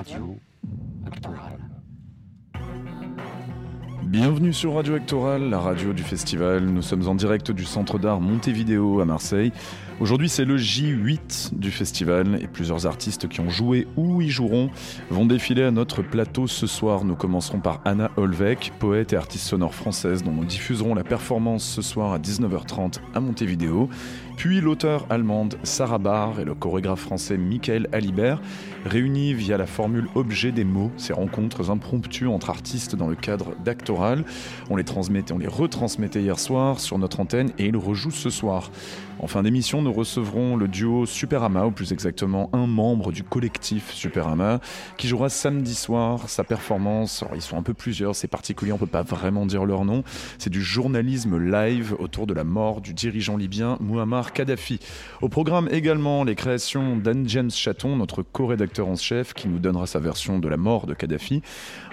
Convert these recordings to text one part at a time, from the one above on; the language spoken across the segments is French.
Radio Actoral. Bienvenue sur Radio Actoral, la radio du festival. Nous sommes en direct du centre d'art Montevideo à Marseille. Aujourd'hui, c'est le J8 du festival et plusieurs artistes qui ont joué ou y joueront vont défiler à notre plateau ce soir. Nous commencerons par Anna Holvek, poète et artiste sonore française dont nous diffuserons la performance ce soir à 19h30 à Montevideo. Puis l'auteur allemande Sarah Barr et le chorégraphe français Michael Alibert, réunis via la formule objet des mots, ces rencontres impromptues entre artistes dans le cadre d'Actoral. On les transmettait, on les retransmettait hier soir sur notre antenne et ils rejouent ce soir. En fin d'émission, nous recevrons le duo Superama, ou plus exactement un membre du collectif Superama, qui jouera samedi soir sa performance. Alors, ils sont un peu plusieurs, c'est particulier, on peut pas vraiment dire leur nom. C'est du journalisme live autour de la mort du dirigeant libyen Muammar Kadhafi. Au programme également les créations d'Anne James Chaton, notre co-rédacteur en chef, qui nous donnera sa version de la mort de Kadhafi.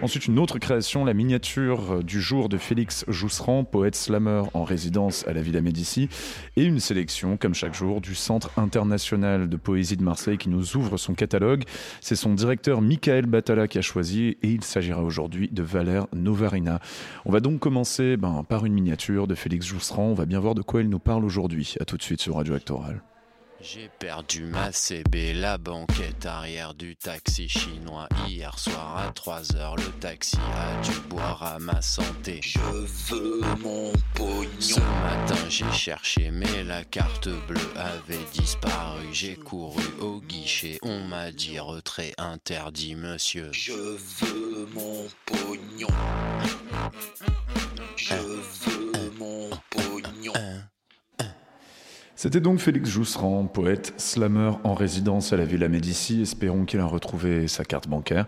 Ensuite, une autre création, la miniature du jour de Félix Jousserand, poète slammer en résidence à la Villa Médici, et une sélection comme chaque jour, du Centre international de poésie de Marseille qui nous ouvre son catalogue. C'est son directeur Michael Batala qui a choisi et il s'agira aujourd'hui de Valère Novarina. On va donc commencer ben, par une miniature de Félix Jousserand. On va bien voir de quoi il nous parle aujourd'hui. A tout de suite sur Radio Actoral. J'ai perdu ma CB, la banquette arrière du taxi chinois. Hier soir à 3h, le taxi a dû boire à ma santé. Je veux mon pognon. Ce matin j'ai cherché, mais la carte bleue avait disparu. J'ai couru au guichet, on m'a dit retrait interdit, monsieur. Je veux mon pognon. Je veux mon pognon. C'était donc Félix Jousserand, poète, slammer en résidence à la Villa Médici. Espérons qu'il a retrouvé sa carte bancaire.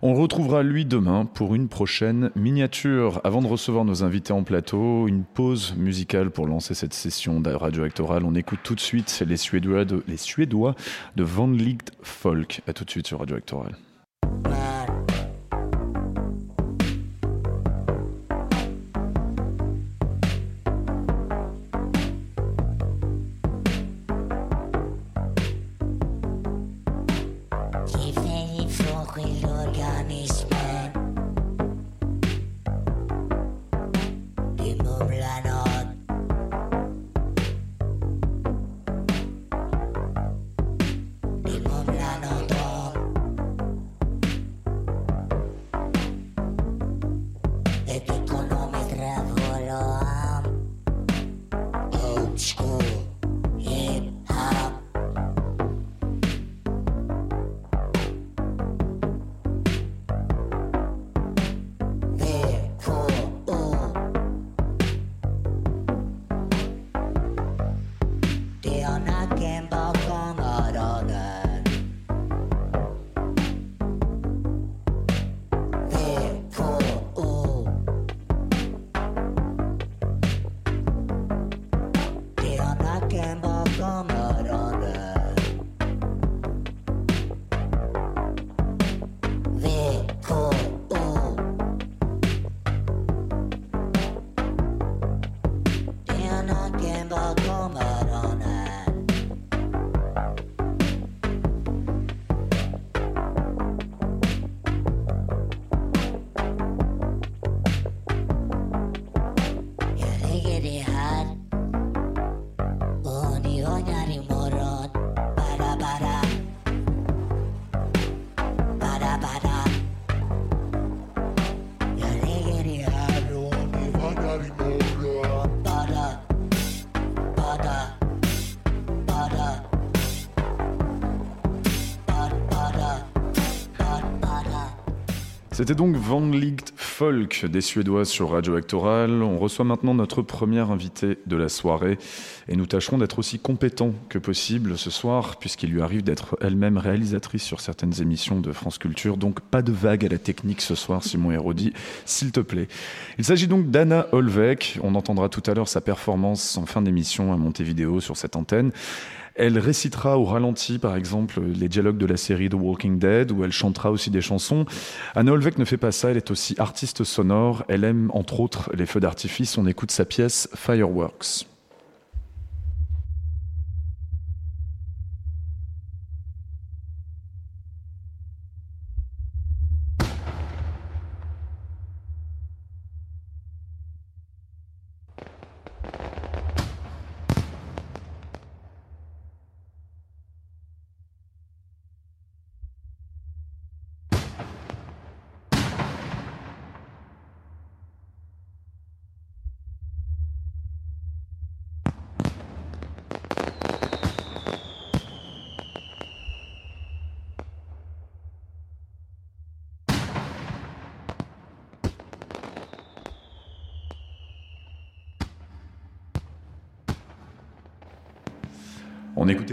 On retrouvera lui demain pour une prochaine miniature. Avant de recevoir nos invités en plateau, une pause musicale pour lancer cette session de radio actorale. On écoute tout de suite les Suédois de, les Suédois de Van Folk. A tout de suite sur radio actorale. C'était donc Van Liegt Folk des Suédois sur Radio Actoral. On reçoit maintenant notre première invitée de la soirée et nous tâcherons d'être aussi compétents que possible ce soir puisqu'il lui arrive d'être elle-même réalisatrice sur certaines émissions de France Culture. Donc pas de vague à la technique ce soir, Simon Hérodi, s'il te plaît. Il s'agit donc d'Anna Holvek. On entendra tout à l'heure sa performance en fin d'émission à Montevideo sur cette antenne. Elle récitera au ralenti, par exemple, les dialogues de la série The Walking Dead, où elle chantera aussi des chansons. Anna Holvek ne fait pas ça, elle est aussi artiste sonore. Elle aime, entre autres, les feux d'artifice. On écoute sa pièce Fireworks.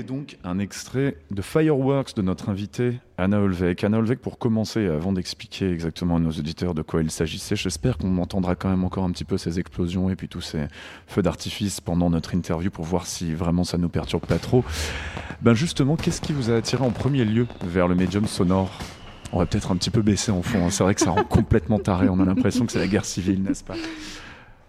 Donc un extrait de Fireworks de notre invitée Anna Olvek. Anna Olvek, pour commencer, avant d'expliquer exactement à nos auditeurs de quoi il s'agissait, j'espère qu'on entendra quand même encore un petit peu ces explosions et puis tous ces feux d'artifice pendant notre interview pour voir si vraiment ça nous perturbe pas trop. Ben justement, qu'est-ce qui vous a attiré en premier lieu vers le médium sonore? On va peut-être un petit peu baisser en fond. hein. C'est vrai que ça rend complètement taré. On a l'impression que c'est la guerre civile, n'est-ce pas?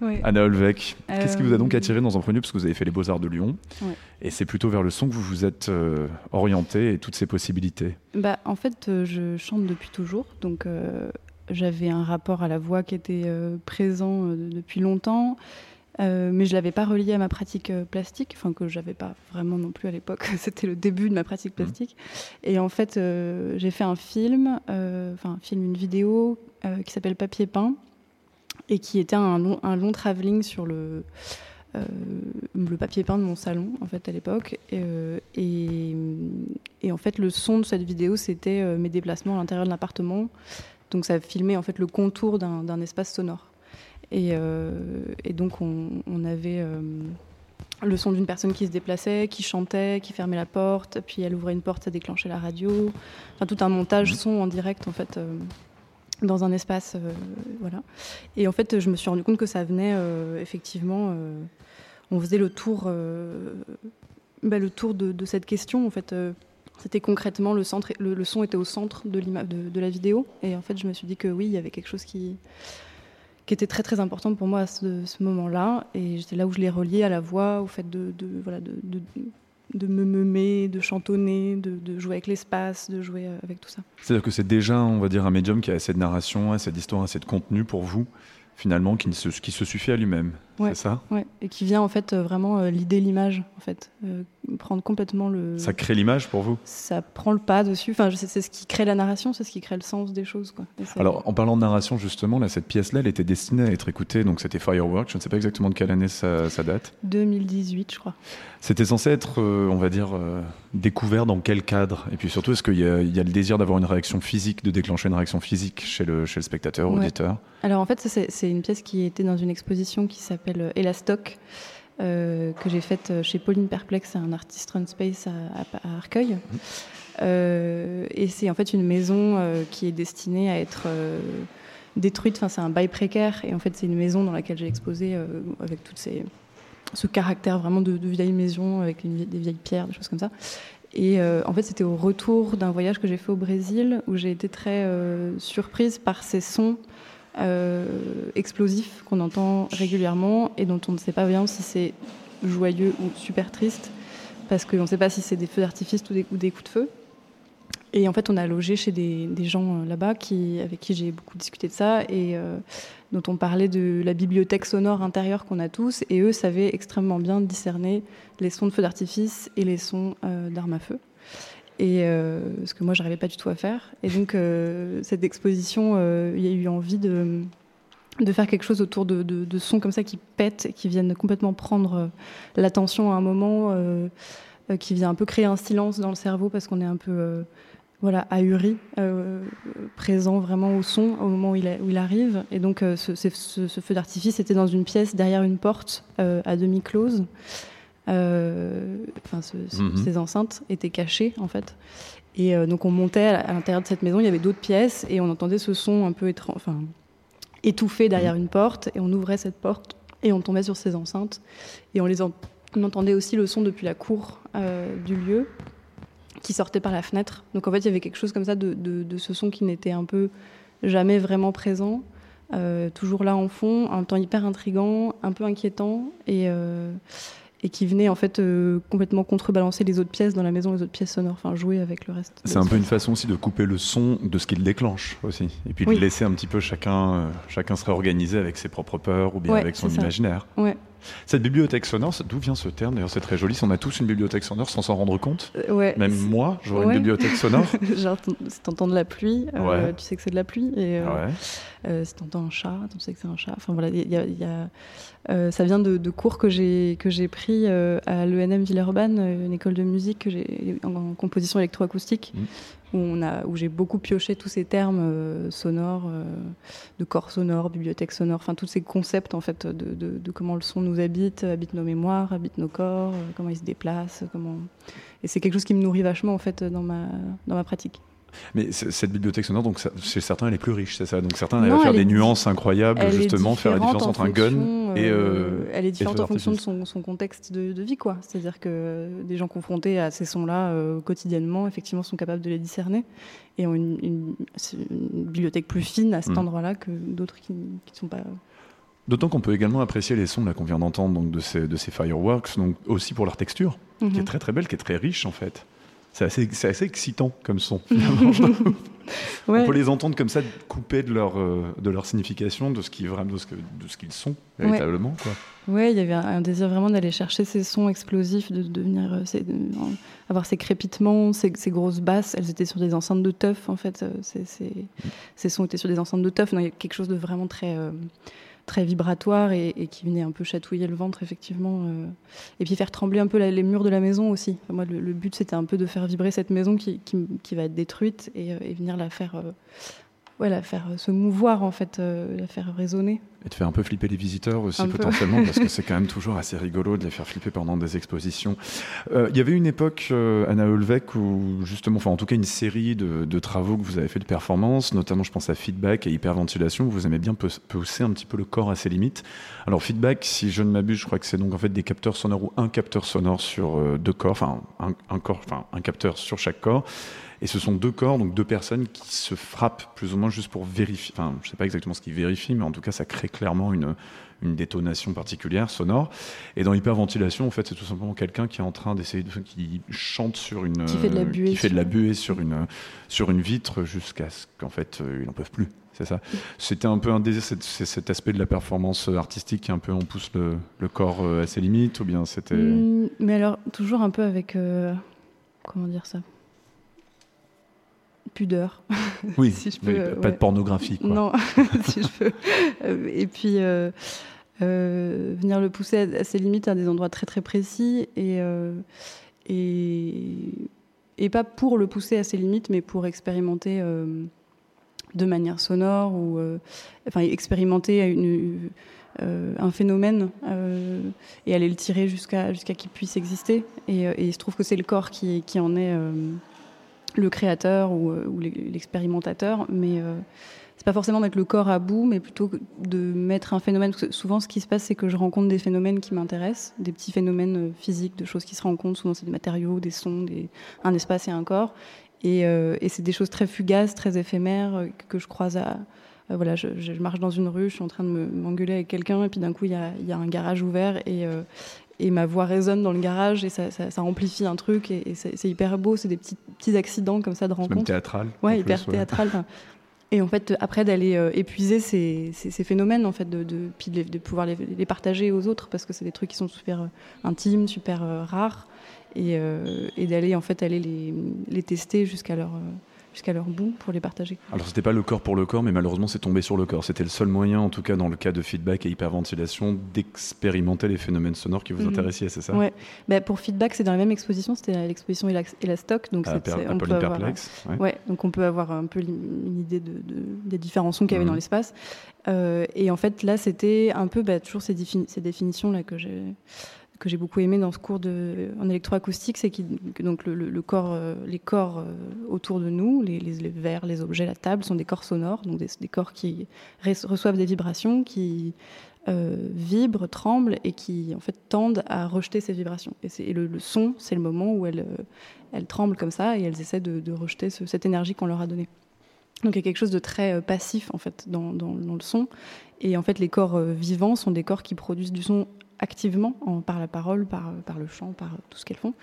Ouais. Anna Olvek, qu'est-ce qui vous a donc Euh, attiré dans un premier lieu Parce que vous avez fait les Beaux-Arts de Lyon. Ouais. Et c'est plutôt vers le son que vous vous êtes euh, orienté et toutes ces possibilités? Bah, en fait, euh, je chante depuis toujours, donc euh, j'avais un rapport à la voix qui était euh, présent euh, depuis longtemps, euh, mais je l'avais pas relié à ma pratique euh, plastique, enfin que j'avais pas vraiment non plus à l'époque. C'était le début de ma pratique plastique. Et en fait, euh, j'ai fait un film, euh, enfin un film, une vidéo euh, qui s'appelle Papier peint et qui était un long, un long travelling sur le euh, le papier peint de mon salon en fait à l'époque et, euh, et, et en fait le son de cette vidéo c'était euh, mes déplacements à l'intérieur de l'appartement donc ça filmait en fait le contour d'un espace sonore et, et donc on, on avait le son d'une personne qui se déplaçait, qui chantait, qui fermait la porte, puis elle ouvrait une porte, ça déclenchait la radio. Enfin, tout un montage Mhm. son en direct en fait dans un espace, euh, voilà. Et en fait, je me suis rendu compte que ça venait euh, effectivement. euh, on faisait le tour, bah, le tour de, cette question en fait. c'était concrètement le centre, le, son était au centre de, de, de la vidéo, et en fait, je me suis dit que oui, il y avait quelque chose qui qui était très très important pour moi à ce, moment-là, et c'était là où je l'ai relié à la voix, au fait de, voilà de, de me meumer, de chantonner, de, jouer avec l'espace, de jouer euh, avec tout ça. C'est-à-dire que c'est déjà, on va dire, un médium qui a assez de narration, assez d'histoire, assez de contenu pour vous, finalement, qui se suffit à lui-même. Ouais. C'est ça Ouais, et qui vient en fait euh, vraiment euh, l'idée, l'image, en fait, Euh, prendre complètement le. Ça crée l'image pour vous? Ça prend le pas dessus. Enfin, c'est ce qui crée la narration, c'est ce qui crée le sens des choses, quoi. Alors, en parlant de narration, justement, là, cette pièce-là, elle était destinée à être écoutée, donc c'était Fireworks, je ne sais pas exactement de quelle année ça, ça date. 2018, je crois. C'était censé être, on va dire, découvert dans quel cadre? Et puis surtout, est-ce qu'il y, a- il y a le désir d'avoir une réaction physique, de déclencher une réaction physique chez le, chez le spectateur, Ouais. auditeur? Alors en fait, c'est une pièce qui était dans une exposition qui s'appelle euh, Elastoc, euh, que j'ai faite euh, chez Pauline Perplex, un artiste run space à, à- à Arcueil. Euh, et c'est en fait une maison qui est destinée à être détruite. Enfin, c'est un bail précaire. Et en fait, c'est une maison dans laquelle j'ai exposé avec toutes ces ce caractère vraiment de, de vieille maison avec une des vieilles pierres, des choses comme ça. Et euh, en fait, c'était au retour d'un voyage que j'ai fait au Brésil où j'ai été très euh, surprise par ces sons euh, explosifs qu'on entend régulièrement et dont on ne sait pas bien si c'est joyeux ou super triste parce qu'on ne sait pas si c'est des feux d'artifice ou des, ou des coups de feu. Et en fait, on a logé chez des, gens euh, là-bas avec qui j'ai beaucoup discuté de ça et euh, dont on parlait de la bibliothèque sonore intérieure qu'on a tous. Et eux savaient extrêmement bien discerner les sons de feux d'artifice et les sons d'armes à feu. Et euh, ce que moi, j'arrivais pas du tout à faire. Et donc, euh, cette exposition, euh, il y a eu envie de, faire quelque chose autour de, sons comme ça qui pètent qui viennent complètement prendre euh, l'attention à un moment, qui vient un peu créer un silence dans le cerveau parce qu'on est un peu voilà, ahuri, présent vraiment au son au moment où il, arrive. Et donc, ce, ce- feu d'artifice était dans une pièce derrière une porte à demi close. Euh, Enfin, ce- ce- Mhm. ces enceintes étaient cachées en fait. Et euh, donc, on montait à, à l'intérieur de cette maison. Il y avait d'autres pièces et on entendait ce son un peu étrange, enfin étouffé derrière une porte. Et on ouvrait cette porte et on tombait sur ces enceintes et on les en- on entendait aussi le son depuis la cour euh, du lieu qui sortait par la fenêtre. Donc en fait, il y avait quelque chose comme ça de, de- de ce son qui n'était un peu jamais vraiment présent, euh, toujours là en fond, même temps hyper intrigant, un peu inquiétant, et, et qui venait en fait euh, complètement contrebalancer les autres pièces dans la maison, les autres pièces sonores, enfin jouer avec le reste. C'est un peu une façon aussi de couper le son de ce qu'il déclenche aussi. Et puis Oui. de laisser un petit peu chacun, euh, chacun se réorganiser avec ses propres peurs ou bien Ouais, avec son imaginaire. Ouais. Cette bibliothèque sonore, d'où vient ce terme D'ailleurs, c'est très joli. On a tous une bibliothèque sonore sans s'en rendre compte. Euh, ouais. Même moi, j'aurais Ouais. une bibliothèque sonore. Genre, si t'entends de la pluie, euh, Ouais. tu sais que c'est de la pluie. Et, euh. Euh, si t'entends un chat, tu sais que c'est un chat. Enfin voilà, il y a- il y a- ça vient de, de cours que j'ai que j'ai pris à l'ENM Villeurbanne, une école de musique que j'ai en, en composition électroacoustique. Mhm. Où, j'ai beaucoup pioché tous ces termes euh, sonores, euh, de corps sonore, bibliothèque sonore, enfin tous ces concepts en fait de comment le son nous habite, habite nos mémoires, habite nos corps, euh, comment il se déplace, comment. Et c'est quelque chose qui me nourrit vachement en fait dans ma, dans ma pratique. Mais cette bibliothèque sonore, donc chez certains, elle est plus riche, c'est ça. Donc certains, elle Non, va faire elle des nuances incroyables, Elle justement, faire la différence en entre un gun et. euh, euh, elle est différente en fonction de son, son contexte de, de vie, quoi. C'est-à-dire que des gens confrontés à ces sons-là euh, quotidiennement, effectivement, sont capables de les discerner et ont une, une- c'est une bibliothèque plus fine à cet Mm. endroit-là que d'autres qui ne sont pas. D'autant qu'on peut également apprécier les sons qu'on vient d'entendre donc de ces, de ces fireworks, donc aussi pour leur texture, qui est Mhm. très très belle, qui est très riche en fait. C'est assez, c'est assez excitant comme son. finalement. Ouais. On peut les entendre comme ça, coupés de leur, euh, de leur signification, de ce qu'ils vraiment, de ce que, de ce qu'ils sont véritablement. Quoi. Ouais, il y avait un, un désir vraiment d'aller chercher ces sons explosifs, de, de venir euh, ces- de- avoir ces crépitements, ces, ces grosses basses. Elles étaient sur des enceintes de teuf, en fait. euh, Ces, ces- ces sons étaient sur des enceintes de teuf. Il y a quelque chose de vraiment très, euh, très vibratoire et, qui venait un peu chatouiller le ventre, effectivement. euh. Et puis faire trembler un peu les murs de la maison aussi. Moi, le, but, c'était un peu de faire vibrer cette maison qui, va être détruite et, euh, venir la faire, euh, ouais, la faire euh, se mouvoir, en fait, euh, la faire résonner. Et de faire un peu flipper les visiteurs aussi Un peu. potentiellement, parce que c'est quand même toujours assez rigolo de les faire flipper pendant des expositions. Euh, Il y avait une époque, euh, Anna Holbeck, où justement, enfin en tout cas une série de, de travaux que vous avez fait de performance, notamment je pense à feedback et hyperventilation, où vous aimez bien pousser un petit peu le corps à ses limites. Alors feedback, si je ne m'abuse, je crois que c'est donc en fait des capteurs sonores ou un capteur sonore sur euh, deux corps, enfin un, un corps, enfin un capteur sur chaque corps. Et ce sont deux corps, donc deux personnes qui se frappent plus ou moins juste pour vérifier. Enfin, je sais pas exactement ce qu'ils vérifient, mais en tout cas, ça crée clairement une, une détonation particulière sonore. Et dans l'hyperventilation, en fait, c'est tout simplement quelqu'un qui est en train d'essayer de, qui chante sur une, Qui fait de la euh, buée qui fait de la buée sur une, sur une vitre jusqu'à ce qu'en fait, euh, ils n'en peuvent plus. C'est ça. C'était un peu un désir, c'est cet aspect de la performance artistique qui un peu on pousse le, le corps euh, à ses limites, ou bien c'était. Mm, mais alors, toujours un peu avec. euh, comment dire ça? Pudeur. Oui, si je peux, pas de pornographie, quoi. Non, si je peux. Euh, Et puis, euh, euh, venir le pousser à, à ses limites à des endroits très très précis et, euh, et, et pas pour le pousser à ses limites, mais pour expérimenter de manière sonore ou enfin expérimenter une, euh, un phénomène euh, et aller le tirer jusqu'à jusqu'à qu'il puisse exister. Et, et il se trouve que c'est le corps qui, qui en est euh, le créateur ou, euh, l'expérimentateur, mais euh, c'est pas forcément mettre le corps à bout, mais plutôt de mettre un phénomène. Souvent, ce qui se passe, c'est que je rencontre des phénomènes qui m'intéressent, des petits phénomènes euh, physiques, de choses qui se rencontrent. Souvent, c'est des matériaux, des sons, un espace et un corps. Et, c'est des choses très fugaces, très éphémères que je croise à. voilà, je, marche dans une rue, je suis en train de me- m'engueuler avec quelqu'un, et puis d'un coup, il y a, un garage ouvert, et, et ma voix résonne dans le garage, et ça, ça- ça amplifie un truc, et, et c'est hyper beau. C'est des petits, petits accidents comme ça de C'est même théâtral. Ouais, hyper plus, ouais. théâtral. enfin. Et en fait, après, d'aller euh, épuiser ces, ces- ces phénomènes, en fait, de, de- puis de, pouvoir les, les partager aux autres, parce que c'est des trucs qui sont super euh, intimes, super euh, rares, et, et d'aller en fait aller les, les tester jusqu'à leur, jusqu'à leur bout pour les partager. Alors c'était pas le corps pour le corps, mais malheureusement c'est tombé sur le corps. C'était le seul moyen, en tout cas dans le cas de feedback et hyperventilation, d'expérimenter les phénomènes sonores qui vous Mhm. intéressaient, c'est ça? Ouais. Bah, pour feedback, c'est dans la même exposition, c'était l'exposition Elastoc, donc c'est- Per- on peut avoir, ouais. Ouais, donc on peut avoir un peu une idée de, de- des différents sons qu'il y avait Mhm. dans l'espace. Euh, et en fait, là, c'était un peu bah, toujours ces, défini- ces définitions-là que j'ai que j'ai beaucoup aimé dans ce cours de, en électroacoustique, c'est que donc le, corps, euh, les corps euh, autour de nous, les, verres, les objets, la table, sont des corps sonores, donc des, corps qui re- reçoivent des vibrations, qui euh, vibrent, tremblent et qui en fait tendent à rejeter ces vibrations. Et, le, son, c'est le moment où elles, tremblent comme ça et elles essaient de, rejeter ce- cette énergie qu'on leur a donnée. Donc il y a quelque chose de très passif en fait dans, dans- le son. Et en fait, les corps vivants sont des corps qui produisent du son activement, en- par la parole, par, le chant, par tout ce qu'elles font.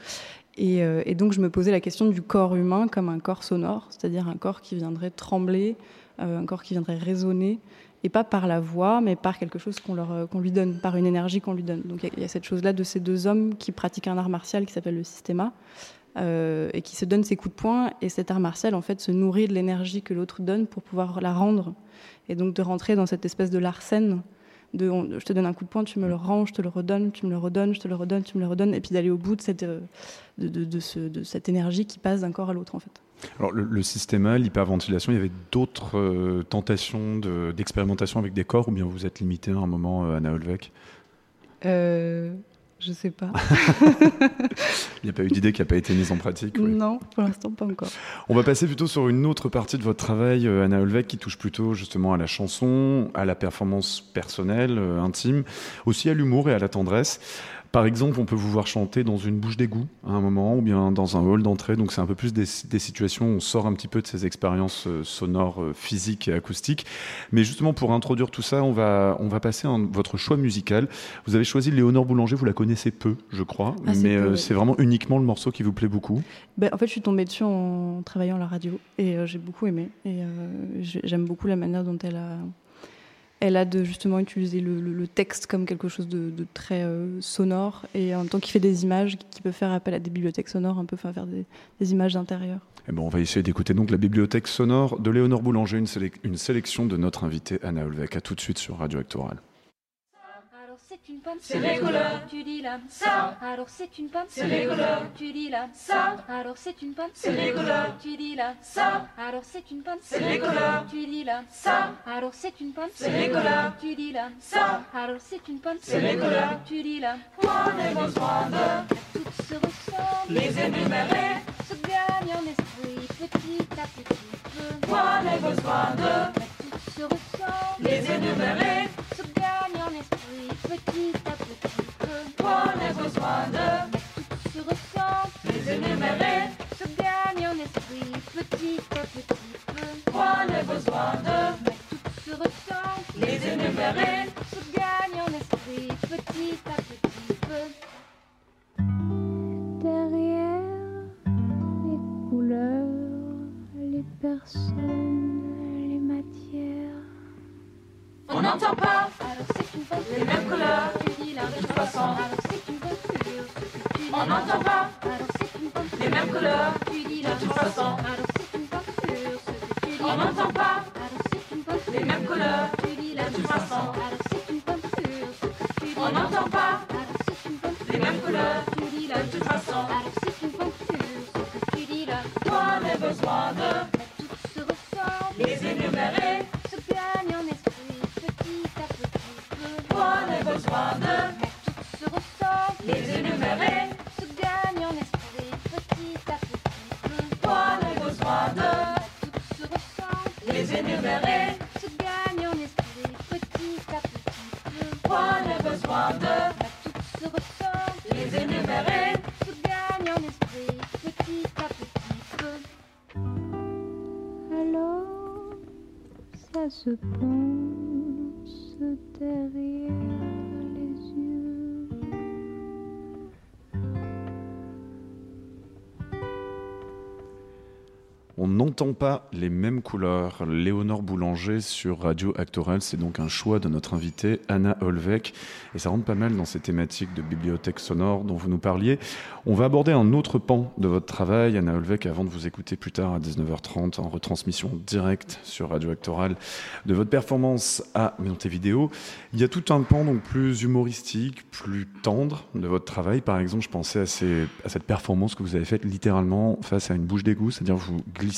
Et, euh, et donc je me posais la question du corps humain comme un corps sonore, c'est-à-dire un corps qui viendrait trembler, euh, un corps qui viendrait résonner, et pas par la voix, mais par quelque chose qu'on euh, qu'on lui donne, par une énergie qu'on lui donne. Donc il y a- cette chose-là de ces deux hommes qui pratiquent un art martial qui s'appelle le systéma, euh, et qui se donnent ses coups de poing. Et cet art martial, en fait, se nourrit de l'énergie que l'autre donne pour pouvoir la rendre. Et donc de rentrer dans cette espèce de larcène de on- je te donne un coup de poing, tu me le rends, je te le redonne, tu me le redonnes, je te le redonne, tu me le redonnes, et puis d'aller au bout de cette, euh, de, de- de ce- de cette énergie qui passe d'un corps à l'autre en fait. Alors le, le système, l'hyperventilation, il y avait d'autres euh, tentations de- d'expérimentation avec des corps ou bien vous êtes limité à un moment, euh, Anna Euh, je sais pas. Il n'y a pas eu d'idée qui n'a pas été mise en pratique. Non, pour l'instant pas encore. On va passer plutôt sur une autre partie de votre travail, euh, Anna Holbeck, qui touche plutôt justement à la chanson, à la performance personnelle, euh, intime, aussi à l'humour et à la tendresse. Par exemple, on peut vous voir chanter dans une bouche d'égout à un moment, ou bien dans un hall d'entrée. Donc c'est un peu plus des, des situations où on sort un petit peu de ces expériences euh, sonores, euh, physiques et acoustiques. Mais justement, pour introduire tout ça, on va, on va passer à votre choix musical. Vous avez choisi Léonore Boulanger, vous la connaissez peu, je crois, Assez mais euh, c'est vraiment uniquement le morceau qui vous plaît beaucoup. Ben, en fait, je suis tombée dessus en travaillant à la radio et euh, j'ai beaucoup aimé. Et euh, j'ai- j'aime beaucoup la manière dont elle a, elle a de justement utiliser le, texte comme quelque chose de, très euh, sonore et en même temps qui fait des images, qui peut faire appel à des bibliothèques sonores, un peu enfin, faire des, images d'intérieur. Eh ben, on va essayer d'écouter donc la bibliothèque sonore de Léonore Boulanger, une, sélec- une sélection de notre invitée Anna Holbeck. À tout de suite sur Radio Actoral. C'est une pomme, c'est les couleurs. Tu dis là, ça. Alors c'est une pomme, c'est les couleurs. Tu dis là, ça. Alors c'est une pomme, c'est les couleurs. Tu dis là, ça. Alors c'est une pomme, c'est les couleurs. Tu dis là, ça. Alors c'est une pomme, c'est les couleurs. Tu dis là, ça. Alors c'est une pomme, c'est les couleurs. Tu dis là, on est besoin de toutes se ressemblent. Les énumérer se gagnent en esprit petit à petit. peu. On est besoin de toutes se ressemblent. Les énumérer petit à petit. peu. On est besoin de toutes se ressemblent. Les énumérer se gagnent en esprit petit à petit. peu. On est besoin de toutes se ressemblent. Les énumérer se gagnent en esprit petit à petit. peu. Derrière les couleurs, les personnes. On n'entend pas. Les mêmes couleurs. Même façon. On n'entend pas. Les mêmes couleurs. La même façon. On n'entend pas. Alors. Les mêmes la même façon. On n'entend pas. Les mêmes couleurs. La même façon. De. Les énumérer se gagnent en esprit petit à petit. peu. On a besoin de. Toutes se ressemblent. Les énumérer se gagnent en esprit petit à petit. peu. On a besoin de. Toutes se ressemblent. Les énumérer se gagnent en esprit petit à petit. Alors, ça se pense derrière On n'entend pas les mêmes couleurs. Léonore Boulanger sur Radio Actoral, c'est donc un choix de notre invitée Anna Holbeck. Et ça rentre pas mal dans ces thématiques de bibliothèque sonore dont vous nous parliez. On va aborder un autre pan de votre travail, Anna Holbeck, avant de vous écouter plus tard à 19h30 en retransmission directe sur Radio Actoral de votre performance à Montevideo. Il y a tout un pan donc plus humoristique, plus tendre de votre travail. Par exemple, je pensais à, à cette performance que vous avez faite littéralement face à une bouche d'égout, c'est-à-dire vous glissez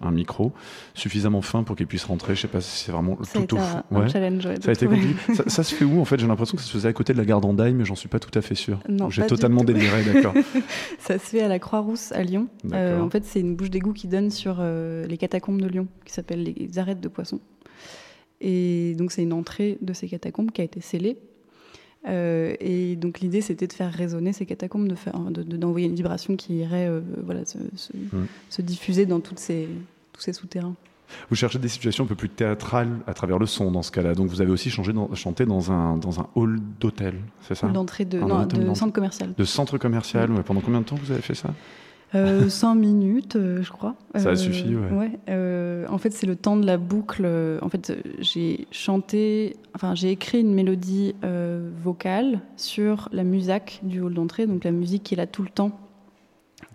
un micro suffisamment fin pour qu'il puisse rentrer. Je sais pas si c'est vraiment Ça tout au fond. un Ouais. challenge. ouais, de Ça a été compliqué. ça, ça se fait où en fait? J'ai l'impression que ça se faisait à côté de la gare d'Andaille, mais j'en suis pas tout à fait sûr. J'ai totalement déliré, d'accord. Ça se fait à la Croix-Rousse à Lyon. Euh, en fait, c'est une bouche d'égout qui donne sur euh, les catacombes de Lyon, qui s'appelle les arêtes de poissons. Et donc, c'est une entrée de ces catacombes qui a été scellée. Euh, et donc, l'idée, c'était de faire résonner ces catacombes, de faire, de- de- d'envoyer une vibration qui irait euh, voilà, se, se- Mm. se diffuser dans toutes ces, tous ces souterrains. Vous cherchez des situations un peu plus théâtrales à travers le son dans ce cas-là. Donc vous avez aussi changé dans- chanté dans un, dans un hall d'hôtel, c'est ça? L'entrée de, non, d'entrée. centre commercial. De centre commercial. ouais. Pendant combien de temps vous avez fait ça? Euh, 100 minutes, euh, je crois. Ça a Euh, suffi, ouais. euh, en fait, c'est le temps de la boucle. En fait, j'ai chanté, enfin, j'ai écrit une mélodie vocale sur la musac du hall d'entrée, donc la musique qui est là tout le temps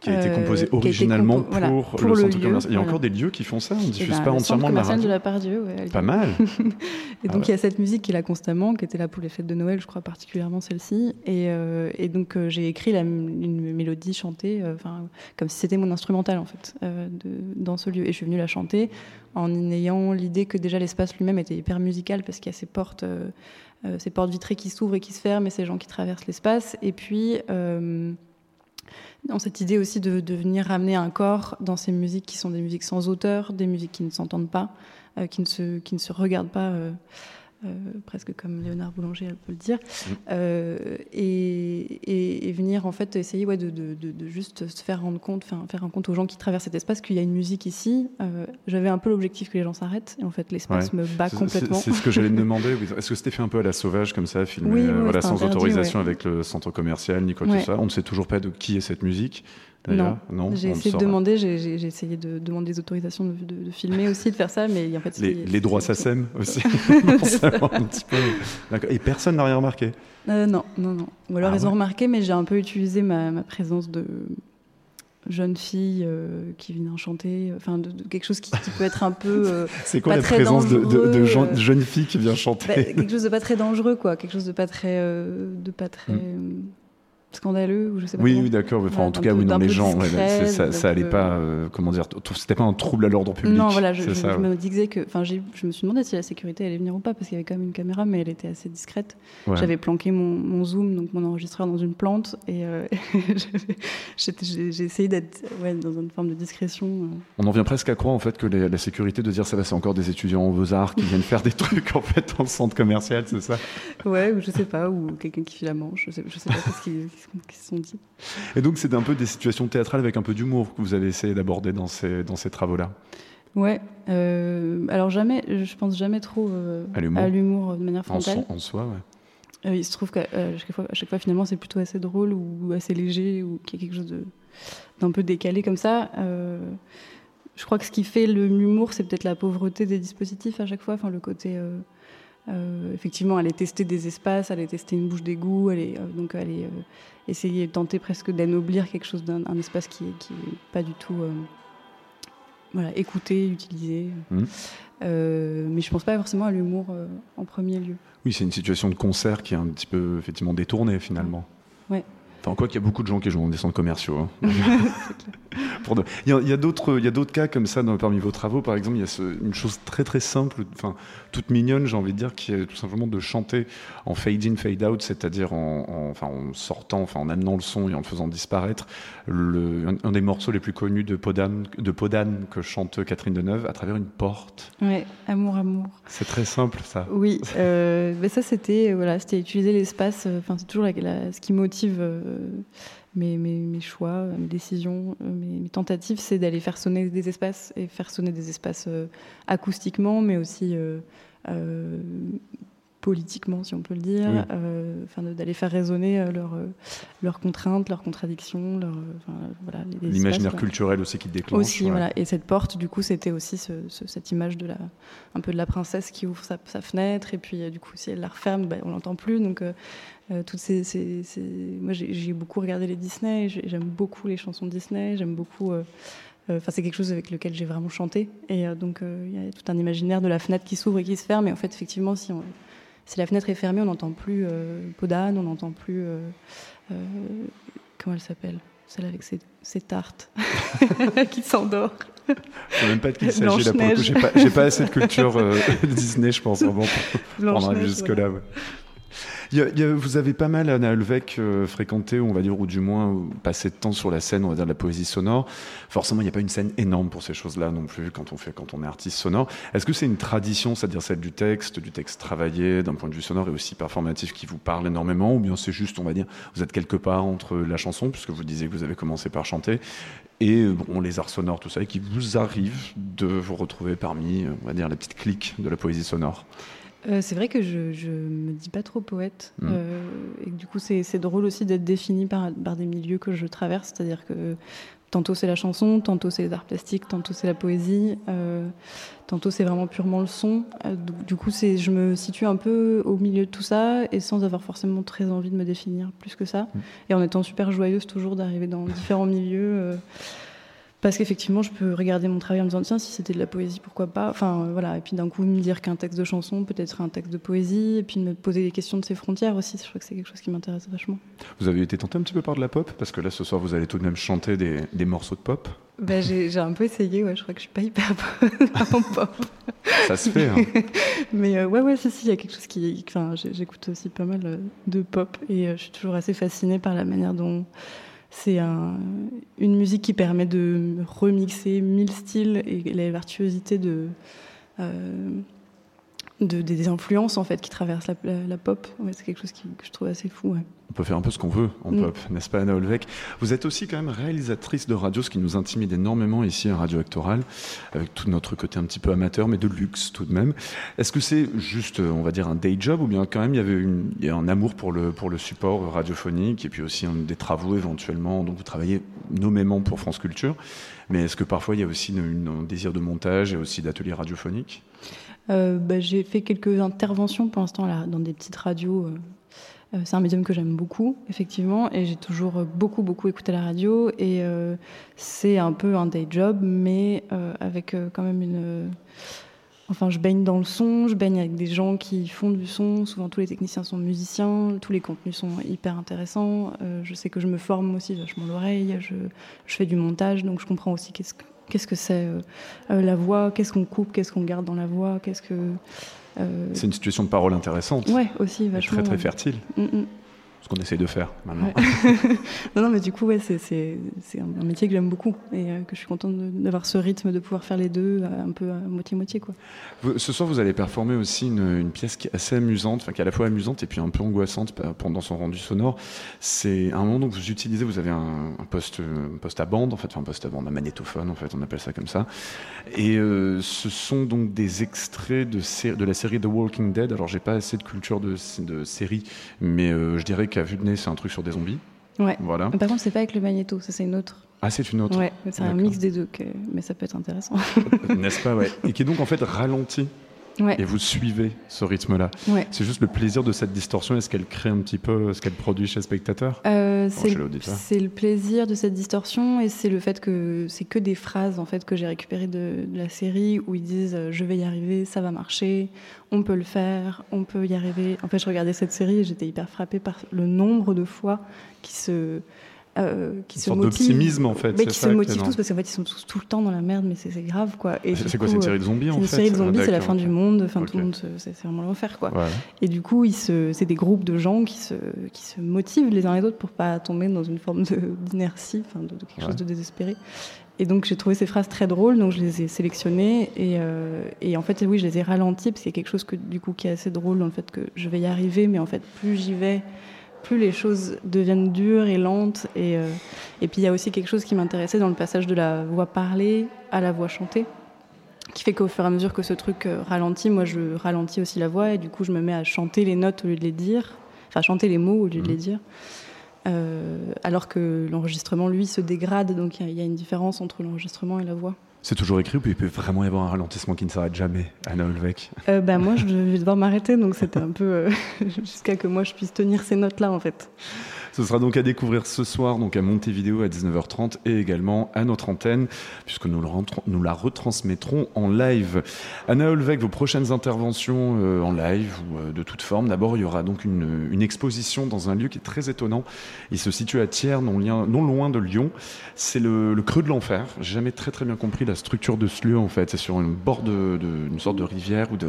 Qui a été Euh, composé été originalement compo- voilà, pour, pour le centre lieu, commercial. Il y a voilà. encore des lieux qui font ça, on ne Eh diffuse ben, pas le entièrement de la radio. de la Part-Dieu, ouais, à Pas mal. Et Ah donc ouais. il y a cette musique qui est là constamment, qui était là pour les fêtes de Noël, je crois particulièrement celle-ci. Et, euh, et donc euh, j'ai écrit la, une mélodie chantée, euh, comme si c'était mon instrumental en fait, euh, de- dans ce lieu. Et je suis venue la chanter en ayant l'idée que déjà l'espace lui-même était hyper musical parce qu'il y a ces portes, euh, euh, ces portes vitrées qui s'ouvrent et qui se ferment et ces gens qui traversent l'espace. Et puis euh, dans cette idée aussi de, de venir ramener un corps dans ces musiques qui sont des musiques sans auteur, des musiques qui ne s'entendent pas, euh, qui, ne se, qui ne se regardent pas, euh, presque comme Léonard Boulanger elle peut le dire, Euh, et, et- et venir en fait essayer ouais, de, de- de- de juste se faire rendre compte, faire, faire rendre compte aux gens qui traversent cet espace qu'il y a une musique ici. Euh, J'avais un peu l'objectif que les gens s'arrêtent, et en fait l'espace me bat complètement. C'est ce que j'allais demander. Est-ce que c'était fait un peu à la sauvage comme ça, filmé Oui, oui, euh, oui, voilà, sans interdit, autorisation ouais. avec le centre commercial, ni quoi que ce soit? On ne sait toujours pas de qui est cette musique. D'ailleurs, non. J'ai essayé de demander, j'ai essayé de demander des autorisations de, de- de filmer aussi, de faire ça, mais en fait Les, les droits SACEM aussi. Un petit peu. Et personne n'a rien remarqué. Euh, non, non, non. Ou alors Ah ils ont remarqué, mais j'ai un peu utilisé ma, ma présence de jeune fille euh, qui vient chanter, enfin de, de quelque chose qui, qui peut être un peu euh, C'est quoi Pas la très présence de, euh. jeunes filles qui vient chanter bah, quelque chose de pas très dangereux, quoi, quelque chose de pas très, euh, de pas très Mm. Euh, scandaleux ou je sais pas. Oui, oui, d'accord. Enfin, Voilà, en tout cas, oui, non, les gens, discret, ça, ça allait peu- pas, euh, comment dire, c'était pas un trouble à l'ordre public. Non, voilà, je, c'est je- ça, je ouais. me disais que, enfin, j'ai- je me suis demandé si la sécurité allait venir ou pas parce qu'il y avait quand même une caméra, mais elle était assez discrète. Ouais. J'avais planqué mon, mon zoom, donc mon enregistreur dans une plante, et euh, j'ai essayé d'être ouais, dans une forme de discrétion. euh. On en vient presque à croire en fait que les- la sécurité de dire ça va, c'est encore des étudiants aux beaux-arts qui viennent faire des trucs en fait dans le centre commercial, c'est ça? Ouais, ou je sais pas, ou quelqu'un qui fait la manche, je sais, je sais pas ce qu'ils qui se sont dit. Et donc c'est un peu des situations théâtrales avec un peu d'humour que vous avez essayé d'aborder dans ces, dans ces travaux-là. Ouais, euh, alors jamais, je pense jamais trop euh, À l'humour. l'humour de manière frontale. en soi, ouais. Euh, il se trouve qu'à euh, chaque, fois, à chaque fois, finalement, c'est plutôt assez drôle ou assez léger ou qu'il y a quelque chose d'un peu décalé comme ça. Euh, je crois que ce qui fait le- l'humour, c'est peut-être la pauvreté des dispositifs à chaque fois. Enfin, le côté. euh, euh, effectivement, aller tester des espaces, aller tester une bouche d'égout, aller, euh, donc aller euh, essayer, tenter presque d'anoblir quelque chose d'un un espace qui est, qui est pas du tout. euh, voilà, écouté, utilisé. Mhm. Euh, mais je pense pas forcément à l'humour euh, en premier lieu. Oui, c'est une situation de concert qui est un petit peu effectivement détournée finalement. Ouais. Enfin, quoi qu'il y a beaucoup de gens qui jouent dans des centres commerciaux. hein. Il y a, d'autres, a cas comme ça dans, parmi vos travaux. Par exemple, il y a ce- une chose très très simple, enfin toute mignonne, j'ai envie de dire, qui est tout simplement de chanter en fade in, fade out, c'est-à-dire en, en- enfin, en sortant, enfin en amenant le son et en le faisant disparaître. Le, un, des morceaux les plus connus de Podane, de Podane que chante Catherine Deneuve à travers une porte. Ouais, amour, amour. C'est très simple ça. Oui, euh, mais ça c'était voilà, c'était utiliser l'espace. euh, Enfin, c'est toujours la- la- ce qui motive euh, mes, mes, mes choix, mes décisions, mes, mes tentatives, c'est d'aller faire sonner des espaces et faire sonner des espaces euh, acoustiquement, mais aussi euh, euh, politiquement, si on peut le dire. Oui. euh, Enfin, d'aller faire résonner euh, leurs euh, leurs contraintes, leurs contradictions, enfin, voilà, L'imaginaire culturel aussi qui déclenche. Aussi, ouais. voilà. Et cette porte, du coup, c'était aussi ce- ce- cette image de la, un peu de la princesse qui ouvre sa, sa fenêtre, et puis du coup, si elle la referme, ben, on l'entend plus. Donc, euh, toutes ces, ces- ces- moi, j'ai beaucoup regardé les Disney. j'ai- J'aime beaucoup les chansons Disney. J'aime beaucoup. euh, Enfin, c'est quelque chose avec lequel j'ai vraiment chanté. Et donc, euh, il y a tout un imaginaire de la fenêtre qui s'ouvre et qui se ferme. Et en fait, effectivement, si, on- si la fenêtre est fermée, on n'entend plus euh, Podane, on n'entend plus. euh, euh, comment elle s'appelle? Celle avec ses, ses tartes qui s'endort. Je sais même pas de qui il s'agit là pour le coup. J'ai pas, pas assez de culture euh, Disney, je pense, vraiment, pour prendre Blanche-Neige, jusque-là. ouais. A- vous avez pas mal, Anna Helvec, euh, fréquenté, on va dire, ou du moins passé de temps sur la scène, on va dire, de la poésie sonore. Forcément, il n'y a pas une scène énorme pour ces choses-là non plus quand on, fait, quand on est artiste sonore. Est-ce que c'est une tradition, c'est-à-dire celle du texte, du texte travaillé d'un point de vue sonore et aussi performatif qui vous parle énormément Ou bien c'est juste, on va dire, vous êtes quelque part entre la chanson, puisque vous disiez que vous avez commencé par chanter, et euh, les arts sonores, tout ça, et qui vous arrive de vous retrouver parmi, euh, on va dire, la petite clique de la poésie sonore? Euh, c'est vrai que je, je me dis pas trop poète. Mm. Euh, et que du coup, c'est drôle aussi d'être défini par, par des milieux que je traverse. C'est-à-dire que tantôt c'est la chanson, tantôt c'est les arts plastiques, tantôt c'est la poésie, euh, tantôt c'est vraiment purement le son. Euh, du, coup, je me situe un peu au milieu de tout ça et sans avoir forcément très envie de me définir plus que ça. Mm. Et en étant super joyeuse toujours d'arriver dans différents milieux. Parce qu'effectivement, je peux regarder mon travail en me disant tiens, si c'était de la poésie, pourquoi pas? Enfin, voilà. Et puis d'un coup, me dire qu'un texte de chanson peut être un texte de poésie, et puis me poser des questions de ces frontières aussi. Je crois que c'est quelque chose qui m'intéresse vachement. Vous avez été tenté un petit peu par de la pop? Parce que là, ce soir, vous allez tout de même chanter des, des morceaux de pop. Bah, j'ai un peu essayé, ouais. Je crois que je suis pas hyper en pop. Ça se fait. hein. Mais euh, ouais, ouais, si, si, il y a quelque chose qui. Enfin, j'écoute aussi pas mal euh, de pop, et euh, je suis toujours assez fascinée par la manière dont. C'est un- une musique qui permet de remixer mille styles et la virtuosité de, euh, de- des influences en fait qui traversent la, pop. C'est quelque chose que je trouve assez fou. On peut faire un peu ce qu'on veut en Mm. pop, n'est-ce pas, Anna Olvec? Vous êtes aussi quand même réalisatrice de radio, ce qui nous intimide énormément ici à Radio Actoral, avec tout notre côté un petit peu amateur, mais de luxe tout de même. Est-ce que c'est juste, euh, on va dire, un day job, ou bien quand même il y avait une- il y a un amour pour le, pour le support radiophonique, et puis aussi un- des travaux éventuellement, donc vous travaillez nommément pour France Culture, mais est-ce que parfois il y a aussi une- une- un désir de montage et aussi d'ateliers radiophoniques? Euh, bah, j'ai fait quelques interventions pour l'instant là, dans des petites radios. euh. Euh, c'est un médium que j'aime beaucoup, effectivement, et j'ai toujours beaucoup, beaucoup écouté la radio. Et euh, c'est un peu un day job, mais euh, avec quand même une. Enfin, je baigne dans le son, je baigne avec des gens qui font du son. Souvent, tous les techniciens sont musiciens, tous les contenus sont hyper intéressants. Je sais que je me forme aussi vachement l'oreille, je, je fais du montage, donc je comprends aussi qu'est-ce que qu'est-ce que c'est la voix, qu'est-ce qu'on coupe, qu'est-ce qu'on garde dans la voix, qu'est-ce que. Euh, C'est une situation de parole intéressante, Ouais, aussi et vachement. très très fertile, Mm, mm. Ce qu'on essaye de faire maintenant. Ouais. non, non, mais du coup, ouais, c'est, un métier que j'aime beaucoup et euh, que je suis contente d'avoir ce rythme, de pouvoir faire les deux euh, un peu à moitié-moitié. Quoi. Vous- Ce soir, vous allez performer aussi une, une pièce qui est assez amusante, enfin qui est à la fois amusante et puis un peu angoissante pa- pendant son rendu sonore. C'est un moment où vous utilisez, vous avez un, un poste, un poste à bande, en fait, enfin un poste à bande, un magnétophone, en fait, on appelle ça comme ça. Et euh, ce sont donc des extraits de, de la série The Walking Dead. Alors, j'ai pas assez de culture de, de série, mais euh, je dirais qu'à vue de nez, c'est un truc sur des zombies. Ouais. Voilà. Par contre, c'est pas avec le magnéto, ça c'est une autre. Ah, c'est une autre, Ouais, c'est un mix des deux, que- mais ça peut être intéressant. n'est-ce pas ouais. Et qui est donc en fait ralenti. Ouais, Et vous suivez ce rythme-là. ouais. C'est juste le plaisir de cette distorsion. Est-ce qu'elle crée un petit peu ce qu'elle produit chez le spectateur Euh, c'est, l'auditeur. c'est le plaisir de cette distorsion et c'est le fait que c'est que des phrases en fait que j'ai récupérées de, de la série où ils disent euh, je vais y arriver, ça va marcher, on peut le faire, on peut y arriver. En fait, je regardais cette série et j'étais hyper frappée par le nombre de fois qui se euh, qui Une se sorte motivent, d'optimisme en fait. mais c'est qui ça se motivent tous parce qu'en fait ils sont tous tout le temps dans la merde, mais c'est, c'est grave quoi. C'est c'est quoi, c'est une série de zombies c'est en une fait série de zombies, c'est la fin du monde, enfin Ok. tout le monde, c'est, c'est vraiment l'enfer quoi. Et du coup, c'est des groupes de gens qui se, qui se motivent les uns les autres pour pas tomber dans une forme d'inertie, enfin, de, de quelque Ouais. chose de désespéré. Et donc, j'ai trouvé ces phrases très drôles, donc je les ai sélectionnées. Et, euh, et en fait, oui, je les ai ralenties parce qu'il y a quelque chose que, du coup, qui est assez drôle dans le fait que je vais y arriver, mais en fait, plus j'y vais, plus les choses deviennent dures et lentes. Et, euh, et puis, il y a aussi quelque chose qui m'intéressait dans le passage de la voix parlée à la voix chantée qui fait qu'au fur et à mesure que ce truc euh, ralentit, moi je ralentis aussi la voix et du coup je me mets à chanter les notes au lieu de les dire, enfin chanter les mots au lieu de Mhm. les dire. Euh, alors que l'enregistrement, lui, se dégrade, donc il y a- il y, a une différence entre l'enregistrement et la voix. C'est toujours écrit ou il peut vraiment y avoir un ralentissement qui ne s'arrête jamais, Anna Olvec Euh, bah, moi, je vais devoir m'arrêter, donc c'était un peu euh, jusqu'à que moi je puisse tenir ces notes-là en fait. Ce sera donc à découvrir ce soir donc à Montevideo à 19h30 et également à notre antenne puisque nous, le rentrons- nous la retransmettrons en live. Anna Olvec, vos prochaines interventions euh, en live ou euh, de toute forme. D'abord, il y aura donc une, une exposition dans un lieu qui est très étonnant. Il se situe à Thiers, non, lien- non loin de Lyon. C'est le, le creux de l'enfer. J'ai jamais très très bien compris la structure de ce lieu en fait. C'est sur une bord de, de- une sorte de rivière ou de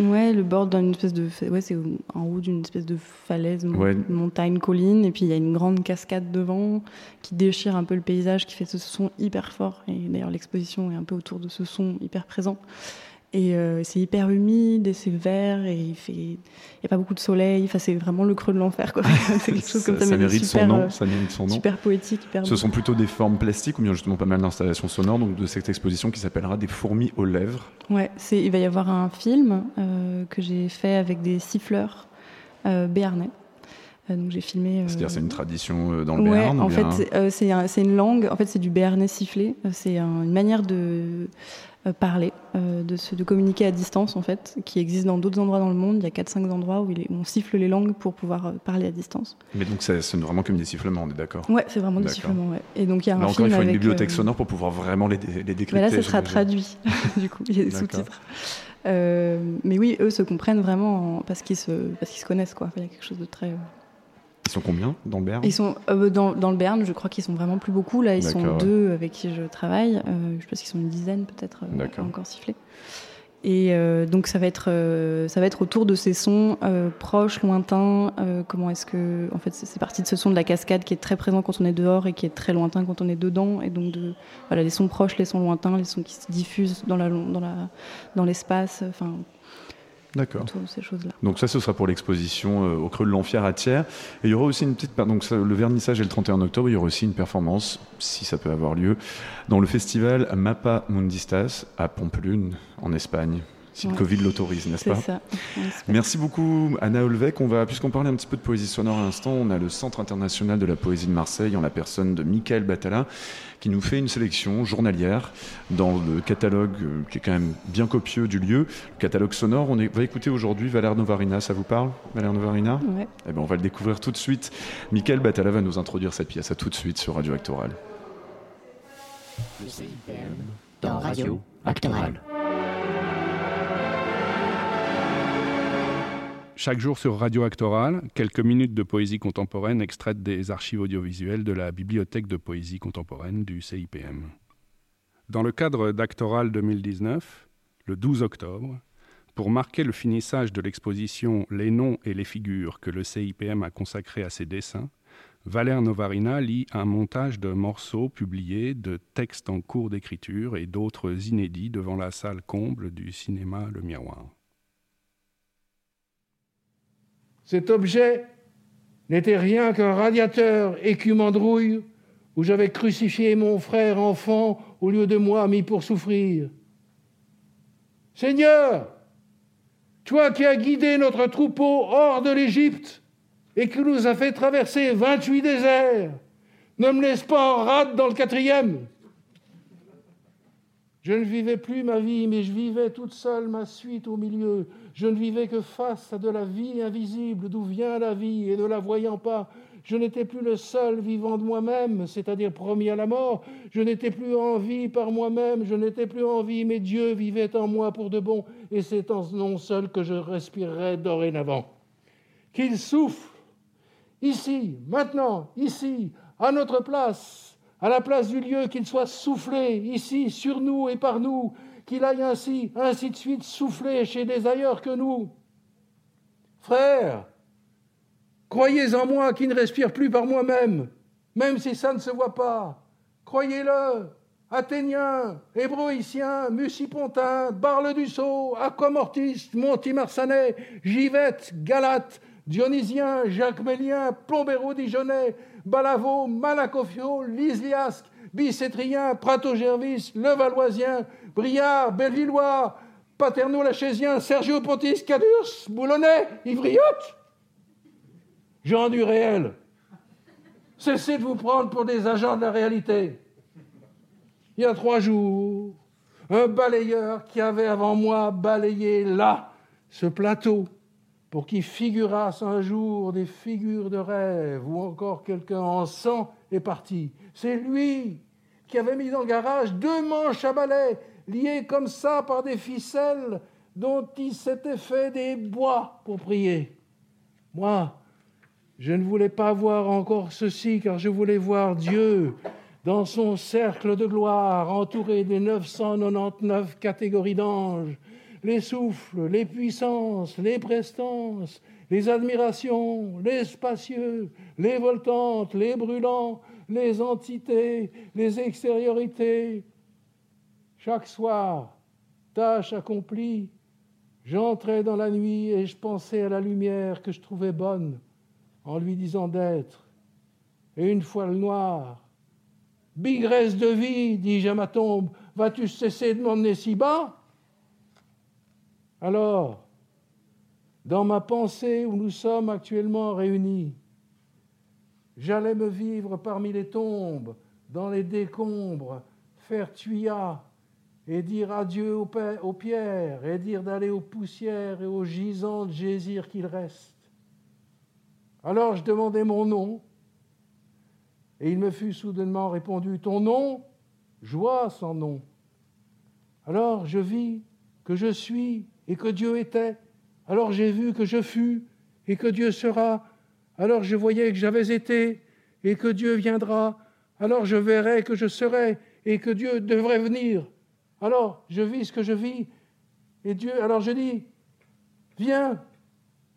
Ouais, le bord d'une espèce de. Ouais, c'est en haut d'une espèce de falaise, Ouais. montagne, colline, et puis il y a une grande cascade devant qui déchire un peu le paysage, qui fait ce son hyper fort. Et d'ailleurs, l'exposition est un peu autour de ce son hyper présent. Et euh, c'est hyper humide et c'est vert et il fait, il y a pas beaucoup de soleil. Enfin, c'est vraiment le creux de l'enfer, quoi. c'est quelque chose comme ça, ça, mérite super, son nom. euh, Ça mérite son nom. super poétique, hyper. Ce beau. sont plutôt des formes plastiques ou bien justement pas mal d'installations sonores donc de cette exposition qui s'appellera Des fourmis aux lèvres. Ouais, c'est, il va y avoir un film euh, que j'ai fait avec des siffleurs euh, béarnais. Euh, donc j'ai filmé. euh, C'est-à-dire c'est une tradition euh, dans le Ouais, Béarn en bien- fait, c'est, c'est, un- c'est une langue. En fait, c'est du béarnais sifflé. C'est un- une manière de parler, de, se, de communiquer à distance, en fait, qui existe dans d'autres endroits dans le monde. Il y a 4-5 endroits où, il est- où on siffle les langues pour pouvoir parler à distance. Mais donc ça sonne vraiment comme des sifflements, on est d'accord. Ouais, c'est vraiment des sifflements. Ouais. Et donc il y a un Là encore, film il faut une bibliothèque euh, sonore pour pouvoir vraiment les, les décrypter. mais là, ça sera traduit, du coup, il y a des sous-titres. Euh, mais oui, eux se comprennent vraiment en- parce qu'ils se, parce qu'ils se connaissent, quoi. Il y a quelque chose de très. Ils sont combien dans le Béarn Ils sont euh, dans, dans le Berne, je crois qu'ils sont vraiment plus beaucoup. Là, ils sont deux avec qui je travaille. Euh, je pense qu'ils sont une dizaine peut-être euh, encore sifflés. Et euh, donc ça va être ça va être autour de ces sons proches, lointains. comment est-ce que en fait c'est c'est parti de ce son de la cascade qui est très présent quand on est dehors et qui est très lointain quand on est dedans. Et donc de voilà les sons proches, les sons lointains, les sons qui se diffusent dans la dans la dans l'espace. Enfin D'accord. ces. Donc ça, ce sera pour l'exposition euh, au Creux de l'Enfer à Thiers. Et il y aura aussi une petite... Donc ça, le vernissage est le 31 octobre. Il y aura aussi une performance, si ça peut avoir lieu, dans le festival Mapa Mundistas à Pampelune, en Espagne. Si le. Covid l'autorise, n'est-ce C'est pas ça. Merci beaucoup Anna Olvec. On va, puisqu'on parlait un petit peu de poésie sonore à l'instant, on a le Centre international de la poésie de Marseille en la personne de Michael Batala qui nous fait une sélection journalière dans le catalogue euh, qui est quand même bien copieux du lieu, le catalogue sonore. On est- va écouter aujourd'hui Valère Novarina, ça vous parle Valère Novarina Ouais. Eh ben, on va le découvrir tout de suite. Michael Batala va nous introduire cette pièce à tout de suite sur Radio Actoral. Le CIPM dans Radio Actoral. Chaque jour sur Radio Actoral, quelques minutes de poésie contemporaine extraites des archives audiovisuelles de la Bibliothèque de poésie contemporaine du CIPM. Dans le cadre d'Actoral 2019, le 12 octobre, pour marquer le finissage de l'exposition Les noms et les figures que le CIPM a consacré à ses dessins, Valère Novarina lit un montage de morceaux publiés, de textes en cours d'écriture et d'autres inédits devant la salle comble du cinéma Le Miroir. Cet objet n'était rien qu'un radiateur écumandrouille où j'avais crucifié mon frère enfant au lieu de moi mis pour souffrir. Seigneur, toi qui as guidé notre troupeau hors de l'Égypte et qui nous a fait traverser 28 déserts, ne me laisse pas en rade dans le quatrième. Je ne vivais plus ma vie, mais je vivais toute seule ma suite au milieu. Je ne vivais que face à de la vie invisible, d'où vient la vie, et ne la voyant pas, je n'étais plus le seul vivant de moi-même, c'est-à-dire promis à la mort. Je n'étais plus en vie par moi-même, je n'étais plus en vie, mais Dieu vivait en moi pour de bon, et c'est en ce nom seul que je respirerai dorénavant. Qu'il souffle, ici, maintenant, ici, à notre place, à la place du lieu, qu'il soit soufflé, ici, sur nous et par nous, qu'il aille ainsi, ainsi de suite, souffler chez des ailleurs que nous. Frères, croyez en moi qui ne respire plus par moi-même, même si ça ne se voit pas. Croyez-le, Athéniens, Hébroïciens, Musipontins, Bar-le-Dussau, Aquamortistes, Montimarsanais, Givettes, Galates, Dionysiens, Jacques-Mélien, Plombéro-Dijonais, Balavo, Malacofio, Lysliasque, Bicétrien, Prato-Gervis, Levalloisien, Briard, Bellevillois, Paterno-Lachézien, Sergio Pontis, Cadurs, Boulonnais, Ivriote. Gens du réel, cessez de vous prendre pour des agents de la réalité. Il y a trois jours, un balayeur qui avait avant moi balayé là, ce plateau, pour qu'il figurasse un jour des figures de rêve, ou encore quelqu'un en sang est parti. C'est lui qui avait mis dans le garage deux manches à balai, liées comme ça par des ficelles dont il s'était fait des bois pour prier. Moi, je ne voulais pas voir encore ceci, car je voulais voir Dieu dans son cercle de gloire, entouré des 999 catégories d'anges, les souffles, les puissances, les prestances, les admirations, les spacieux, les voltantes, les brûlants, les entités, les extériorités. Chaque soir, tâche accomplie, j'entrais dans la nuit et je pensais à la lumière que je trouvais bonne en lui disant d'être. Et une fois le noir, bigresse de vie, dis-je à ma tombe, vas-tu cesser de m'emmener si bas? Alors, dans ma pensée où nous sommes actuellement réunis, j'allais me vivre parmi les tombes, dans les décombres, faire tuya et dire adieu aux, pierres et dire d'aller aux poussières et aux gisants de gésir qu'il reste. Alors je demandai mon nom et il me fut soudainement répondu Ton nom Joie sans nom. Alors je vis que je suis et que Dieu était. Alors j'ai vu que je fus et que Dieu sera. Alors je voyais que j'avais été et que Dieu viendra. Alors je verrai que je serai et que Dieu devrait venir. Alors je vis ce que je vis et Dieu. Alors je dis Viens,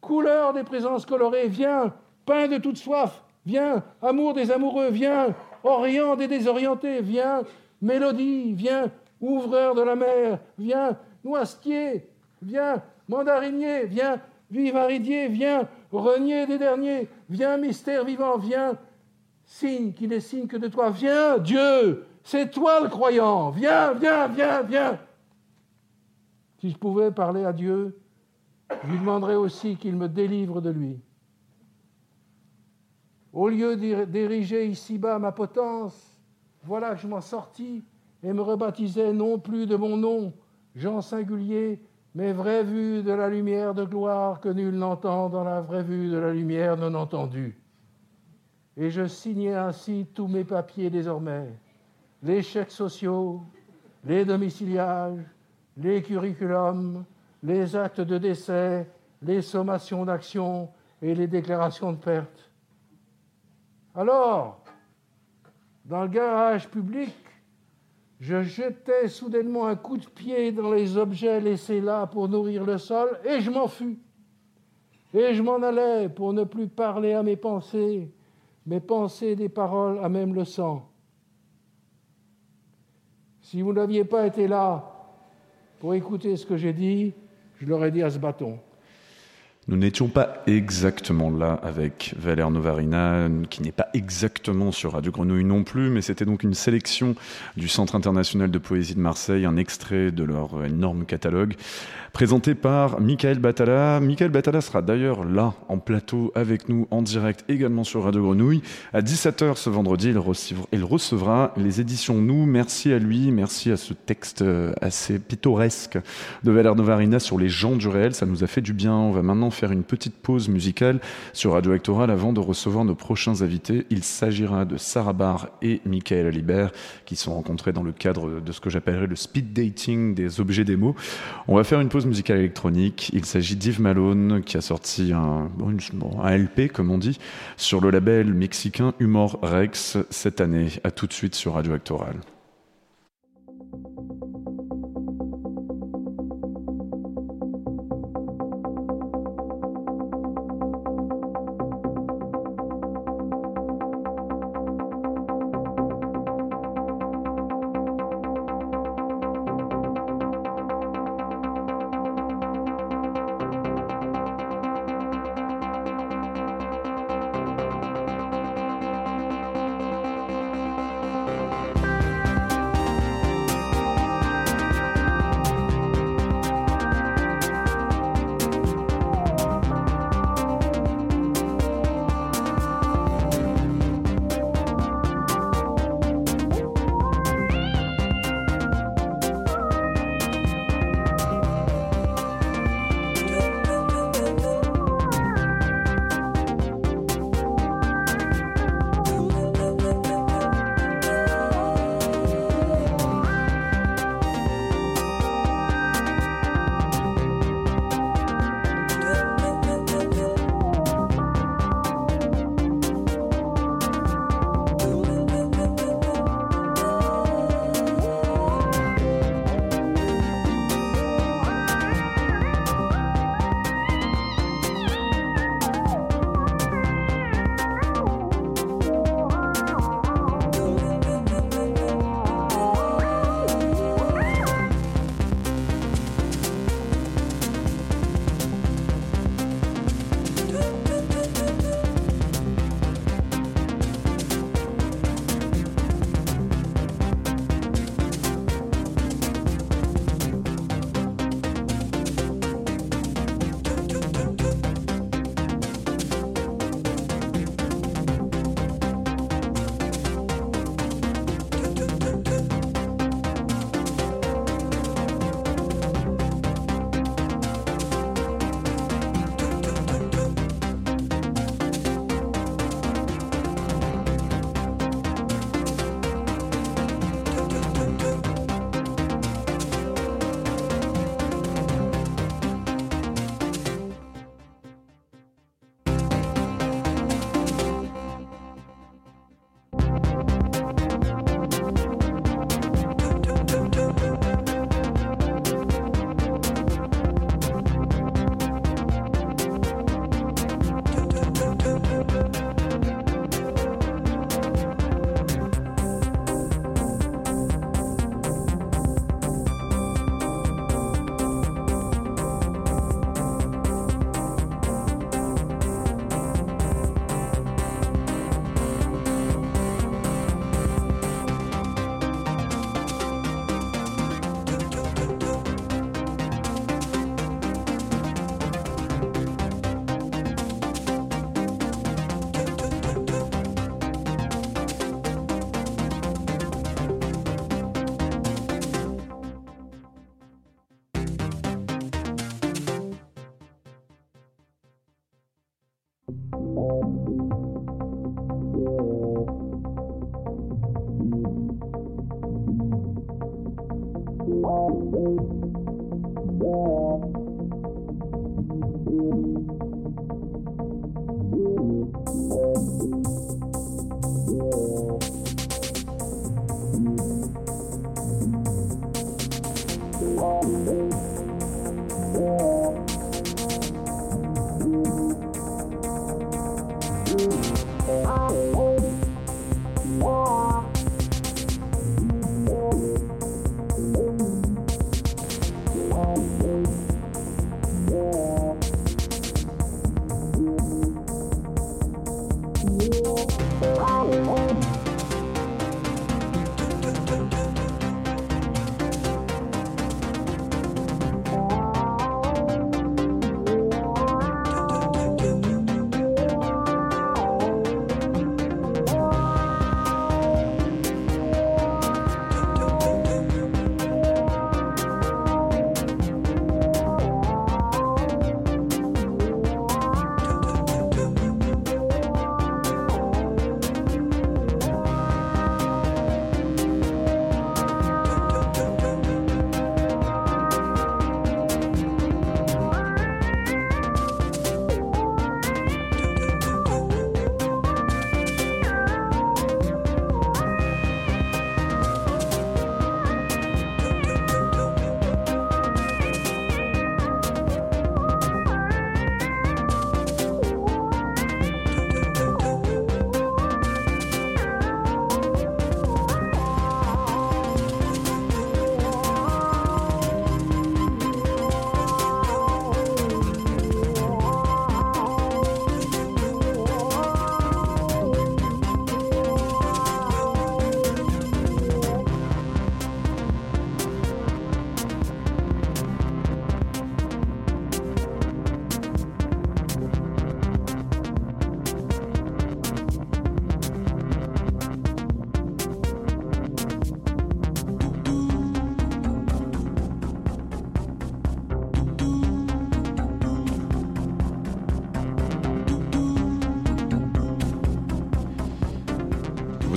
couleur des présences colorées, viens, pain de toute soif, viens, amour des amoureux, viens, orient des désorientés, viens, mélodie, viens, ouvreur de la mer, viens, noisetier, viens, mandarinier, viens, vivaridier, viens, renier des derniers, viens, mystère vivant, viens, signe qui n'est signe que de toi, viens, Dieu, c'est toi le croyant, viens, viens, viens, viens. Si je pouvais parler à Dieu, je lui demanderais aussi qu'il me délivre de lui. Au lieu d'ériger ici-bas ma potence, voilà que je m'en sortis et me rebaptisais non plus de mon nom, Jean singulier, mais vraie vue de la lumière de gloire que nul n'entend dans la vraie vue de la lumière non entendue. Et je signais ainsi tous mes papiers désormais, les chèques sociaux, les domiciliages, les curriculums, les actes de décès, les sommations d'action et les déclarations de perte. Alors, dans le garage public, je jetais soudainement un coup de pied dans les objets laissés là pour nourrir le sol et je m'en fus. Et je m'en allais pour ne plus parler à mes pensées, mes pensées des paroles à même le sang. Si vous n'aviez pas été là pour écouter ce que j'ai dit, je l'aurais dit à ce bâton. Nous n'étions pas exactement là avec Valère Novarina, qui n'est pas exactement sur Radio Grenouille non plus, mais c'était donc une sélection du Centre international de poésie de Marseille, un extrait de leur énorme catalogue, présenté par Michael Batala. Michael Batala sera d'ailleurs là, en plateau, avec nous, en direct, également sur Radio Grenouille. À 17h ce vendredi, il recevra, les éditions Nous. Merci à lui, merci à ce texte assez pittoresque de Valère Novarina sur les gens du réel. Ça nous a fait du bien. On va maintenant faire une petite pause musicale sur Radio Actoral avant de recevoir nos prochains invités. Il s'agira de Sarah Barr et Michael Alibert qui sont rencontrés dans le cadre de ce que j'appellerais le speed dating des objets mots. On va faire une pause musicale électronique. Il s'agit d'Yves Malone qui a sorti un, un LP, comme on dit, sur le label mexicain Humor Rex cette année. À tout de suite sur Radio Actoral.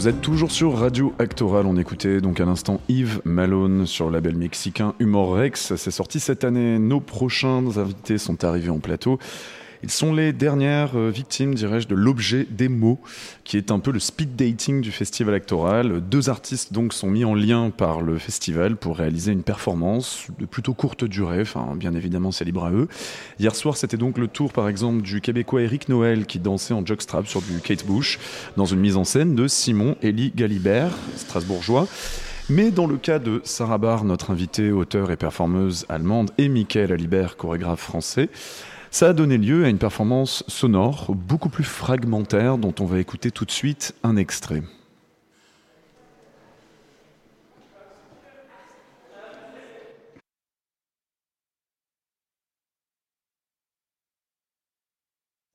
Vous êtes toujours sur Radio Actoral, on écoutait donc à l'instant Yves Malone sur le label mexicain Humor Rex. C'est sorti cette année. Nos prochains invités sont arrivés en plateau. Ils sont les dernières euh, victimes, dirais-je, de l'objet des mots, qui est un peu le speed dating du festival actoral. Deux artistes donc sont mis en lien par le festival pour réaliser une performance de plutôt courte durée. Enfin, bien évidemment, c'est libre à eux. Hier soir, c'était donc le tour, par exemple, du Québécois Eric Noël qui dansait en jockstrap sur du Kate Bush dans une mise en scène de Simon Elie Galibert, strasbourgeois. Mais dans le cas de Sarah Barr, notre invitée, auteure et performeuse allemande, et Michael Alibert, chorégraphe français, ça a donné lieu à une performance sonore beaucoup plus fragmentaire dont on va écouter tout de suite un extrait.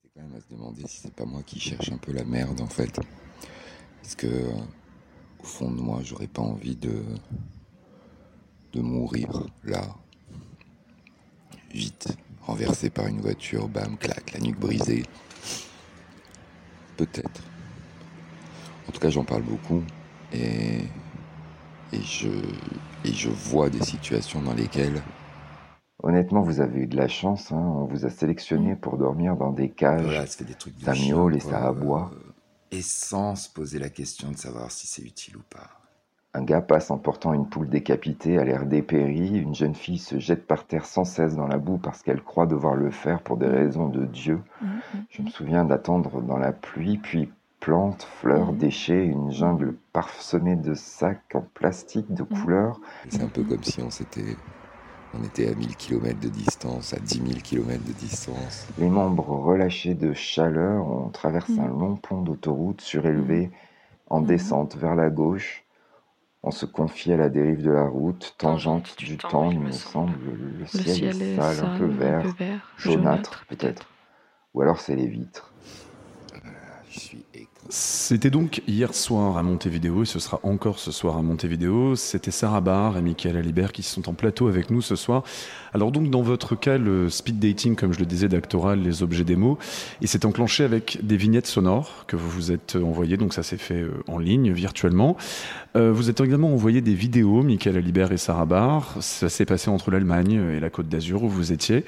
C'est quand même à se demander si c'est pas moi qui cherche un peu la merde en fait. Parce que au fond de moi, j'aurais pas envie de de mourir là, vite, renversé par une voiture, bam, clac, la nuque brisée. Peut-être. En tout cas, j'en parle beaucoup et, et, je, et je vois des situations dans lesquelles. Honnêtement, vous avez eu de la chance. hein. On vous a sélectionné pour dormir dans des cages. Voilà, ça fait des trucs de ça chien, miaule et ça aboie. euh, et sans se poser la question de savoir si c'est utile ou pas. Un gars passe en portant une poule décapitée à l'air dépéri. Une jeune fille se jette par terre sans cesse dans la boue parce qu'elle croit devoir le faire pour des raisons de Dieu. Je me souviens d'attendre dans la pluie, puis plantes, fleurs, déchets, une jungle parsemée de sacs en plastique de couleurs. C'est un peu comme si on s'était. On était à 1000 km de distance, à 10 000 km de distance. Les membres relâchés de chaleur, on traverse un long pont d'autoroute surélevé en descente vers la gauche. On se confie à la dérive de la route, tangente du temps, il me semble. Le ciel, est sale, un peu vert, jaunâtre peut-être. Ou alors c'est les vitres. Je suis. C'était donc hier soir à Montevideo et ce sera encore ce soir à Montevideo. C'était Sarah Barr et Michael Alibert qui sont en plateau avec nous ce soir. Alors donc dans votre cas, le speed dating, comme je le disais, d'Actoral, les objets démo, il s'est enclenché avec des vignettes sonores que vous vous êtes envoyées, donc ça s'est fait euh, en ligne, virtuellement. Euh, vous êtes également envoyé des vidéos, Michael Alibert et Sarah Barr. Ça s'est passé entre l'Allemagne et la Côte d'Azur où vous étiez.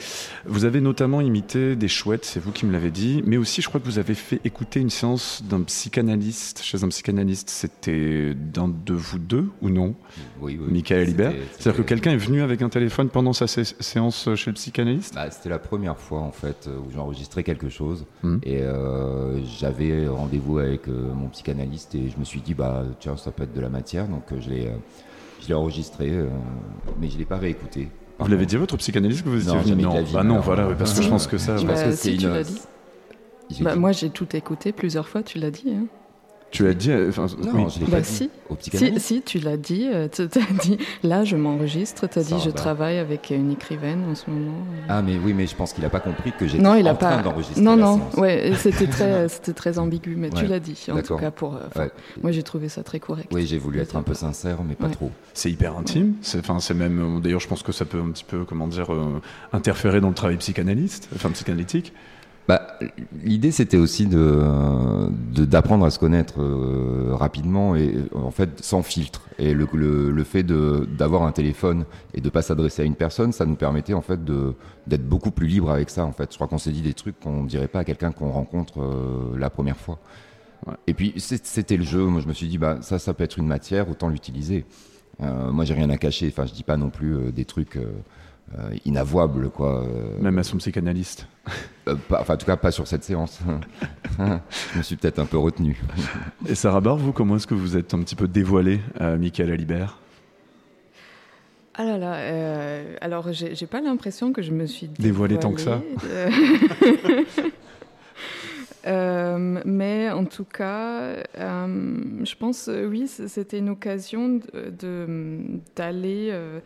Vous avez notamment imité des chouettes, c'est vous qui me l'avez dit, mais aussi je crois que vous avez fait écouter une séance d'un psychanalyste, chez un psychanalyste. C'était d'un de vous deux ou non Oui, oui. Michael Alibert. C'est-à-dire que quelqu'un est venu avec un téléphone pendant sa sé- séance chez le psychanalyste Bah, C'était la première fois en fait où j'enregistrais quelque chose Mhm. et euh, j'avais rendez-vous avec euh, mon psychanalyste et je me suis dit bah tiens ça peut être de la matière donc euh, je l'ai euh, je l'ai enregistré euh, mais je l'ai pas réécouté. Vous l'avez dit à votre psychanalyste que vous étiez Non, venu Non, bah non, voilà, parce que je pense que ça. Je pense que c'est une- l'as dit. J'ai Bah, moi, j'ai tout écouté plusieurs fois, tu l'as dit. hein. Tu l'as dit. euh, enfin, Non, oui. je l'ai Bah pas si. dit au Si, psychanalyste. si, tu l'as dit. euh, tu as dit, là, je m'enregistre. Tu as Ça dit, je travaille avec une écrivaine en ce moment. Ah mais oui mais je pense qu'il a pas compris que j'étais Non, il en a train pas. d'enregistrer Non, la non. séance. Ouais, c'était très, c'était très ambigu, mais tu l'as dit. En tout cas, pour. euh, Ouais. Moi, j'ai trouvé ça très correct. Oui j'ai voulu être un peu sincère mais pas Ouais. trop. C'est hyper intime. C'est, enfin, c'est même. euh, D'ailleurs, je pense que ça peut un petit peu, comment dire, euh, interférer dans le travail psychanalyste, enfin psychanalytique. Bah, L'idée, c'était aussi de de- d'apprendre à se connaître euh, rapidement et euh, en fait sans filtre. Et le, le, le fait de d'avoir un téléphone et de pas s'adresser à une personne, ça nous permettait en fait de d'être beaucoup plus libre avec ça. En fait, je crois qu'on s'est dit des trucs qu'on dirait pas à quelqu'un qu'on rencontre euh, la première fois. Ouais. Et puis c'est- c'était le jeu. Moi, je me suis dit bah ça, ça peut être une matière, autant l'utiliser. Euh, moi, j'ai rien à cacher. Enfin, je dis pas non plus euh, des trucs. Euh, inavouables quoi. Euh, Même à son psychanalyste. euh, pas- enfin, en tout cas, pas sur cette séance. je me suis peut-être un peu retenu. Et Sarah Barr, vous, comment est-ce que vous êtes un petit peu dévoilé à Michael Alibert? Ah là là, euh, alors j'ai pas l'impression que je me suis Dévoilée tant que ça. euh, mais en tout cas, euh, je pense, oui, c'était une occasion de- de- d'aller euh,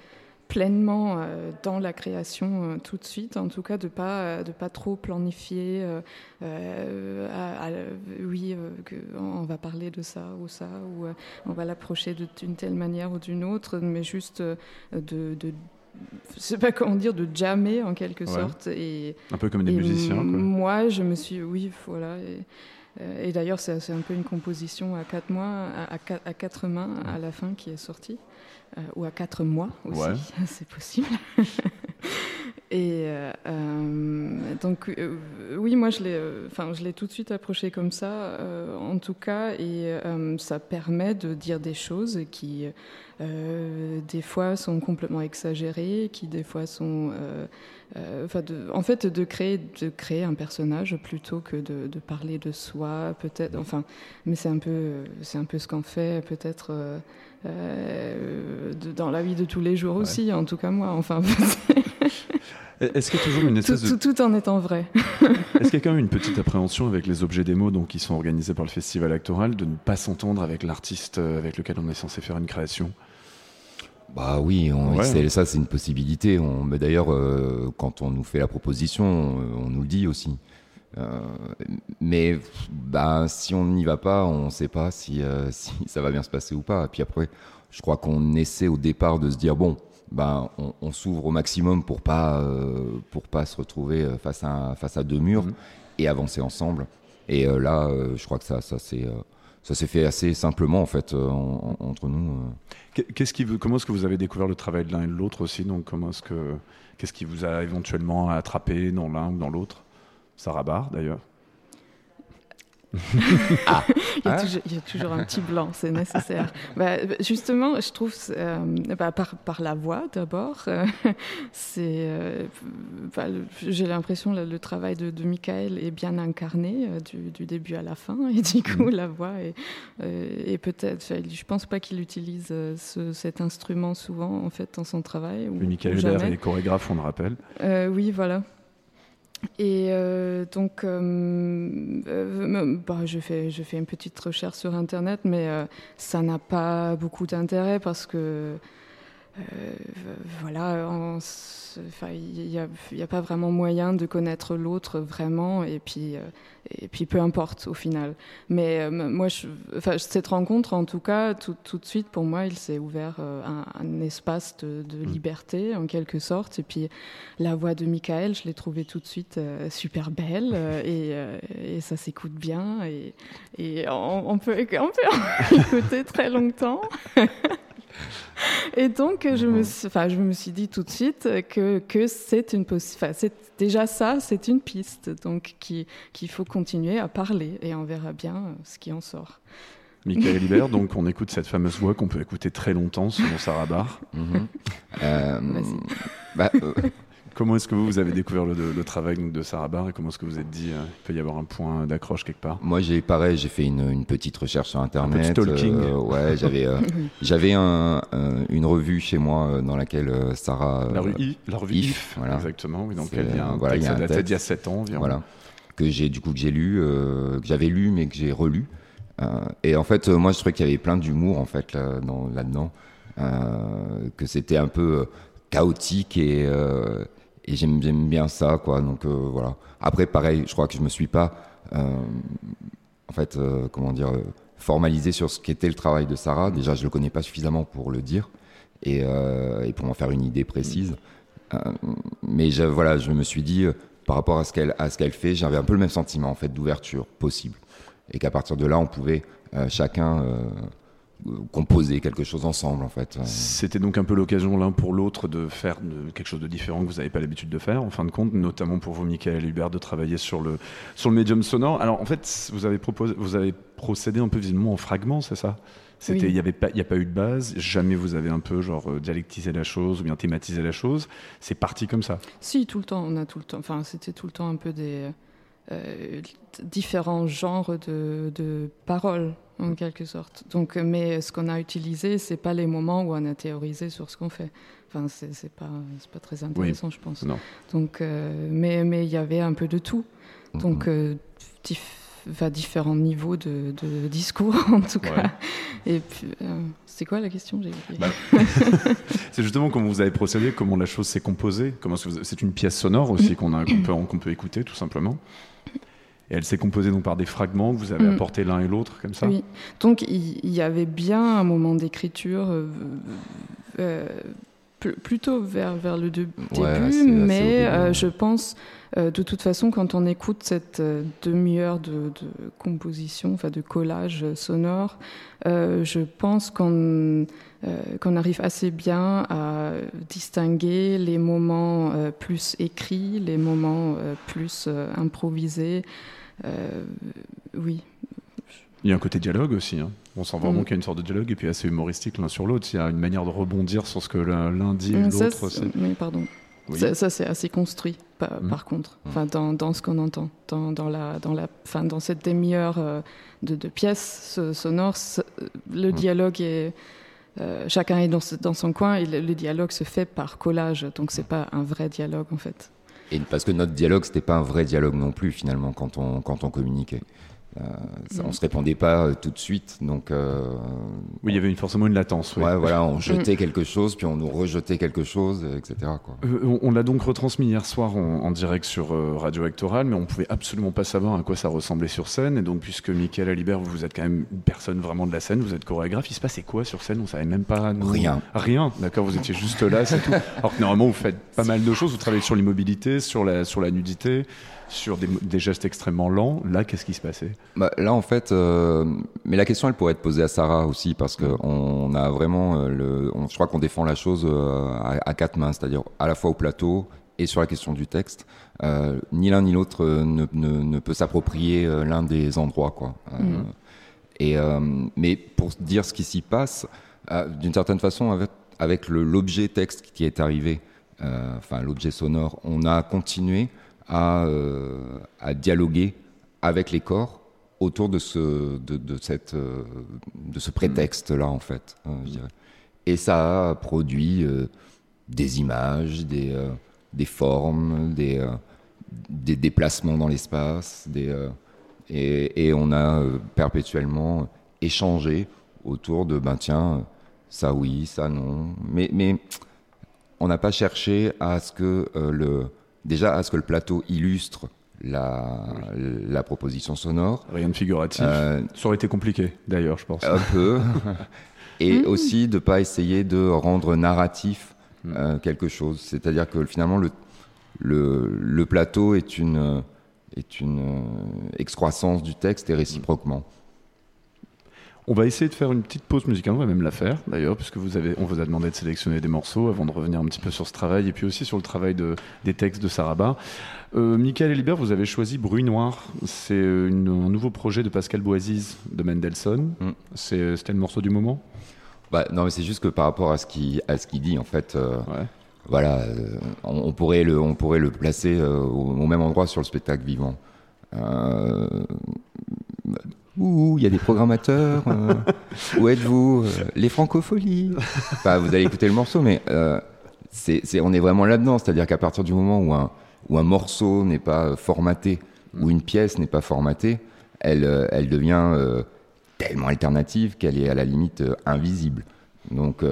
pleinement euh, dans la création euh, tout de suite, en tout cas de pas euh, de pas trop planifier. euh, à- à- oui, euh, que on va parler de ça ou ça, ou euh, on va l'approcher d'une telle manière ou d'une autre, mais juste de, de je sais pas comment dire, de jammer en quelque Ouais. sorte. Et, Un peu comme des musiciens, quoi. Moi, je me suis, oui, voilà. Et, et d'ailleurs, c'est un peu une composition à quatre mois, à, à quatre- à quatre mains à la fin qui est sortie, euh, ou à quatre mois aussi, Ouais. c'est possible. Et euh, donc euh, oui, moi je l'ai, euh, enfin je l'ai tout de suite approché comme ça, euh, en tout cas, et ça permet de dire des choses qui des fois sont complètement exagérées, qui des fois sont, enfin, en fait, de créer, de créer un personnage plutôt que de, de parler de soi, peut-être. Enfin, mais c'est un peu, c'est un peu ce qu'on fait, peut-être. Euh, de- dans la vie de tous les jours aussi, en tout cas moi. Enfin, Est-ce qu'il y a toujours une tout, espèce de tout- tout en étant vrai. Est-ce qu'il y a quand même une petite appréhension avec les objets démo donc, qui sont organisés par le festival actoral de ne pas s'entendre avec l'artiste euh, avec lequel on est censé faire une création? Bah oui, on, Ouais. c'est- ça c'est une possibilité. On, mais d'ailleurs, euh, quand on nous fait la proposition, on, on nous le dit aussi. Euh, mais bah, si on n'y va pas, on ne sait pas si, euh, si ça va bien se passer ou pas. Et puis après, je crois qu'on essaie au départ de se dire bon, bah, on, on s'ouvre au maximum pour pas euh, pour pas se retrouver face à face à deux murs Mhm. et avancer ensemble. Et euh, là, euh, je crois que ça ça c'est ça s'est fait assez simplement en fait en- en- entre nous. Qu'est- Qu'est-ce qui comment est-ce que vous avez découvert le travail de l'un et de l'autre aussi? Donc comment est-ce que qu'est-ce qui vous a éventuellement attrapé dans l'un ou dans l'autre? Sarah Barr d'ailleurs. Il y, a Ah. toujours, il y a toujours un petit blanc, c'est nécessaire. Bah, justement, je trouve, euh, bah, par, par la voix d'abord, euh, c'est, euh, bah, j'ai l'impression que le travail de, de Michael est bien incarné euh, du, du début à la fin, et du coup, la voix est, euh, est peut-être, je pense pas qu'il utilise ce- cet instrument souvent en fait dans son travail. Ou, Michael ou jamais. est chorégraphe, on le rappelle. Euh, oui, voilà. Et euh, donc, euh, euh, bah, je, fais, je fais une petite recherche sur Internet, mais ça n'a pas beaucoup d'intérêt parce que voilà, il n'y a, a, pas vraiment moyen de connaître l'autre vraiment, et puis, et puis peu importe au final. Mais moi, je, cette rencontre, en tout cas, tout, tout de suite, pour moi, il s'est ouvert un, un, espace de, de, Mm. liberté, en quelque sorte. Et puis la voix de Michael, je l'ai trouvée tout de suite super belle, et, et, ça s'écoute bien, et, et on, on, peut, on peut écouter très longtemps. Et donc, je me, suis, enfin, je me suis dit tout de suite que, que c'est une c'est déjà ça, c'est une piste, donc qu'il qui faut continuer à parler et on verra bien ce qui en sort. Michael Libert, donc on écoute cette fameuse voix qu'on peut écouter très longtemps selon Sarah Barr. Mm -hmm. euh, bah, euh... Comment est-ce que vous, vous avez découvert le, le travail de Sarah Barr et comment est-ce que vous vous êtes dit euh, il peut y avoir un point d'accroche quelque part? Moi, j'ai pareil, j'ai fait une, une, petite recherche sur Internet. Un petit stalking. Euh, ouais, j'avais j'avais un, un, une revue chez moi dans laquelle Sarah. La rue I, la revue If, If voilà. exactement. Oui, donc il y a un voilà, texte il y a un daté texte, d'il y a 7 ans environ. Voilà, que j'ai du coup que j'ai lu, euh, que j'avais lu mais que j'ai relu. Euh, et en fait, moi, je trouvais qu'il y avait plein d'humour en fait là, dans, là-dedans, que c'était un peu chaotique et et j'aime bien ça quoi. Donc euh, voilà. Après pareil je crois que je me suis pas euh, en fait euh, comment dire formalisé sur ce qu'était le travail de Sarah. Déjà je le connais pas suffisamment pour le dire et, pour m'en faire une idée précise. Mais je, voilà je me suis dit par rapport à ce qu'elle à ce qu'elle fait j'avais un peu le même sentiment en fait d'ouverture possible. Et qu'à partir de là on pouvait chacun composer quelque chose ensemble en fait. C'était donc un peu l'occasion l'un pour l'autre de faire de, quelque chose de différent que vous n'avez pas l'habitude de faire en fin de compte, notamment pour vous Michael Hubert de travailler sur le, sur le médium sonore. Alors en fait vous avez, proposé, vous avez procédé un peu visiblement en fragments, c'est ça? C'était, il n'y avait pas, il a pas eu de base. Jamais vous avez un peu genre dialectisé la chose ou bien thématisé la chose. C'est parti comme ça? Si tout le temps, on a tout le temps. Enfin, c'était tout le temps un peu des euh, différents genres de, de paroles en quelque sorte. Donc, mais ce qu'on a utilisé, c'est pas les moments où on a théorisé sur ce qu'on fait. Enfin, c'est, pas, pas très intéressant, oui. je pense. Non. Donc, euh, mais mais il y avait un peu de tout. Donc, euh, dif- différents niveaux de, de, discours en tout cas. Et puis, c'est quoi la question. Bah, c'est justement comment vous avez procédé, comment la chose s'est composée. Comment c'est une pièce sonore aussi qu'on, a, qu'on, peut, qu'on peut écouter tout simplement. Et elle s'est composée donc par des fragments que vous avez Mm. apportés l'un et l'autre, comme ça? Oui. Donc il y, y, avait bien un moment d'écriture euh, euh, pl- plutôt vers, vers le Ouais, début, mais euh, je pense euh, de toute façon quand on écoute cette euh, demi-heure de, de composition, enfin de collage sonore, je pense qu'on qu'on arrive assez bien à distinguer les moments plus écrits, les moments plus improvisés. Euh, oui. Il y a un côté dialogue aussi. Hein. On sent vraiment Mm. qu'il y a une sorte de dialogue et puis assez humoristique l'un sur l'autre. Il y a une manière de rebondir sur ce que l'un dit et Mm, l'autre. oui, pardon. Oui. Ça, ça, c'est assez construit, par, Mm. par contre, enfin, dans, dans ce qu'on entend, dans, dans, la, dans, la, enfin, dans cette demi-heure euh, de, de pièces so- sonores, le Mm. dialogue est. euh, chacun est dans son coin et le, le dialogue se fait par collage, donc c'est pas un vrai dialogue en fait. Et parce que notre dialogue, c'était pas un vrai dialogue non plus finalement quand on quand on communiquait. Euh, ça, Mm. On se répondait pas euh, tout de suite, donc. euh, Oui, il y avait une, forcément une latence. oui. Ouais, voilà, on Mm. jetait quelque chose, puis on nous rejetait quelque chose, etc. Quoi. Euh, on on l'a donc retransmis hier soir en, en direct sur euh, Radio Actoral, mais on pouvait absolument pas savoir à quoi ça ressemblait sur scène. Et donc, puisque Michael Alibert, vous êtes quand même une personne vraiment de la scène, vous êtes chorégraphe, il se passait quoi sur scène? On savait même pas. nous- Rien. Rien, d'accord, vous étiez juste là, c'est tout. Alors que normalement, vous faites pas mal de choses, vous travaillez sur l'immobilité, sur la, sur la nudité, sur des, des gestes extrêmement lents. Là, qu'est-ce qui se passait? Bah, là, en fait, euh, mais la question, elle pourrait être posée à Sarah aussi, parce que on a vraiment, euh, le, on, je crois qu'on défend la chose euh, à, à quatre mains, c'est-à-dire à la fois au plateau et sur la question du texte. Euh, ni l'un ni l'autre ne, ne, ne peut s'approprier l'un des endroits, quoi. Euh, Mhm. Et euh, mais pour dire ce qui s'y passe, euh, d'une certaine façon, avec, l'objet texte qui est arrivé, euh, enfin l'objet sonore, on a continué à, euh, à dialoguer avec les corps autour de ce, de, cette, euh, de ce prétexte-là, en fait. dirais. Et ça a produit euh, des images, des, des formes, des, des déplacements dans l'espace, des, et, et on a perpétuellement échangé autour de, ben tiens, Ça oui, ça non. Mais, mais on n'a pas cherché à ce que le déjà à ce que le plateau illustre la, la proposition sonore. Rien de figuratif. Euh, Ça aurait été compliqué, d'ailleurs, je pense. Un peu. Et aussi de pas essayer de rendre narratif Hmm. euh, quelque chose. C'est-à-dire que finalement, le, le, le plateau est une, est une euh, excroissance du texte et réciproquement. On va essayer de faire une petite pause musicale, on va même la faire d'ailleurs, puisque vous avez, on vous a demandé de sélectionner des morceaux avant de revenir un petit peu sur ce travail et puis aussi sur le travail de, des textes de Saraba. Euh, Michael Elibert, vous avez choisi Bruit Noir. C'est une- un nouveau projet de Pascal Boisiz de Mendelssohn. Mm. C'est- C'était le morceau du moment? Bah, non, mais c'est juste que par rapport à ce qu'il dit, en fait, euh, voilà, euh, on, on pourrait le, on pourrait le placer euh, au, au même endroit sur le spectacle vivant. Euh, Ouh, il y a des programmateurs. euh, où êtes-vous Euh, Les francopholies? Enfin, vous allez écouter le morceau, mais euh, c'est, on est vraiment là-dedans. C'est-à-dire qu'à partir du moment où un, où un morceau n'est pas formaté, où une pièce n'est pas formatée, elle, elle devient tellement alternative qu'elle est à la limite invisible. Donc,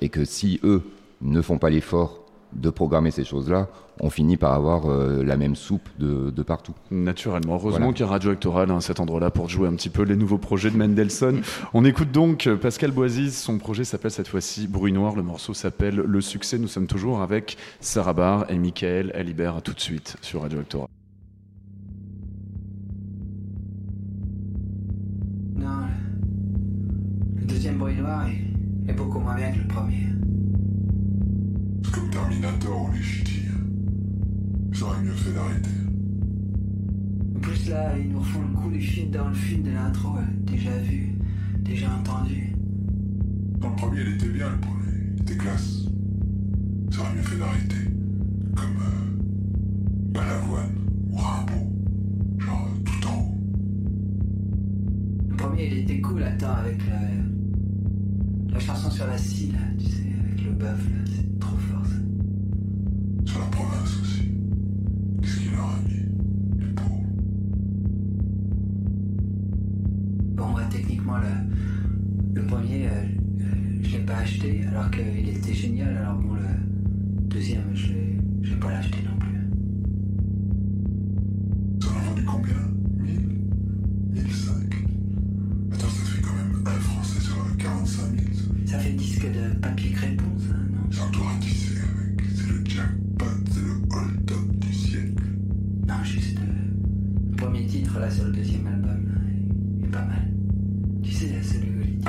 et que si eux ne font pas l'effort de programmer ces choses-là, on finit par avoir euh, la même soupe de, de partout. Naturellement. Heureusement Voilà. qu'il y a Radio Actoral à cet endroit-là pour jouer un petit peu les nouveaux projets de Mendelssohn. On écoute donc euh, Pascal Boisiz. Son projet s'appelle cette fois-ci Bruit Noir. Le morceau s'appelle Le Succès. Nous sommes toujours avec Sarah Barr et Michael Alibert. À tout de suite sur Radio Actoral. Non, le deuxième bruit noir est beaucoup moins bien que le premier. Comme Terminator ou les ch'tis. J'aurais mieux fait d'arrêter. En plus là, ils nous refont le coup du film dans le film de l'intro, déjà vu, déjà entendu. Dans le premier, il était bien, le premier. Il était classe. J'aurais mieux fait d'arrêter. Comme euh, Balavoine ou Rimbaud. Genre euh, tout en haut. Le premier, il était cool, attends, avec la, la chanson sur la scie, là, tu sais, avec le bœuf, là, c'est trop fort. Sur la province aussi. Qu'est-ce qu'il leur a mis Les pauvres. Bon, ouais, techniquement, le, le premier, le, je l'ai pas acheté alors qu'il était génial. Alors bon, le deuxième, je ne l'ai pas l'acheté non plus. Ça en a vendu combien 1000 1005 Attends, ça fait quand même un Français sur 45 000. Ça fait disque de papier crépon, ça, non? Ça un tour à 10. Sur le deuxième album, là, est pas mal. Tu sais, là, celui où il dit.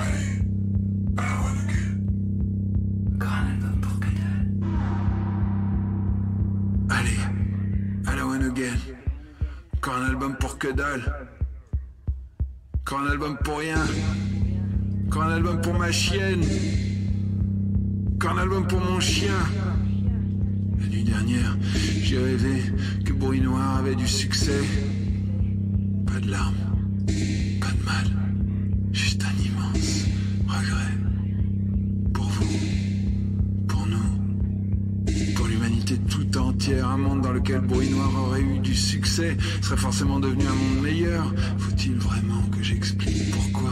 Encore un album pour que dalle. Allez, à la one again. Encore un album pour que dalle. Encore un album pour rien. Encore un album pour ma chienne. Encore un album pour mon chien. La nuit dernière, j'ai rêvé que Bruit Noir avait du succès. Pas de larmes, pas de mal. Juste un immense regret. Pour vous, pour nous, pour l'humanité tout entière, un monde dans lequel Bruit aurait eu du succès serait forcément devenu un monde meilleur. Faut-il vraiment que j'explique pourquoi?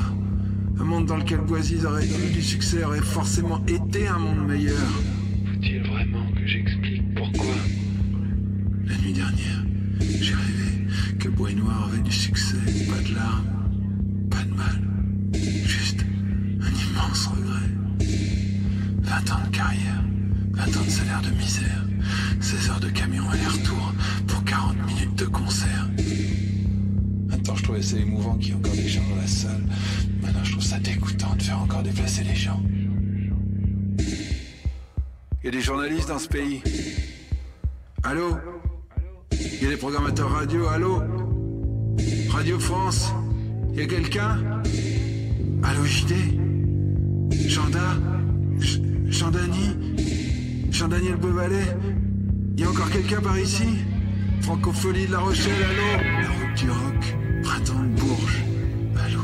Un monde dans lequel Boisiz aurait eu du succès aurait forcément été un monde meilleur. Pas de mal, juste un immense regret. 20 ans de carrière, 20 ans de salaire de misère, 16 heures de camion aller-retour pour 40 minutes de concert. Temps, je trouvais ça émouvant qu'il y ait encore des gens dans la salle. Maintenant, je trouve ça dégoûtant de faire encore déplacer les gens. Il y a des journalistes dans ce pays. Allô? Il y a des programmateurs radio, allô? Radio France y a quelqu'un? Allô JD Janda J- Jean Dany Jean-Daniel Beauvalet? Y a encore quelqu'un par ici? Francophonie de La Rochelle, allô? La route du rock, printemps de Bourges, allô?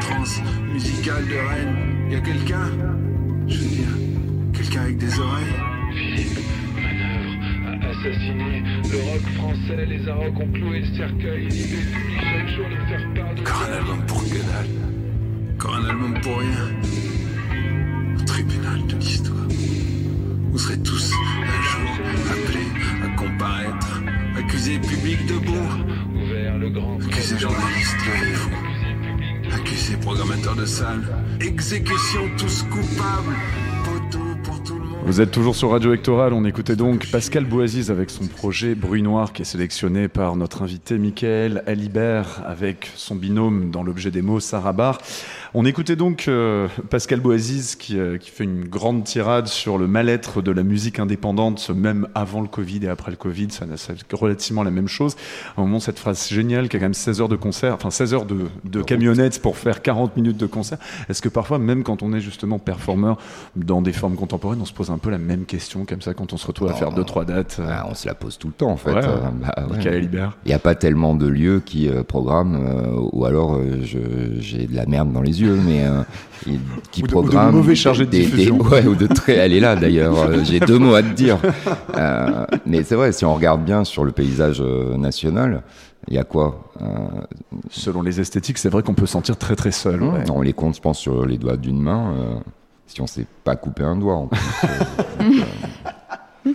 Trans musicale de Rennes, y a quelqu'un? Je veux dire, quelqu'un avec des oreilles? Philippe Manœuvre a assassiné le rock français. Les Arocs ont cloué le cercueil. L'idée publie chaque jour de faire part de Encore un album pour que dalle. Encore un album pour rien. Notre tribunal de l'histoire. Vous serez tous un jour appelés à comparaître, accusés publics debout, accusés journalistes, levez-vous, accusés programmateurs de salles, exécution tous coupables, Vous êtes toujours sur Radio Hectoral, on écoutait donc Pascal Boisiz avec son projet Bruit Noir qui est sélectionné par notre invité Michael Alibert avec son binôme dans l'objet des mots Sarah Barr. On écoutait donc euh, Pascal qui, euh, qui fait une grande tirade sur le mal-être de la musique indépendante, même avant le Covid et après le Covid, ça c'est relativement la même chose. À un moment, cette phrase géniale qui a quand même 16 heures de concert, enfin 16 heures de, de camionnette pour faire 40 minutes de concert. Est-ce que parfois, même quand on est justement performeur dans des formes contemporaines, on se pose un peu la même question comme ça quand on se retrouve à faire deux trois dates euh, Ah, on se la pose tout le temps en fait. Ouais, bah, ouais. Il n'y a pas tellement de lieux qui programment, ou alors j'ai de la merde dans les yeux, mais euh, et- qui Ou de- ou de mauvais chargés de des, des- diffusion. ouais, ou de très. Elle est là d'ailleurs. euh, J'ai deux mots à te dire. Euh, mais c'est vrai, si on regarde bien sur le paysage national, il y a quoi Euh, Selon les esthétiques, c'est vrai qu'on peut se sentir très très seul. Mmh, ouais. On les compte, je pense, sur les doigts d'une main. si on sait pas couper un doigt, en plus. donc,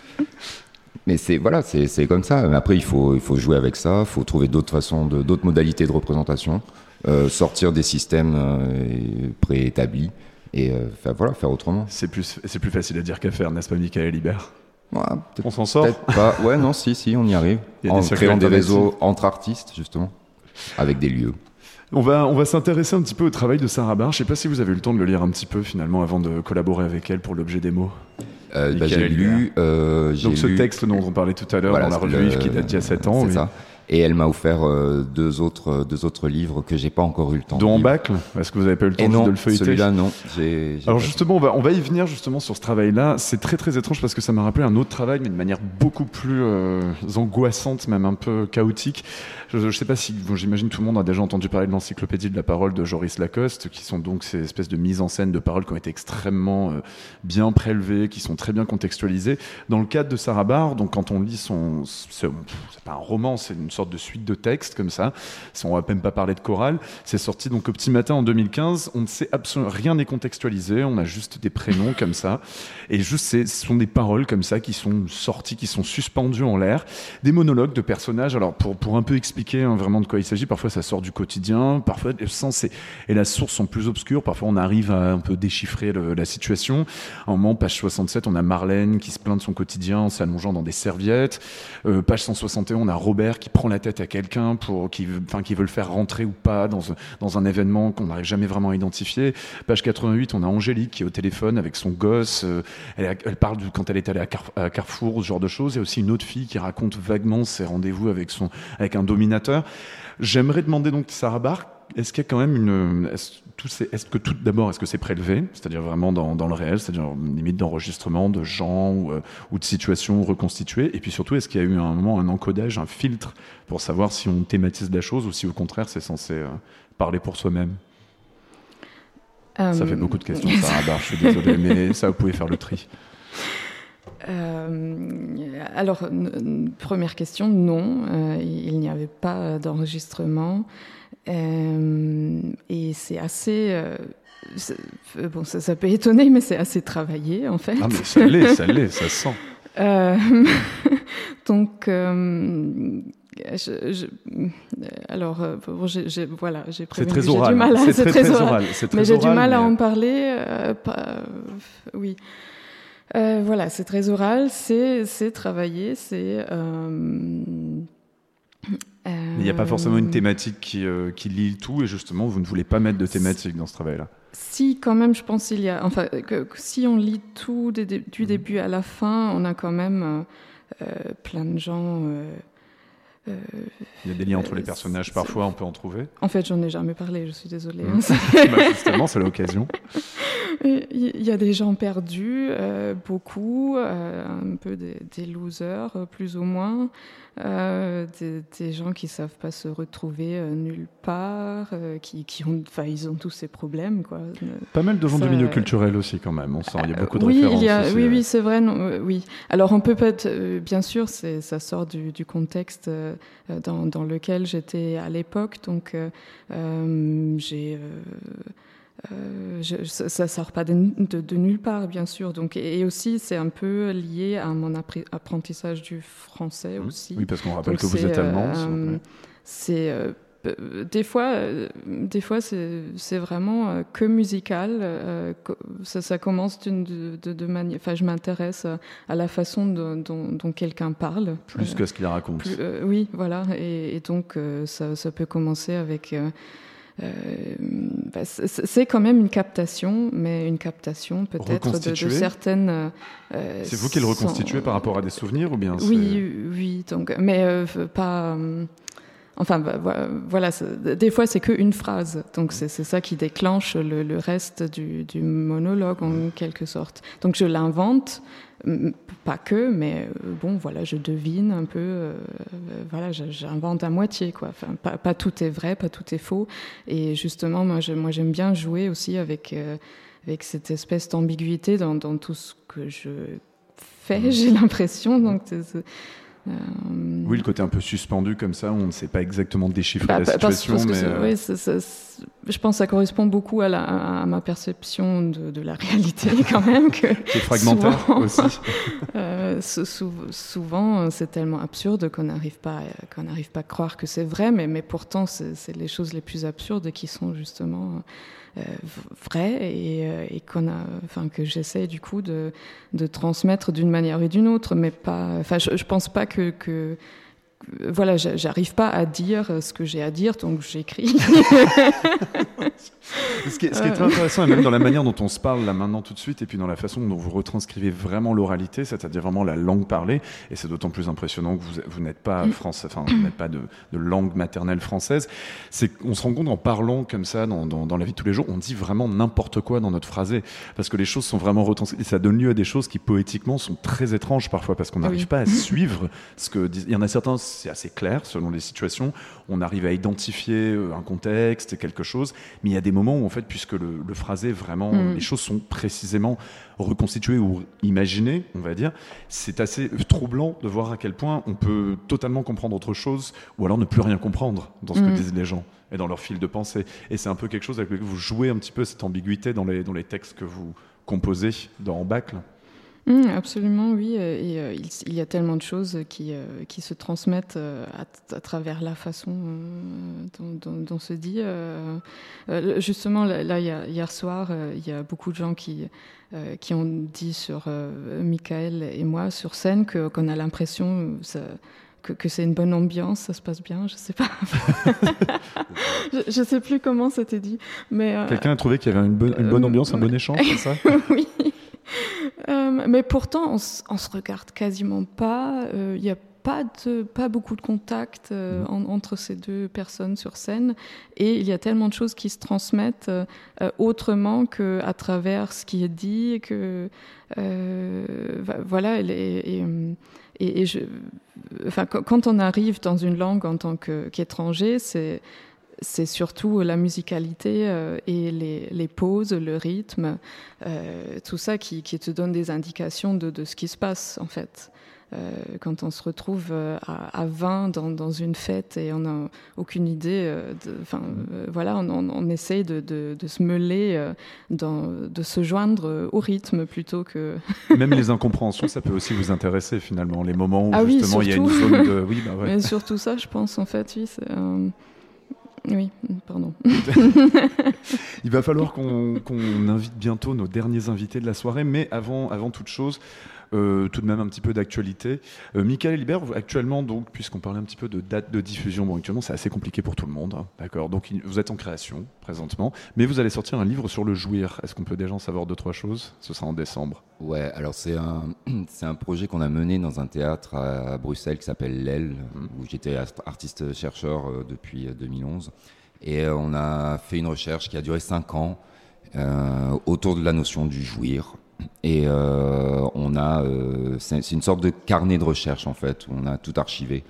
mais c'est voilà, c'est comme ça. Mais Après, il faut il faut jouer avec ça. Il faut trouver d'autres façons, d'autres modalités de représentation, sortir des systèmes euh, préétablis et euh, faire voilà, faire autrement. C'est plus c'est plus facile à dire qu'à faire, n'est-ce pas, Michael Ouais, On s'en sort pas. Ouais, non, si, si, on y arrive. Y en des créant des réseaux entre artistes, justement, avec des lieux. On va, on va s'intéresser un petit peu au travail de Sarah Barr. Je sais pas si vous avez eu le temps de le lire un petit peu finalement avant de collaborer avec elle pour l'objet des mots. Euh, bah, j'ai lu. euh, Donc ce lu- texte dont on parlait tout à l'heure Voilà, dans la revue le- qui date d'il y a 7 ans. C'est oui. ça. Et elle m'a offert euh, deux autres deux autres livres que j'ai pas encore eu le temps. Dont de en bâcle Est-ce que vous avez pas eu le temps non, de le feuilleter celui-là non. Alors justement, on va, on va y venir justement sur ce travail-là. C'est très très étrange parce que ça m'a rappelé un autre travail, mais de manière beaucoup plus euh, angoissante, même un peu chaotique. Je ne sais pas si, bon, j'imagine tout le monde a déjà entendu parler de l'encyclopédie de la parole de Joris Lacoste, qui sont donc ces espèces de mises en scène de paroles qui ont été extrêmement euh, bien prélevées, qui sont très bien contextualisées. Dans le cadre de Sarah Barr, donc quand on lit son, c'est pas un roman, c'est une sorte de suite de textes comme ça. On va même pas parler de chorale, c'est sorti donc au petit matin en 2015. On ne sait absolument rien n'est contextualisé. On a juste des prénoms comme ça, et juste ce sont des paroles comme ça qui sont sorties, qui sont suspendues en l'air, des monologues de personnages. Alors pour pour un peu expliquer hein, vraiment de quoi il s'agit, parfois ça sort du quotidien, parfois le sens et, et la source sont plus obscures. Parfois on arrive à un peu déchiffrer la situation. À un moment, page 67, on a Marlène qui se plaint de son quotidien en s'allongeant dans des serviettes. Euh, page 161, on a Robert qui prend la tête à quelqu'un pour qui, enfin, qui veut le faire rentrer ou pas dans, dans un événement qu'on n'arrive jamais vraiment à identifier. Page 88, on a Angélique qui est au téléphone avec son gosse. euh, elle, parle quand elle est allée à, Carre- à Carrefour, ce genre de choses. Il y a aussi une autre fille qui raconte vaguement ses rendez-vous avec, son, avec un J'aimerais demander donc Sarah Barr, est-ce qu'il y a quand même une. Est-ce, que tout d'abord, est-ce que c'est prélevé, c'est-à-dire vraiment dans, dans le réel, c'est-à-dire limite d'enregistrement de gens ou, euh, ou de situations reconstituées? Et puis surtout, est-ce qu'il y a eu un moment un encodage, un filtre pour savoir si on thématise la chose ou si au contraire c'est censé euh, parler pour soi-même? Ça fait Euh, beaucoup de questions, Sarah Barr, je suis désolé, mais ça, vous pouvez faire le tri. Euh, alors, première question, non, euh, il n'y avait pas d'enregistrement. Euh, et c'est assez. bon, ça, ça peut étonner, mais c'est assez travaillé, en fait. Ah, mais ça l'est, ça l'est, ça se sent. Donc. je- je- alors, bon, voilà, j'ai prévenu très oral, c'est très, très oral, c'est très mais j'ai du oral, mal à en parler. pas- oui. Euh, voilà, c'est très oral, c'est travaillé, c'est. euh, il n'y a pas forcément une thématique qui, euh, qui lie tout, et justement, vous ne voulez pas mettre de thématique dans ce travail-là? Si, quand même, je pense qu'il y a. Enfin, que, que si on lit tout du début à la fin, on a quand même euh, plein de gens. euh, euh, Il y a des liens entre les personnages, parfois, on peut en trouver. En fait, j'en ai jamais parlé, je suis désolée. Mm. Bah, justement, c'est l'occasion. Il y a des gens perdus, euh, beaucoup, euh, un peu des, des losers, euh, plus ou moins, euh, des, des gens qui savent pas se retrouver euh, nulle part, euh, qui, qui ont, enfin, ils ont tous ces problèmes, quoi. Pas mal de gens Ça, du milieu culturel aussi, quand même. On sent, il y a beaucoup de oui, références. il y a, aussi, oui, oui, c'est vrai. non, oui. Alors, on peut pas, être- bien sûr, ça sort du, du contexte dans, dans lequel j'étais à l'époque. Donc, j'ai, euh, je, ça, ça sort pas de, de, de, nulle part, bien sûr. Donc, et aussi, c'est un peu lié à mon apprentissage du français Mmh. aussi. Oui, parce qu'on rappelle Donc, que vous êtes allemande, euh, c'est euh, des fois, des fois, c'est vraiment que musical. ça, ça commence d'une de, manière. Enfin, je m'intéresse à- la façon dont, quelqu'un parle. Plus que ce qu'il raconte. plus- oui, voilà. Et, et donc, ça, ça peut commencer avec. Bah, c'est quand même une captation, mais une captation peut-être de, de certaines. euh, C'est vous qui le sans- reconstituez par rapport à des souvenirs ou bien Oui, oui. Donc, mais euh, pas. Enfin, bah, vo- voilà, des fois c'est qu'une phrase, donc c'est ça qui déclenche le, le reste du, du monologue en quelque sorte. Donc je l'invente, pas que, mais euh, bon, voilà, je devine un peu, euh, euh, voilà, j'invente à moitié, quoi. Enfin, pas, pas tout est vrai, pas tout est faux, et justement, moi, j'aime bien jouer aussi avec, euh, avec cette espèce d'ambiguïté dans, dans tout ce que je fais, j'ai l'impression, donc Oui, le côté un peu suspendu comme ça, on ne sait pas exactement déchiffrer bah, la parce- situation, parce mais euh, oui, je pense que ça correspond beaucoup à, la- à ma perception de, de la réalité quand même. Que Qui est fragmentaire souvent, aussi. euh, sou- sou- souvent, c'est tellement absurde qu'on n'arrive pas, à- qu'on n'arrive pas à croire que c'est vrai, mais, mais pourtant, c'est c'est les choses les plus absurdes qui sont justement euh, vraies et, euh, et qu'on a, enfin, que j'essaie du coup de, de transmettre d'une manière ou d'une autre, mais pas. Enfin, je, je pense pas que, que voilà, j'a- j'arrive pas à dire ce que j'ai à dire, donc j'écris. Ce qui est, ce qui est très Euh. intéressant, et même dans la manière dont on se parle là maintenant tout de suite, et puis dans la façon dont vous retranscrivez vraiment l'oralité, c'est-à-dire vraiment la langue parlée, et c'est d'autant plus impressionnant que vous, vous n'êtes pas Mm. français, enfin vous n'êtes pas de, de langue maternelle française. C'est qu'on se rend compte en parlant comme ça dans, dans, dans la vie de tous les jours, on dit vraiment n'importe quoi dans notre phrasé, parce que les choses sont vraiment retranscrites, et ça donne lieu à des choses qui poétiquement sont très étranges parfois, parce qu'on Ah n'arrive oui. pas à suivre ce que disent. Il y en a certains, c'est assez clair selon les situations, on arrive à identifier euh, un contexte quelque chose, mais il y a des moments où en fait, puisque le, le phrasé vraiment, Mm. les choses sont précisément reconstituées ou imaginées, on va dire, c'est assez troublant de voir à quel point on peut totalement comprendre autre chose ou alors ne plus rien comprendre dans ce que Mm. disent les gens et dans leur fil de pensée. Et c'est un peu quelque chose avec lequel vous jouez un petit peu cette ambiguïté dans les, dans les textes que vous composez dans En Bacle. Mm, absolument, oui. euh, Et euh, il, il y a tellement de choses qui, euh, qui se transmettent euh, à, à travers la façon euh, dont, dont, dont se dit. justement, là, hier soir, euh, il y a beaucoup de gens qui, euh, qui ont dit sur euh, Michael et moi sur scène que- qu'on a l'impression ça- que, que c'est une bonne ambiance, ça se passe bien, je sais pas. je, je sais plus comment c'était dit, mais euh, Quelqu'un a trouvé qu'il y avait une bonne, une bonne ambiance, un bon échange, c'est ça? Oui. Euh, mais pourtant, on, on se regarde quasiment pas. euh, Il n'y a pas, de, pas beaucoup de contact euh, en- entre ces deux personnes sur scène. Et il y a tellement de choses qui se transmettent euh, euh, autrement qu'à travers ce qui est dit. Que, euh, voilà. Et, et, et- et je, enfin, quand- on arrive dans une langue en tant qu'étranger, c'est c'est surtout la musicalité euh, et les, les pauses, le rythme, euh, tout ça qui, qui te donne des indications de, de ce qui se passe en fait. Euh, quand on se retrouve à, à 20 dans, dans une fête et on n'a aucune idée, enfin euh, voilà, on, on, on essaye de, de, de se mêler, dans, de se joindre au rythme plutôt que. Même les incompréhensions, ça peut aussi vous intéresser finalement. Les moments où ah oui, justement il y a une zone de. Oui, bah ouais. Mais surtout ça, je pense en fait, oui. c'est, Oui, pardon. Il va falloir qu'on invite bientôt nos derniers invités de la soirée, mais avant, avant toute chose, euh, tout de même un petit peu d'actualité. Euh, Michael Hilbert, actuellement, donc, puisqu'on parlait un petit peu de date de diffusion, bon, actuellement c'est assez compliqué pour tout le monde, hein, d'accord Donc vous êtes en création présentement, mais vous allez sortir un livre sur le jouir. Est-ce qu'on peut déjà en savoir deux, trois choses? Ce sera en décembre. Ouais, alors c'est un, c'est un projet qu'on a mené dans un théâtre à Bruxelles qui s'appelle l'Aile, où j'étais art- artiste-chercheur euh, depuis euh, 2011. Et euh, on a fait une recherche qui a duré cinq ans euh, autour de la notion du jouir. Et euh, on a, euh, c'est une sorte de carnet de recherche en fait, où on a tout archivé.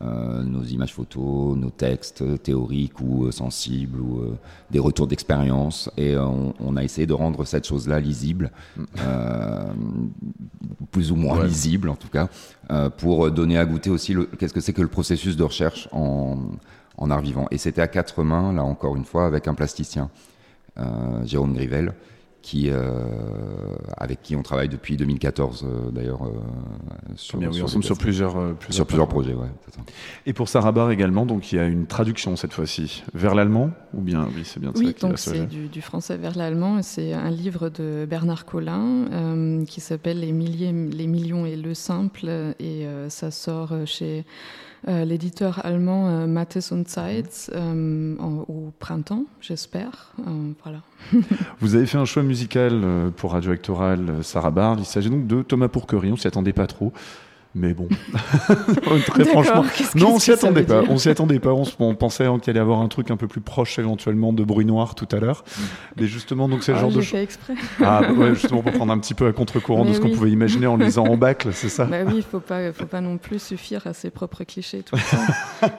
Euh, nos images photos, nos textes théoriques ou euh, sensibles ou euh, des retours d'expérience et on, on a essayé de rendre cette chose-là lisible, euh, plus ou moins Ouais. lisible en tout cas, pour donner à goûter aussi qu'est-ce que c'est que le processus de recherche en, en art vivant. Et c'était à quatre mains, là encore une fois, avec un plasticien. Jérôme Grivel, qui, euh, avec qui on travaille depuis 2014 euh, d'ailleurs. euh, sur, Bien, oui, sur ensemble des sur tests. plusieurs, euh, plusieurs sur plusieurs projets, ouais. Et pour Sarah Bar également, donc il y a une traduction cette fois-ci vers l'allemand ou bien oui c'est bien Oui, donc ce- c'est du, du français vers l'allemand. C'est un livre de Bernard Collin euh, qui s'appelle les, milliers, les millions et le simple. Et euh, ça sort chez euh, l'éditeur allemand euh, Mattes und Zeit euh, au printemps, j'espère. Euh, voilà. Vous avez fait un choix musical euh, pour Radio Actoral euh, Sarah Bar. Il s'agit donc de Thomas Pourquerie. On s'y attendait pas trop. Mais bon, très franchement, non, on s'y que attendait pas. On s'y attendait pas. On, pensait qu'il allait y avoir un truc un peu plus proche éventuellement de Bruit Noir tout à l'heure. Mais justement, donc c'est le Ah, genre de choses. Ah bah ouais, justement pour prendre un petit peu à contre-courant de ce qu'on pouvait imaginer en lisant en bâcle, c'est ça. Bah oui, il faut pas, faut pas non plus suffire à ses propres clichés tout le temps.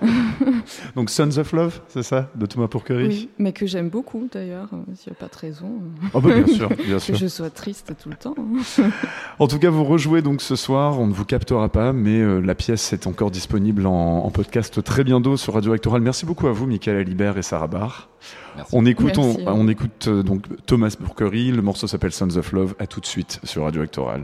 Donc Sons of Love, c'est ça, de Thomas Pourquerie. Oui, mais que j'aime beaucoup d'ailleurs, euh, s'il n'y a pas de raison. Ah bah, bien sûr, bien que sûr. je sois triste tout le temps. En tout cas, vous rejouez donc ce soir. On ne vous captera pas, mais euh, la pièce est encore disponible en, en podcast très bientôt sur Radio Actoral. Merci beaucoup à vous, Michael Alibert et Sarah Barr. Merci. On écoute, on, Merci. on écoute euh, donc Thomas Pourquerie. Le morceau s'appelle Sons of Love. À tout de suite sur Radio Actoral.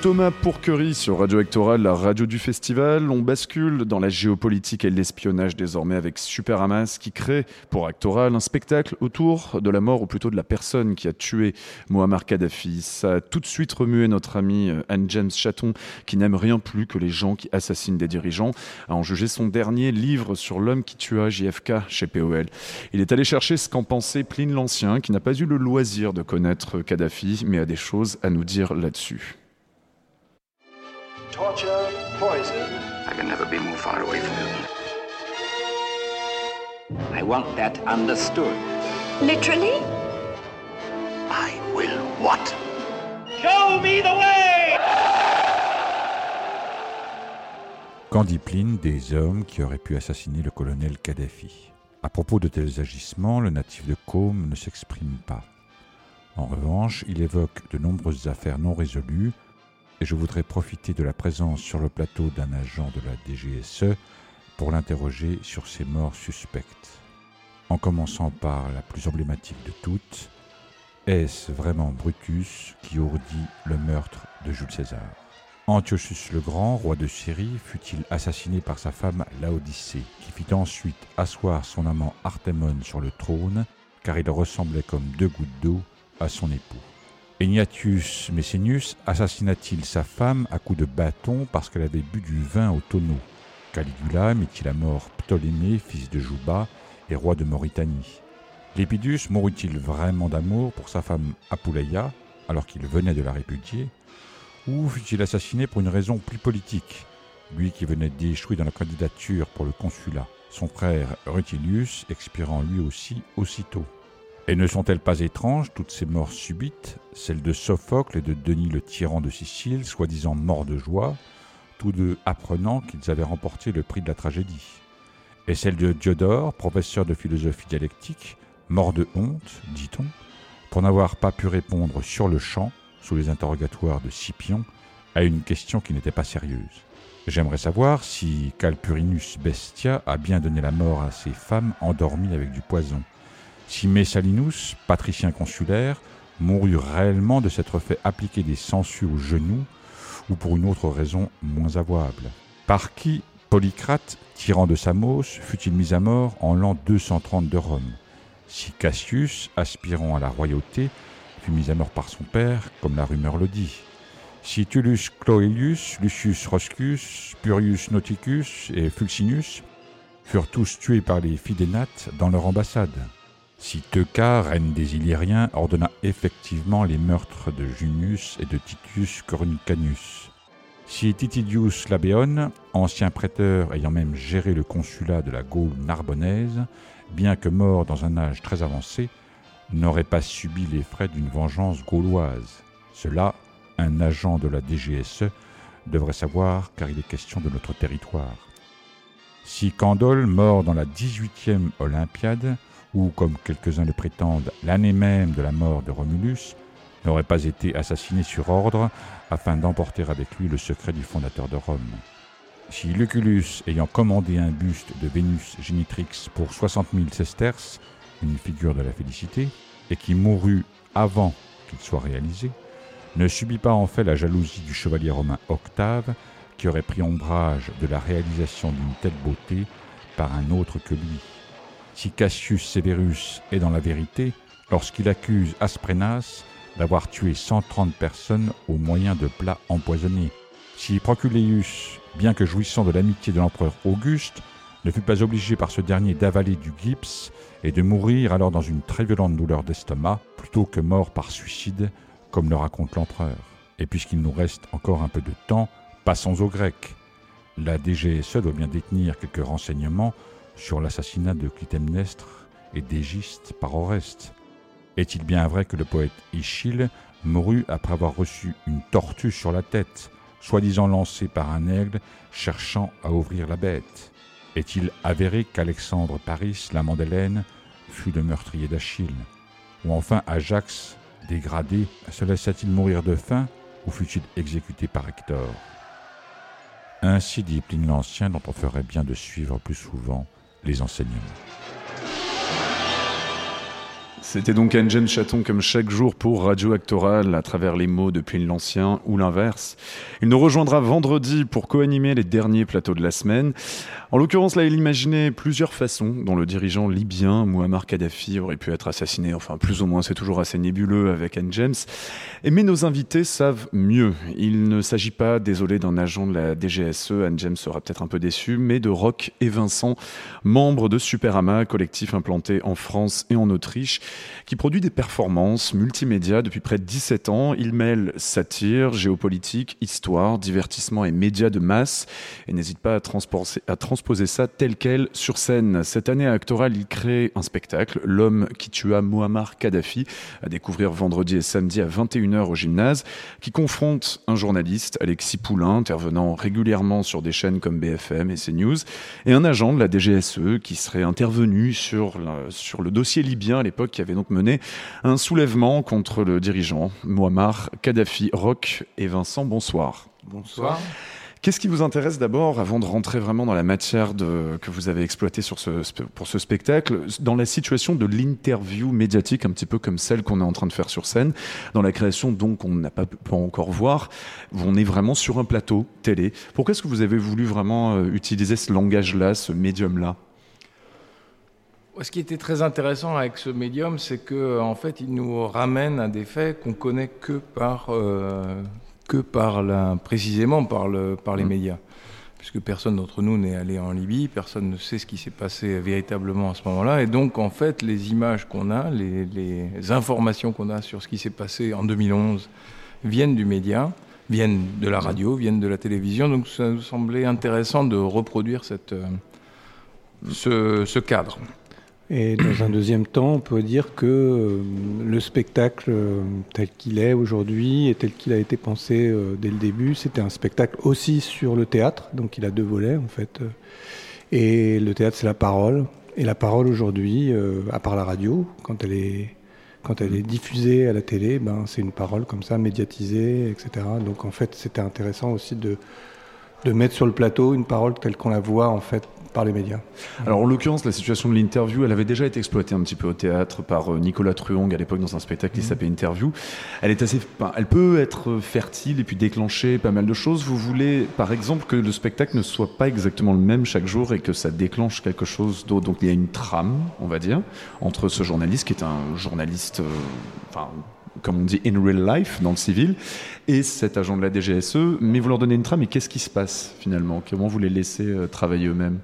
Thomas Pourquerie sur Radio Actoral, la radio du festival. On bascule dans la géopolitique et l'espionnage désormais avec Super Hamas qui crée pour Actoral un spectacle autour de la mort ou plutôt de la personne qui a tué Muammar Kadhafi. Ça a tout de suite remué notre ami euh, Anne James Chaton qui n'aime rien plus que les gens qui assassinent des dirigeants, à en juger son dernier livre sur l'homme qui tua JFK chez POL. Il est allé chercher ce qu'en pensait Pline l'Ancien qui n'a pas eu le loisir de connaître Kadhafi mais a des choses à nous dire là-dessus. Torture, poison. I can never be more far away from you. I want that understood. Literally? I will what? Show me the way! Pline des hommes qui auraient pu assassiner le colonel Kadhafi À propos de tels agissements, le natif de Qom ne s'exprime pas. En revanche, il évoque de nombreuses affaires non résolues et je voudrais profiter de la présence sur le plateau d'un agent de la DGSE pour l'interroger sur ces morts suspectes. En commençant par la plus emblématique de toutes, est-ce vraiment Brutus qui ourdit le meurtre de Jules César? Antiochus le Grand, roi de Syrie, fut-il assassiné par sa femme Laodicée, qui fit ensuite asseoir son amant Artémone sur le trône, car il ressemblait comme deux gouttes d'eau à son époux? Egnatius Messenius assassina-t-il sa femme à coups de bâton parce qu'elle avait bu du vin au tonneau? Caligula mit-il à mort Ptolémée, fils de Jouba et roi de Mauritanie? Lépidus mourut-il vraiment d'amour pour sa femme Apuleia alors qu'il venait de la répudier? Ou fut-il assassiné pour une raison plus politique? Lui qui venait d'échouer dans la candidature pour le consulat, son frère Rutilius expirant lui aussi aussitôt. Et ne sont-elles pas étranges, toutes ces morts subites, celles de Sophocle et de Denis le tyran de Sicile, soi-disant morts de joie, tous deux apprenant qu'ils avaient remporté le prix de la tragédie Et celle de Diodore, professeur de philosophie dialectique, mort de honte, dit-on, pour n'avoir pas pu répondre sur le champ, sous les interrogatoires de Scipion, à une question qui n'était pas sérieuse. J'aimerais savoir si Calpurinus Bestia a bien donné la mort à ces femmes endormies avec du poison si Messalinus, patricien consulaire, mourut réellement de s'être fait appliquer des sangsues au genou ou pour une autre raison moins avouable. Par qui Polycrate, tyran de Samos, fut-il mis à mort en l'an 230 de Rome? Si Cassius, aspirant à la royauté, fut mis à mort par son père, comme la rumeur le dit. Si Tullus Cloelius, Lucius Roscus, Spurius Nauticus et Fulcinus furent tous tués par les Fidénates dans leur ambassade si Teuca, reine des Illyriens, ordonna effectivement les meurtres de Junius et de Titus Cornicanus. Si Titidius Labéon, ancien prêteur ayant même géré le consulat de la Gaule narbonnaise, bien que mort dans un âge très avancé, n'aurait pas subi les frais d'une vengeance gauloise. Cela, un agent de la DGSE devrait savoir car il est question de notre territoire. Si Candole, mort dans la 18e Olympiade, ou, comme quelques-uns le prétendent, l'année même de la mort de Romulus, n'aurait pas été assassiné sur ordre afin d'emporter avec lui le secret du fondateur de Rome. Si Lucullus, ayant commandé un buste de Vénus Génitrix pour 60 000 sesterces, une figure de la félicité, et qui mourut avant qu'il soit réalisé, ne subit pas en fait la jalousie du chevalier romain Octave, qui aurait pris ombrage de la réalisation d'une telle beauté par un autre que lui si Cassius Severus est dans la vérité lorsqu'il accuse Asprénas d'avoir tué 130 personnes au moyen de plats empoisonnés. Si Proculeius, bien que jouissant de l'amitié de l'empereur Auguste, ne fut pas obligé par ce dernier d'avaler du gypse et de mourir alors dans une très violente douleur d'estomac, plutôt que mort par suicide, comme le raconte l'empereur. Et puisqu'il nous reste encore un peu de temps, passons aux Grecs. La DGSE doit bien détenir quelques renseignements sur l'assassinat de Clytemnestre et d'Égiste par Oreste. Est-il bien vrai que le poète Ischyle mourut après avoir reçu une tortue sur la tête, soi-disant lancée par un aigle cherchant à ouvrir la bête? Est-il avéré qu'Alexandre Paris, l'amant d'Hélène, fut le meurtrier d'Achille? Ou enfin Ajax, dégradé, se laissa-t-il mourir de faim ou fut-il exécuté par Hector? Ainsi dit Pline l'Ancien dont on ferait bien de suivre plus souvent les enseignements. C'était donc James Chaton comme chaque jour pour Radio Actoral à travers les mots depuis l'Ancien ou l'inverse. Il nous rejoindra vendredi pour co-animer les derniers plateaux de la semaine. En l'occurrence, là, il imaginait plusieurs façons dont le dirigeant libyen Muammar Kadhafi aurait pu être assassiné. Enfin, plus ou moins, c'est toujours assez nébuleux avec Anne James. Mais nos invités savent mieux. Il ne s'agit pas, désolé, d'un agent de la DGSE, Anne James sera peut-être un peu déçu, mais de Roch et Vincent, membres de Superama, collectif implanté en France et en Autriche, qui produit des performances multimédia depuis près de 17 ans. Il mêle satire, géopolitique, histoire, divertissement et médias de masse et n'hésite pas à, transposer ça tel quel sur scène. Cette année à Actoral, il crée un spectacle, L'homme qui tua Muammar Kadhafi, à découvrir vendredi et samedi à 21h au gymnase, qui confronte un journaliste, Alexis Poulain, intervenant régulièrement sur des chaînes comme BFM et CNews, et un agent de la DGSE qui serait intervenu sur, sur le dossier libyen à l'époque, qui avait donc mené un soulèvement contre le dirigeant Muammar Kadhafi. Roch et Vincent, bonsoir. Bonsoir. Qu'est-ce qui vous intéresse d'abord, avant de rentrer vraiment dans la matière de, que vous avez exploitée sur ce, spe- pour ce spectacle, dans la situation de l'interview médiatique, un petit peu comme celle qu'on est en train de faire sur scène, dans la création donc on n'a pas pu encore voir, où on est vraiment sur un plateau télé. Pourquoi est-ce que vous avez voulu vraiment euh, utiliser ce langage-là, ce médium-là? Ce qui était très intéressant avec ce médium, c'est que en fait, il nous ramène à des faits qu'on connaît que par euh, que par la, précisément par le par les médias, puisque personne d'entre nous n'est allé en Libye, personne ne sait ce qui s'est passé véritablement à ce moment-là, et donc en fait, les images qu'on a, les, les informations qu'on a sur ce qui s'est passé en 2011 viennent du média, viennent de la radio, viennent de la télévision, donc ça nous semblait intéressant de reproduire cette euh, ce, ce cadre. Et dans un deuxième temps, on peut dire que euh, le spectacle euh, tel qu'il est aujourd'hui et tel qu'il a été pensé euh, dès le début, c'était un spectacle aussi sur le théâtre, donc il a deux volets en fait. Et le théâtre, c'est la parole. Et la parole aujourd'hui, à part la radio, quand elle est quand elle est diffusée à la télé, ben c'est une parole comme ça, médiatisée, etc. Donc en fait, c'était intéressant aussi de de mettre sur le plateau une parole telle qu'on la voit en fait par les médias. Alors en l'occurrence, la situation de l'interview, elle avait déjà été exploitée un petit peu au théâtre par euh, Nicolas Truong à l'époque dans un spectacle qui s'appelait Interview. Elle est assez, elle peut être fertile et puis déclencher pas mal de choses. Vous voulez, par exemple, que le spectacle ne soit pas exactement le même chaque jour et que ça déclenche quelque chose d'autre. Donc il y a une trame, on va dire, entre ce journaliste qui est un journaliste, euh, enfin comme on dit in real life, dans le civil, et cet agent de la DGSE, mais vous leur donnez une trame, et qu'est-ce qui se passe finalement? Comment vous les laissez euh, travailler eux-mêmes?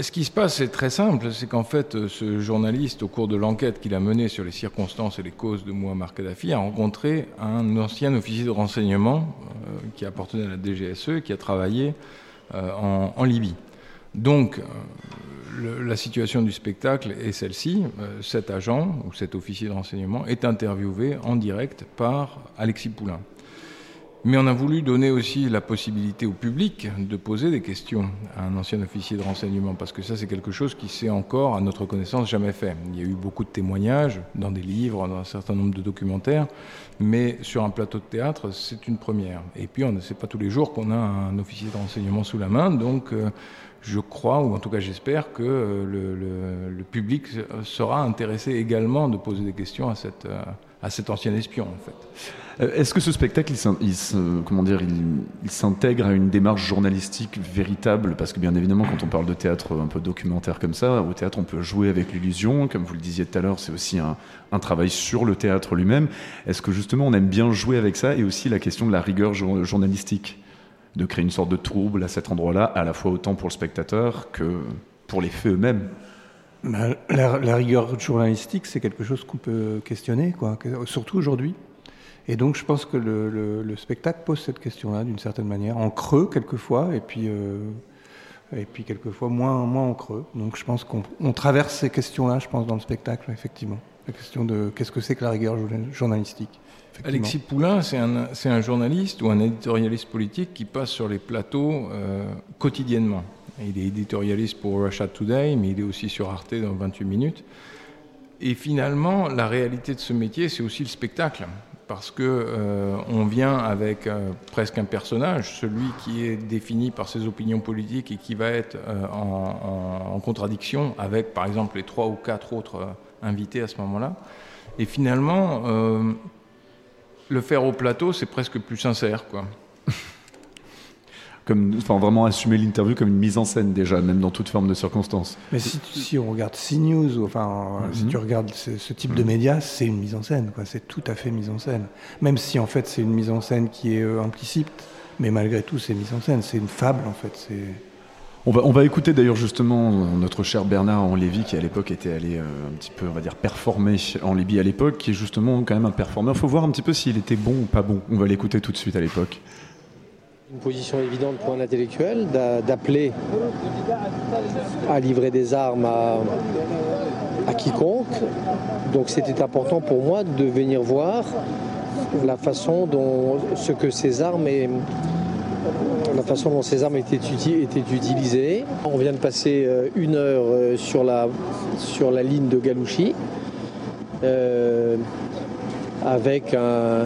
Ce qui se passe, c'est très simple. C'est qu'en fait, euh, ce journaliste, au cours de l'enquête qu'il a menée sur les circonstances et les causes de Muammar Kadhafi, a rencontré un ancien officier de renseignement euh, qui appartenait à la DGSE, qui a travaillé euh, en, Libye. Donc, la situation du spectacle est celle-ci. Cet agent, ou cet officier de renseignement, est interviewé en direct par Alexis Poulain. Mais on a voulu donner aussi la possibilité au public de poser des questions à un ancien officier de renseignement, parce que ça c'est quelque chose qui s'est encore, à notre connaissance, jamais fait. Il y a eu beaucoup de témoignages dans des livres, dans un certain nombre de documentaires, mais sur un plateau de théâtre, c'est une première. Et puis on ne sait pas tous les jours qu'on a un officier de renseignement sous la main, donc euh, je crois, ou en tout cas j'espère, que euh, le, le- le public sera intéressé également de poser des questions à, cette, euh, à cet ancien espion, en fait. Euh, Est-ce que ce spectacle, s'intègre à une démarche journalistique véritable? Parce que bien évidemment, quand on parle de théâtre un peu documentaire comme ça, au théâtre, on peut jouer avec l'illusion. Comme vous le disiez tout à l'heure, c'est aussi un, travail sur le théâtre lui-même. Est-ce que justement, on aime bien jouer avec ça? Et aussi la question de la rigueur jour- journalistique, de créer une sorte de trouble à cet endroit-là, à la fois autant pour le spectateur que pour les faits eux-mêmes? Bah, la, rigueur journalistique, c'est quelque chose qu'on peut questionner, surtout aujourd'hui. Et donc, je pense que le, le- le spectacle pose cette question-là d'une certaine manière, en creux quelquefois, et puis, euh, et puis quelquefois moins, moins en creux. Donc, je pense qu'on on traverse ces questions-là, je pense, dans le spectacle, effectivement. La question de qu'est-ce que c'est que la rigueur journa- journalistique. Alexis Poulain, c'est un, un journaliste ou un éditorialiste politique qui passe sur les plateaux euh, quotidiennement. Il est éditorialiste pour Russia Today, mais il est aussi sur Arte dans 28 minutes. Et finalement, la réalité de ce métier, c'est aussi le spectacle. Parce que euh, on vient avec euh, presque un personnage, celui qui est défini par ses opinions politiques et qui va être euh, en, en- contradiction avec, par exemple, les trois ou quatre autres invités à ce moment-là. Et finalement, le faire au plateau, c'est presque plus sincère, quoi. Comme, enfin, vraiment assumer l'interview comme une mise en scène déjà, même dans toute forme de circonstances. Mais si, si on regarde CNews, ou enfin, si Mhm. tu regardes ce, ce type de médias, c'est une mise en scène, quoi. C'est tout à fait mise en scène. Même si en fait c'est une mise en scène qui est euh, implicite, mais malgré tout c'est mise en scène. C'est une fable en fait. C'est On va, on va écouter d'ailleurs justement notre cher Bernard en Lévy qui à l'époque était allé euh, un petit peu, on va dire, performer en Libye à l'époque, qui est justement quand même un performeur. Il faut voir un petit peu s'il était bon ou pas bon. On va l'écouter tout de suite à l'époque. Une position évidente pour un intellectuel d'a- d'appeler à livrer des armes à, quiconque. Donc c'était important pour moi de venir voir la façon dont ce que ces armes et la façon dont ces armes étaient, uti- étaient utilisées. On vient de passer euh, une heure euh, sur la, sur la ligne de Galouchi euh, avec un,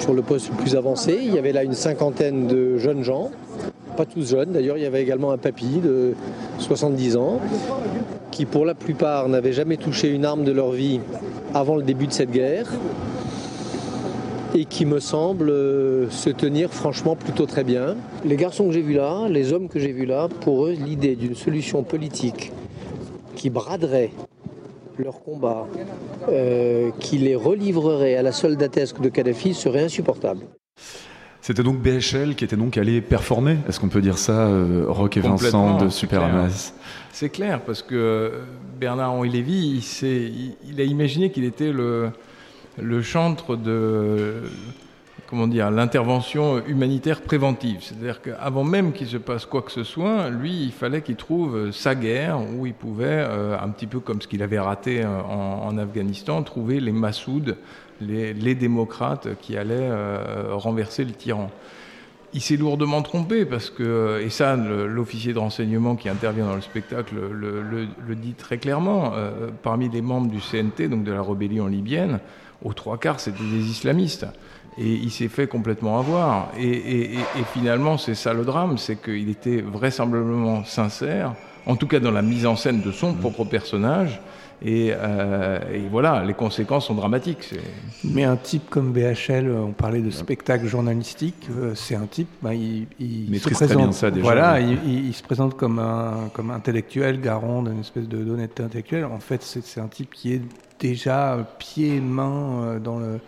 sur le poste le plus avancé. Il y avait là une cinquantaine de jeunes gens, pas tous jeunes d'ailleurs, il y avait également un papy de 70 ans, qui pour la plupart n'avaient jamais touché une arme de leur vie avant le début de cette guerre, et qui me semblent euh, se tenir franchement plutôt très bien. Les garçons que j'ai vus là, les hommes que j'ai vus là, pour eux, l'idée d'une solution politique qui braderait leur combat, euh, qui les relivrerait à la soldatesque de Kadhafi serait insupportable. C'était donc BHL qui était donc allé performer, est-ce qu'on peut dire ça, euh, Rock et Vincent de c'est Super clair. Hamas C'est clair, parce que euh, Bernard-Henri Lévy, il, s'est- il- il a imaginé qu'il était le, le chantre de comment dire, l'intervention humanitaire préventive. C'est-à-dire qu'avant même qu'il se passe quoi que ce soit, lui, il fallait qu'il trouve sa guerre où il pouvait, euh, un petit peu comme ce qu'il avait raté euh, en, Afghanistan, trouver les Massouds, les, démocrates qui allaient euh, renverser le tyran. Il s'est lourdement trompé parce que, et ça, l'officier de renseignement qui intervient dans le spectacle le, dit très clairement, parmi les membres du CNT, donc de la rébellion libyenne, aux trois quarts, c'était des islamistes. Et il s'est fait complètement avoir. Et, et- et- et finalement, c'est ça le drame, c'est qu'il était vraisemblablement sincère, en tout cas dans la mise en scène de son propre personnage. Et, euh, et voilà, les conséquences sont dramatiques. Mais un type comme BHL, euh, on parlait de spectacle journalistique, euh, c'est un type, bah, il, il se présente, bien ça, déjà, voilà, il, se présente comme un comme intellectuel, garant d'une espèce de d'honnêteté intellectuelle. En fait, c'est un type qui est déjà euh, pied et main euh, dans le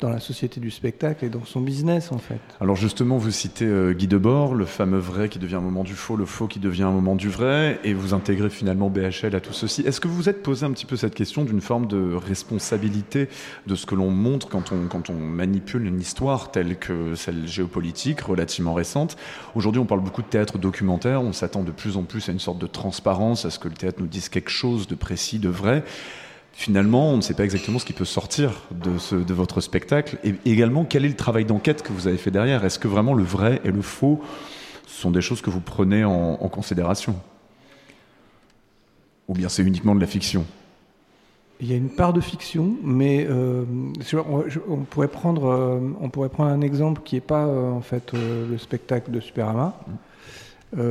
dans la société du spectacle et dans son business en fait. Alors justement, vous citez euh, Guy Debord, le fameux vrai qui devient un moment du faux, le faux qui devient un moment du vrai, et vous intégrez finalement BHL à tout ceci. Est-ce que vous vous êtes posé un petit peu cette question d'une forme de responsabilité de ce que l'on montre quand on, quand on manipule une histoire telle que celle géopolitique, relativement récente? Aujourd'hui, on parle beaucoup de théâtre documentaire, on s'attend de plus en plus à une sorte de transparence, à ce que le théâtre nous dise quelque chose de précis, de vrai. Finalement, on ne sait pas exactement ce qui peut sortir de, ce- de votre spectacle. Et également, quel est le travail d'enquête que vous avez fait derrière? Est-ce que vraiment le vrai et le faux sont des choses que vous prenez en, en considération? Ou bien c'est uniquement de la fiction? Il y a une part de fiction, mais euh, je- on, je- on pourrait prendre, euh, on pourrait prendre un exemple qui n'est pas euh, en fait le spectacle de Superama. Vous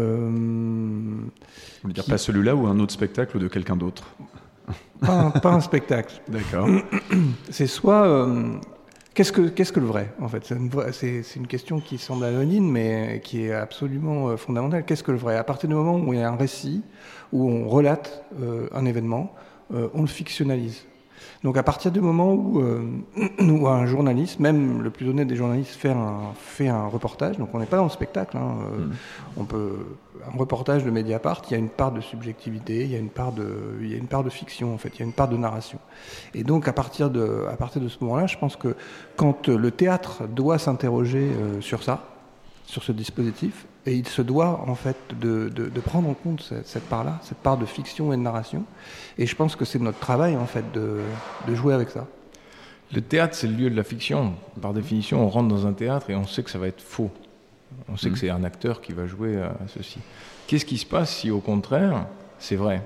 voulez dire qui- pas celui-là ou un autre spectacle de quelqu'un d'autre pas, un, pas un spectacle. D'accord. C'est soit euh, qu'est-ce que qu'est-ce que le vrai en fait? C'est une, question qui semble anonyme mais qui est absolument euh, fondamentale. Qu'est-ce que le vrai? À partir du moment où il y a un récit où on relate euh, un événement, euh, on le fictionnalise. Donc à partir du moment où, euh, où un journaliste, même le plus honnête des journalistes, fait un, fait un reportage, donc on n'est pas dans le spectacle, hein, euh, on peut, un reportage de Mediapart, il y a une part de subjectivité, il y a une part de, il y a une part de fiction en fait, il y a une part de narration. Et donc à partir de, à partir de ce moment-là, je pense que quand le théâtre doit s'interroger euh, sur ça, sur ce dispositif, et il se doit en fait de, de- de prendre en compte cette, cette part-là, cette part de fiction et de narration. Et je pense que c'est notre travail en fait de, de jouer avec ça. Le théâtre, c'est le lieu de la fiction. Par définition, on rentre dans un théâtre et on sait que ça va être faux. On sait que c'est un acteur qui va jouer à ceci. Qu'est-ce qui se passe si, au contraire, c'est vrai?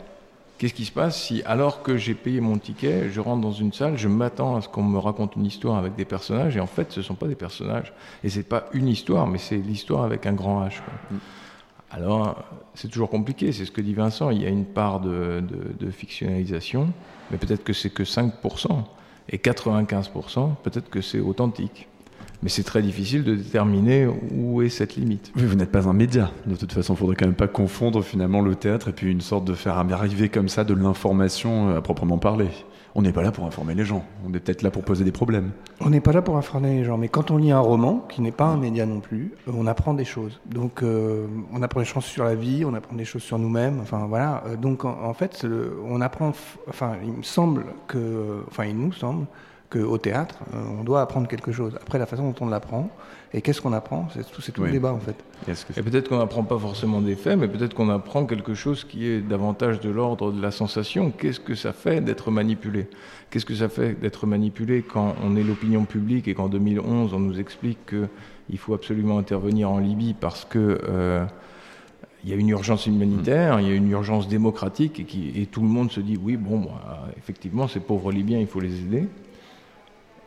Qu'est-ce qui se passe si, alors que j'ai payé mon ticket, je rentre dans une salle, je m'attends à ce qu'on me raconte une histoire avec des personnages, et en fait, ce ne sont pas des personnages. Et c'est pas une histoire, mais c'est l'histoire avec un grand H. quoi. Alors, c'est toujours compliqué, c'est ce que dit Vincent, il y a une part de, de- de fictionnalisation, mais peut-être que c'est que 5%, et 95%, peut-être que c'est authentique. Mais c'est très difficile de déterminer où est cette limite. Oui, vous n'êtes pas un média. De toute façon, il faudrait quand même pas confondre finalement le théâtre et puis une sorte de faire arriver comme ça de l'information euh, à proprement parler. On n'est pas là pour informer les gens. On est peut-être là pour poser des problèmes. On n'est pas là pour informer les gens, mais quand on lit un roman, qui n'est pas un média non plus, euh, on apprend des choses. Donc, euh, on apprend des choses sur la vie, on apprend des choses sur nous-mêmes. Enfin, voilà. Donc, en, en fait, le- on apprend. Enfin, il me semble que. Enfin, il nous semble qu'au théâtre, euh, on doit apprendre quelque chose. Après, la façon dont on l'apprend, et qu'est-ce qu'on apprend, c'est tout, c'est tout Oui. le débat, en fait. Et peut-être qu'on n'apprend pas forcément des faits, mais peut-être qu'on apprend quelque chose qui est davantage de l'ordre de la sensation. Qu'est-ce que ça fait d'être manipulé? Qu'est-ce que ça fait d'être manipulé quand on est l'opinion publique et qu'en 2011 on nous explique qu'il faut absolument intervenir en Libye parce que euh, il y a une urgence humanitaire, il y a une urgence démocratique et, qui, et tout le monde se dit oui bon moi, effectivement ces pauvres Libyens il faut les aider.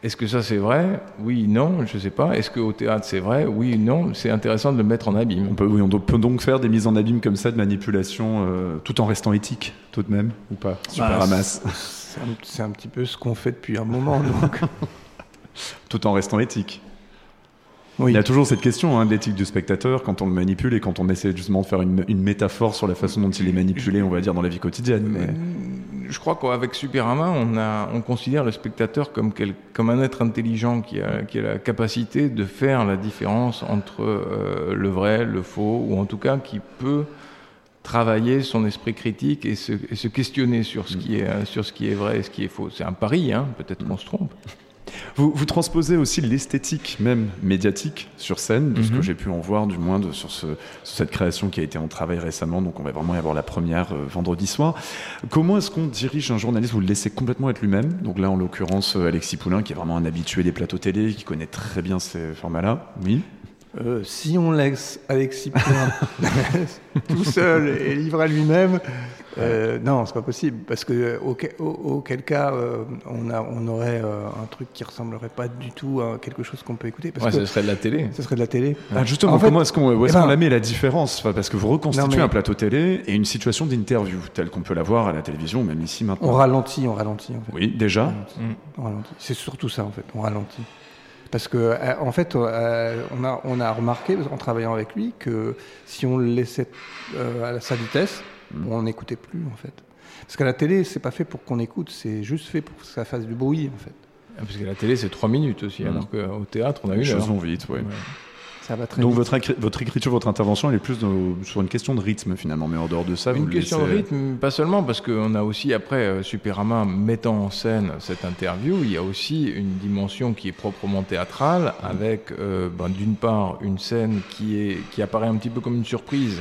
Est-ce que ça c'est vrai? Oui, non, je ne sais pas. Est-ce qu'au théâtre c'est vrai? Oui, non. C'est intéressant de le mettre en abîme. On peut, oui, on do- peut donc faire des mises en abîme comme ça de manipulation euh, tout en restant éthique, tout de même, ou pas? Super Bah, ramasse. C'est un, c'est un petit peu ce qu'on fait depuis un moment, donc. tout en restant éthique. Il y a toujours cette question hein, de l'éthique du spectateur quand on le manipule et quand on essaie justement de faire une, une métaphore sur la façon dont il est manipulé, on va dire, dans la vie quotidienne. mais- Je crois qu'avec Superama, on, a, on considère le spectateur comme, quel- comme un être intelligent qui a, qui a la capacité de faire la différence entre euh, le vrai, le faux, ou en tout cas qui peut travailler son esprit critique et se, et se questionner sur ce, qui est, euh, sur ce qui est vrai et ce qui est faux. C'est un pari, hein, peut-être qu'on se trompe. Vous, vous transposez aussi l'esthétique même médiatique sur scène, de ce que Mhm. j'ai pu en voir du moins de, sur, ce- sur cette création qui a été en travail récemment, donc on va vraiment y avoir la première euh, vendredi soir. Comment est-ce qu'on dirige un journaliste? Vous le laissez complètement être lui-même, donc là en l'occurrence euh, Alexis Poulain qui est vraiment un habitué des plateaux télé, qui connaît très bien ces formats-là, oui Euh, si on laisse Alexis tout seul et livré à lui-même, euh, non, c'est pas possible. Parce que euh, auquel, au- auquel cas, euh, on, a, on aurait euh, un truc qui ressemblerait pas du tout à quelque chose qu'on peut écouter. Parce Ouais, que ce serait de la télé. Ce serait de la télé. Ah, justement, En comment est-ce qu'on est-ce Eh ben, qu'on la met la différence? Enfin, Parce que vous reconstituez Non, mais- un plateau télé et une situation d'interview, telle qu'on peut la voir à la télévision, même ici maintenant. On ralentit, on ralentit. En fait. Oui, déjà. On ralentit. C'est surtout ça en fait, on ralentit. Parce que euh, en fait, euh, on, a, on a remarqué en travaillant avec lui que si on le laissait euh, à sa vitesse, Mm. on n'écoutait plus en fait. Parce qu'à la télé, c'est pas fait pour qu'on écoute, c'est juste fait pour que ça fasse du bruit en fait. Ah, Parce que la télé, c'est trois minutes aussi, Mhm. alors qu'au théâtre, on a Les une choses vont vite, oui. Ouais. Ça va très Donc vite. votre, écri- votre écriture, votre intervention, elle est plus dans- sur une question de rythme finalement, mais en dehors de ça, vous Une question laissez- de rythme, pas seulement, parce qu'on a aussi, après, euh, Superama mettant en scène cette interview, il y a aussi une dimension qui est proprement théâtrale, avec euh, ben, d'une part une scène qui, est, qui apparaît un petit peu comme une surprise.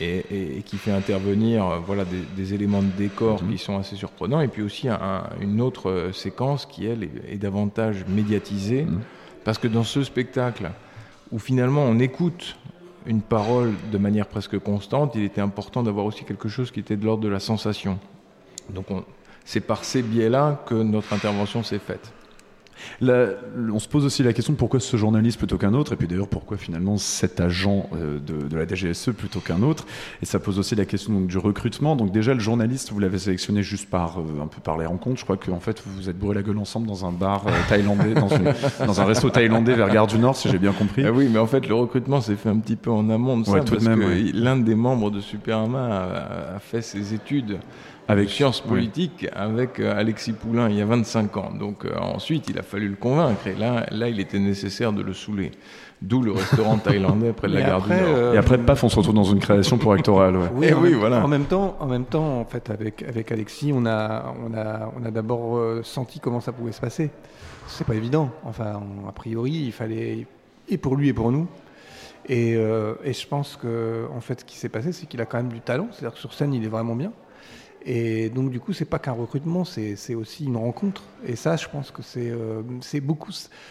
Et, et- et qui fait intervenir euh, voilà, des, des éléments de décor qui sont assez surprenants, et puis aussi un- une autre séquence qui, elle, est, est davantage médiatisée, parce que dans ce spectacle, où finalement on écoute une parole de manière presque constante, il était important d'avoir aussi quelque chose qui était de l'ordre de la sensation. Donc on- c'est par ces biais-là que notre intervention s'est faite. Là, on se pose aussi la question de pourquoi ce journaliste plutôt qu'un autre, et puis d'ailleurs pourquoi finalement cet agent euh, de, de la DGSE plutôt qu'un autre. Et ça pose aussi la question donc, du recrutement. Donc déjà le journaliste, vous l'avez sélectionné juste par euh, un peu par les rencontres. Je crois qu'en fait vous vous êtes bourré la gueule ensemble dans un bar euh, thaïlandais, dans, une- dans un resto thaïlandais vers Gare du Nord, si j'ai bien compris. Ah oui, mais en fait le recrutement s'est fait un petit peu en amont de ça, Ouais, tout de même, que ouais. l'un des membres de Superama a, a fait ses études Avec- sciences oui. politiques avec euh, Alexis Poulain il y a 25 ans. Donc euh, ensuite il a fallu le convaincre, et là, là il était nécessaire de le saouler. D'où le restaurant thaïlandais près de la Mais gare après, du Nord. euh, Et après paf, on se retrouve dans une création pour Actoral. Ouais. Oui, Eh en oui, même- voilà. En même temps, en même temps, en fait, avec avec Alexis, on a on a on a d'abord euh, senti comment ça pouvait se passer. C'est pas évident. Enfin, on- a priori, il fallait et pour lui et pour nous. Et, euh, et je pense que en fait, ce qui s'est passé, c'est qu'il a quand même du talent. C'est-à-dire que sur scène, il est vraiment bien. Et donc, du coup, c'est pas qu'un recrutement, c'est aussi une rencontre. Et ça, je pense que c'est euh, beaucoup.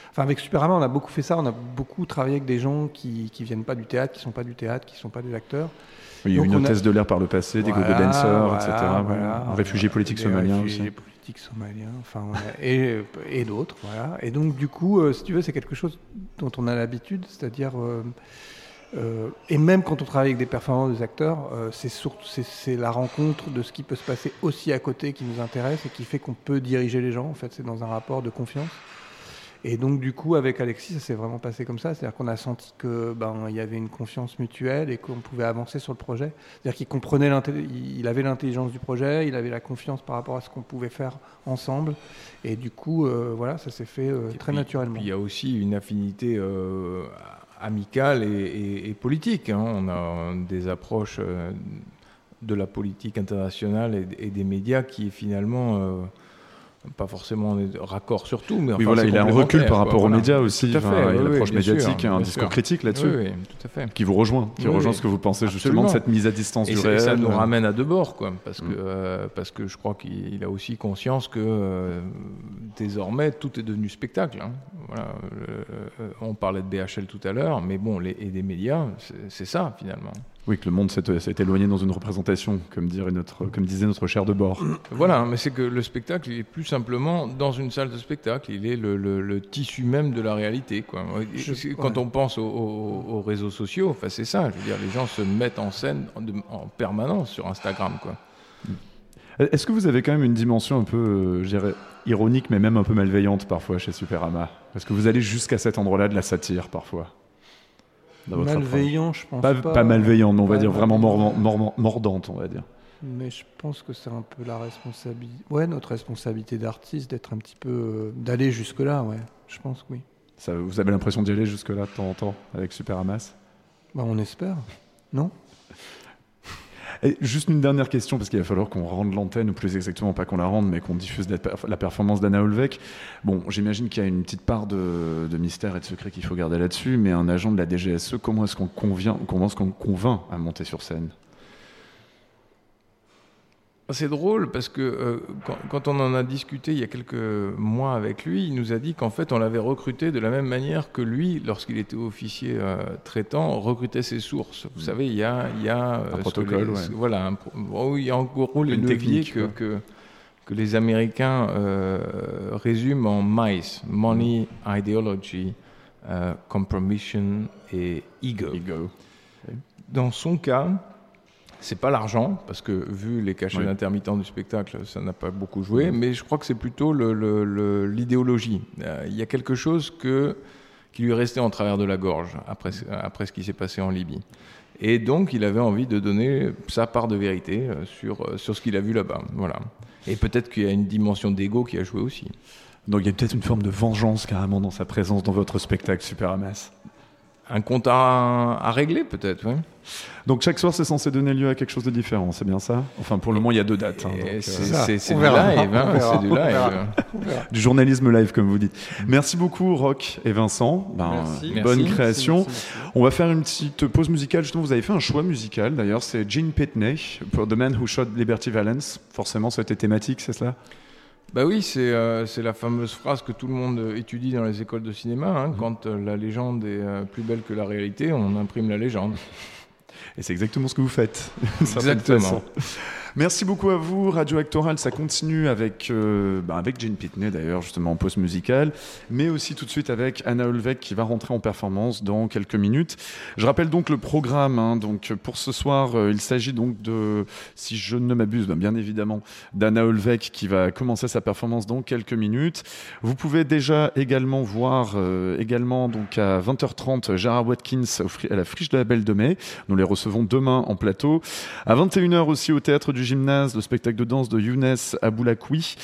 Enfin, avec Superama, on a beaucoup fait ça. On a beaucoup travaillé avec des gens qui qui viennent pas du théâtre, qui sont pas du théâtre, qui sont pas des acteurs. Il y a eu une a- hôtesse de l'air par le passé, des Voilà, gogo dancers, voilà, etc. voilà. Un réfugié politique somalien réfugiés aussi. politiques somaliens, enfin, voilà, et, et d'autres, voilà. Et donc, du coup, euh, si tu veux, c'est quelque chose dont on a l'habitude, c'est-à-dire, euh, Euh, et même quand on travaille avec des performances des acteurs, euh, c'est la rencontre de ce qui peut se passer aussi à côté qui nous intéresse et qui fait qu'on peut diriger les gens. En fait, c'est dans un rapport de confiance. Et donc du coup, avec Alexis, ça s'est vraiment passé comme ça. C'est-à-dire qu'on a senti que ben il y avait une confiance mutuelle et qu'on pouvait avancer sur le projet. C'est-à-dire qu'il comprenait, il avait l'intelligence du projet, il avait la confiance par rapport à ce qu'on pouvait faire ensemble. Et du coup, euh, voilà, ça s'est fait euh, très Puis- naturellement. puis il y a aussi une affinité euh, amicale et, et- politique. hein. On a des approches euh, de la politique internationale et, et des médias qui finalement euh, pas forcément des raccords sur tout, mais Oui, enfin, voilà, il a un recul par rapport aux médias aussi. Tout à fait, enfin, il y a oui, oui, l'approche médiatique sûr, un discours sûr. critique là-dessus. Oui, oui, tout à fait. Qui vous rejoint, qui rejoint ce que vous pensez justement de cette mise à distance et du réel. ça nous ramène à deux bords, quoi, parce, Mm. que, euh, parce que je crois qu'il a aussi conscience que euh, désormais tout est devenu spectacle. hein. Voilà, euh, on parlait de BHL tout à l'heure, mais bon, les, et des médias, c'est ça finalement. Oui, que le monde s'est s'est éloigné dans une représentation, comme, dirait notre, comme disait notre cher de bord. Voilà, mais c'est que le spectacle, il est plus simplement dans une salle de spectacle, il est le, le- le tissu même de la réalité. Quoi. Je- Quand ouais. on pense aux, aux- aux réseaux sociaux, enfin, c'est ça, je veux dire, les gens se mettent en scène en, permanence sur Instagram. Quoi. Est-ce que vous avez quand même une dimension un peu, euh, je dirais, ironique, mais même un peu malveillante parfois chez Superama? Est-ce que vous allez jusqu'à cet endroit-là de la satire parfois dans votre Malveillant, approche je pense pas. pas. Pas malveillant, mais on va dire vraiment malveillant. mordant- mordant- mordante, on va dire. Mais je pense que c'est un peu la responsabilité. Ouais, notre responsabilité d'artiste d'être un petit peu. euh, d'aller jusque-là, ouais. Je pense que oui. Ça, vous avez l'impression d'y aller jusque-là de temps en temps avec Superamas Bah, on espère. Non? Et juste une dernière question, parce qu'il va falloir qu'on rende l'antenne, ou plus exactement pas qu'on la rende, mais qu'on diffuse la, perf- la performance d'Anna Olvec. Bon, j'imagine qu'il y a une petite part de, de mystère et de secret qu'il faut garder là-dessus, mais un agent de la DGSE, est-ce qu'on convient, comment est-ce qu'on convainc à monter sur scène? C'est drôle parce que euh, quand, quand on en a discuté il y a quelques mois avec lui, il nous a dit qu'en fait on l'avait recruté de la même manière que lui, lorsqu'il était officier euh, traitant, recrutait ses sources. Vous savez, il y a, il y a euh, que Mm. protocole, les- ouais. ce- voilà, un oh, il y a en gros les leviers technique, que, quoi. que, que les Américains euh, résument en MICE, Money, Ideology, euh, Compromission et Ego. Dans son cas, c'est pas l'argent, parce que vu les cachets Oui. d'intermittents du spectacle, ça n'a pas beaucoup joué, mais je crois que c'est plutôt l'idéologie. Euh, Il y a quelque chose que, qui lui est resté en travers de la gorge après, ce- après ce qui s'est passé en Libye. Et donc, il avait envie de donner sa part de vérité euh, sur, euh, sur ce qu'il a vu là-bas. Voilà. Et peut-être qu'il y a une dimension d'ego qui a joué aussi. Donc il y a peut-être une forme de vengeance carrément dans sa présence dans votre spectacle Superamas. Un compte à, à régler, peut-être, oui. Donc chaque soir, c'est censé donner lieu à quelque chose de différent, c'est bien ça? Enfin, pour le moment, il y a deux dates. hein, euh, c'est- du hein, du live. Du journalisme live, comme vous dites. Merci beaucoup, Rock et Vincent. Ben, Merci. Bonne Merci. création. Merci, merci. On va faire une petite pause musicale. Justement, vous avez fait un choix musical, d'ailleurs. C'est Gene Pitney pour The Man Who Shot Liberty Valance. Forcément, ça a été thématique, c'est cela? Bah oui, c'est euh, la fameuse phrase que tout le monde euh, étudie dans les écoles de cinéma. Mhm. hein, Quand euh, la légende est euh, plus belle que la réalité, on imprime la légende. Et c'est exactement ce que vous faites. Exactement. Merci beaucoup à vous. Radio Actoral, ça continue avec, euh, bah, avec Jane Pitney d'ailleurs, justement en pause musicale, mais aussi tout de suite avec Anna Olvec qui va rentrer en performance dans quelques minutes. Je rappelle donc le programme. hein. donc pour ce soir, euh, il s'agit donc de, si je ne m'abuse, ben, bien évidemment, d'Anna Olvec qui va commencer sa performance dans quelques minutes. Vous pouvez déjà également voir euh, également donc à 20h30 Gérard Watkins à la Friche de la Belle de Mai. Nous les recevons demain en plateau. À 21h aussi au théâtre du gymnase, le spectacle de danse de Younes Aboulakoui.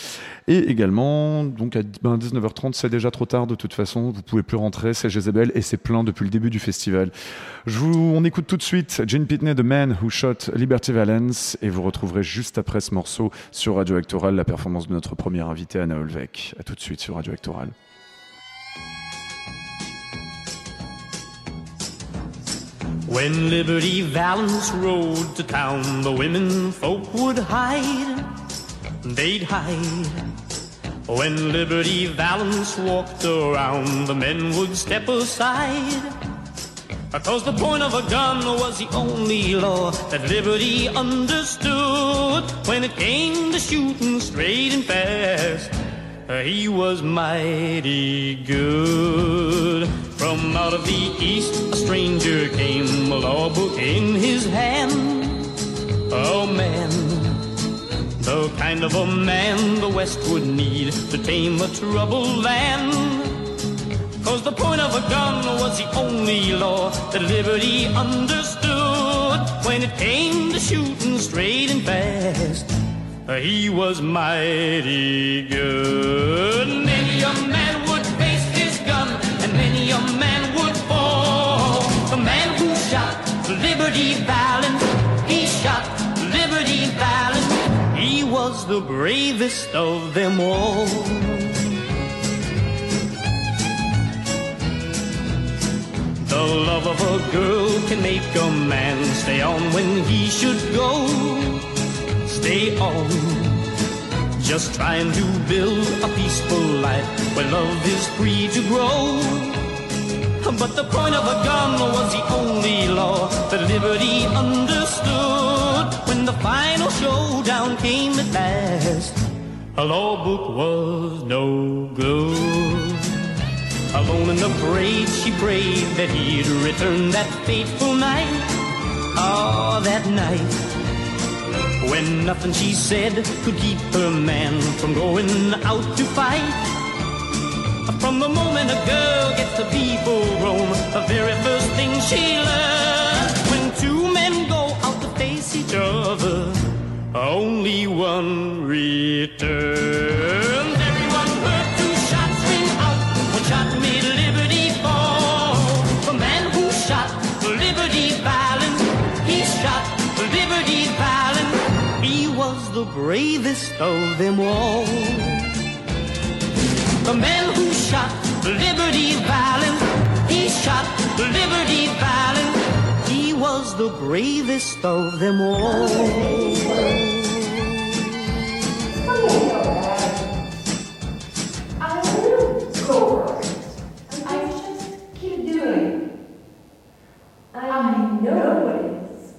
Et également, donc à ben, 19h30, c'est déjà trop tard de toute façon, vous pouvez plus rentrer, c'est Jezebel et c'est plein depuis le début du festival. Je vous, on écoute tout de suite Jane Pitney, The Man Who Shot Liberty Valance, et vous retrouverez juste après ce morceau sur Radio Actoral la performance de notre première invitée, Anna Olvec. A tout de suite sur Radio Actoral. When Liberty Valance rode to town, the women folk would hide. They'd hide. When Liberty Valance walked around, the men would step aside. Because the point of a gun was the only law that Liberty understood. When it came to shooting straight and fast, he was mighty good. From out of the east, a stranger came, a law book in his hand. Oh man, the kind of a man the West would need to tame a troubled land. Cause the point of a gun was the only law that liberty understood. When it came to shooting straight and fast, he was mighty good. Many a man would face his gun, and many a man would fall. The man who shot Liberty Valance, he shot Liberty Valance. He was the bravest of them all. The love of a girl can make a man stay on when he should go. Stay on. Just trying to build a peaceful life where love is free to grow. But the point of a gun was the only law that liberty understood. When the final showdown came at last, a law book was no good. Alone in the parade, she prayed that he'd return that fateful night. Ah, that night. When nothing she said could keep her man from going out to fight. From the moment a girl gets to be full grown, the very first thing she learns when two men go out to face each other, only one returns. Of them all. The man who shot Liberty Valance, he shot Liberty Valance. He was the bravest of them all. I know it is.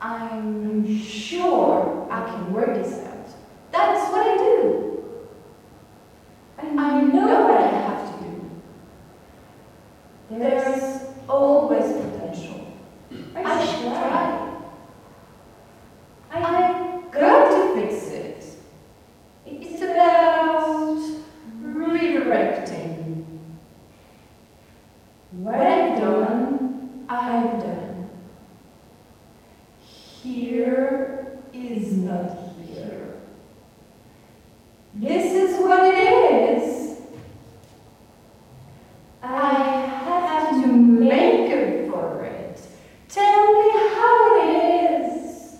I'm sure I can work this. That's what I do. I know what I have to do. There's always potential. I should try. I've got to fix it. It's about redirecting. What I've done, I've done. Here is not here. This is what it is. I have to make it for it. Tell me how it is.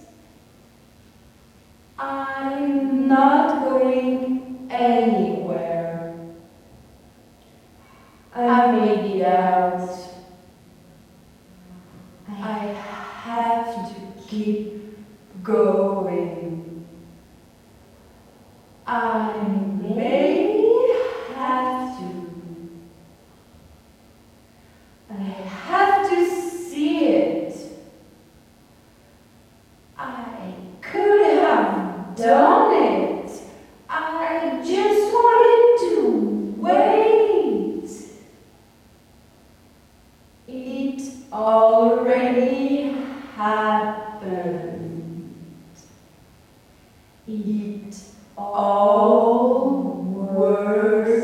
I'm not going anywhere. I may be out. I have to keep going. I may have to. I have to see it. I could have done it. I just wanted to wait. It already happened. It all words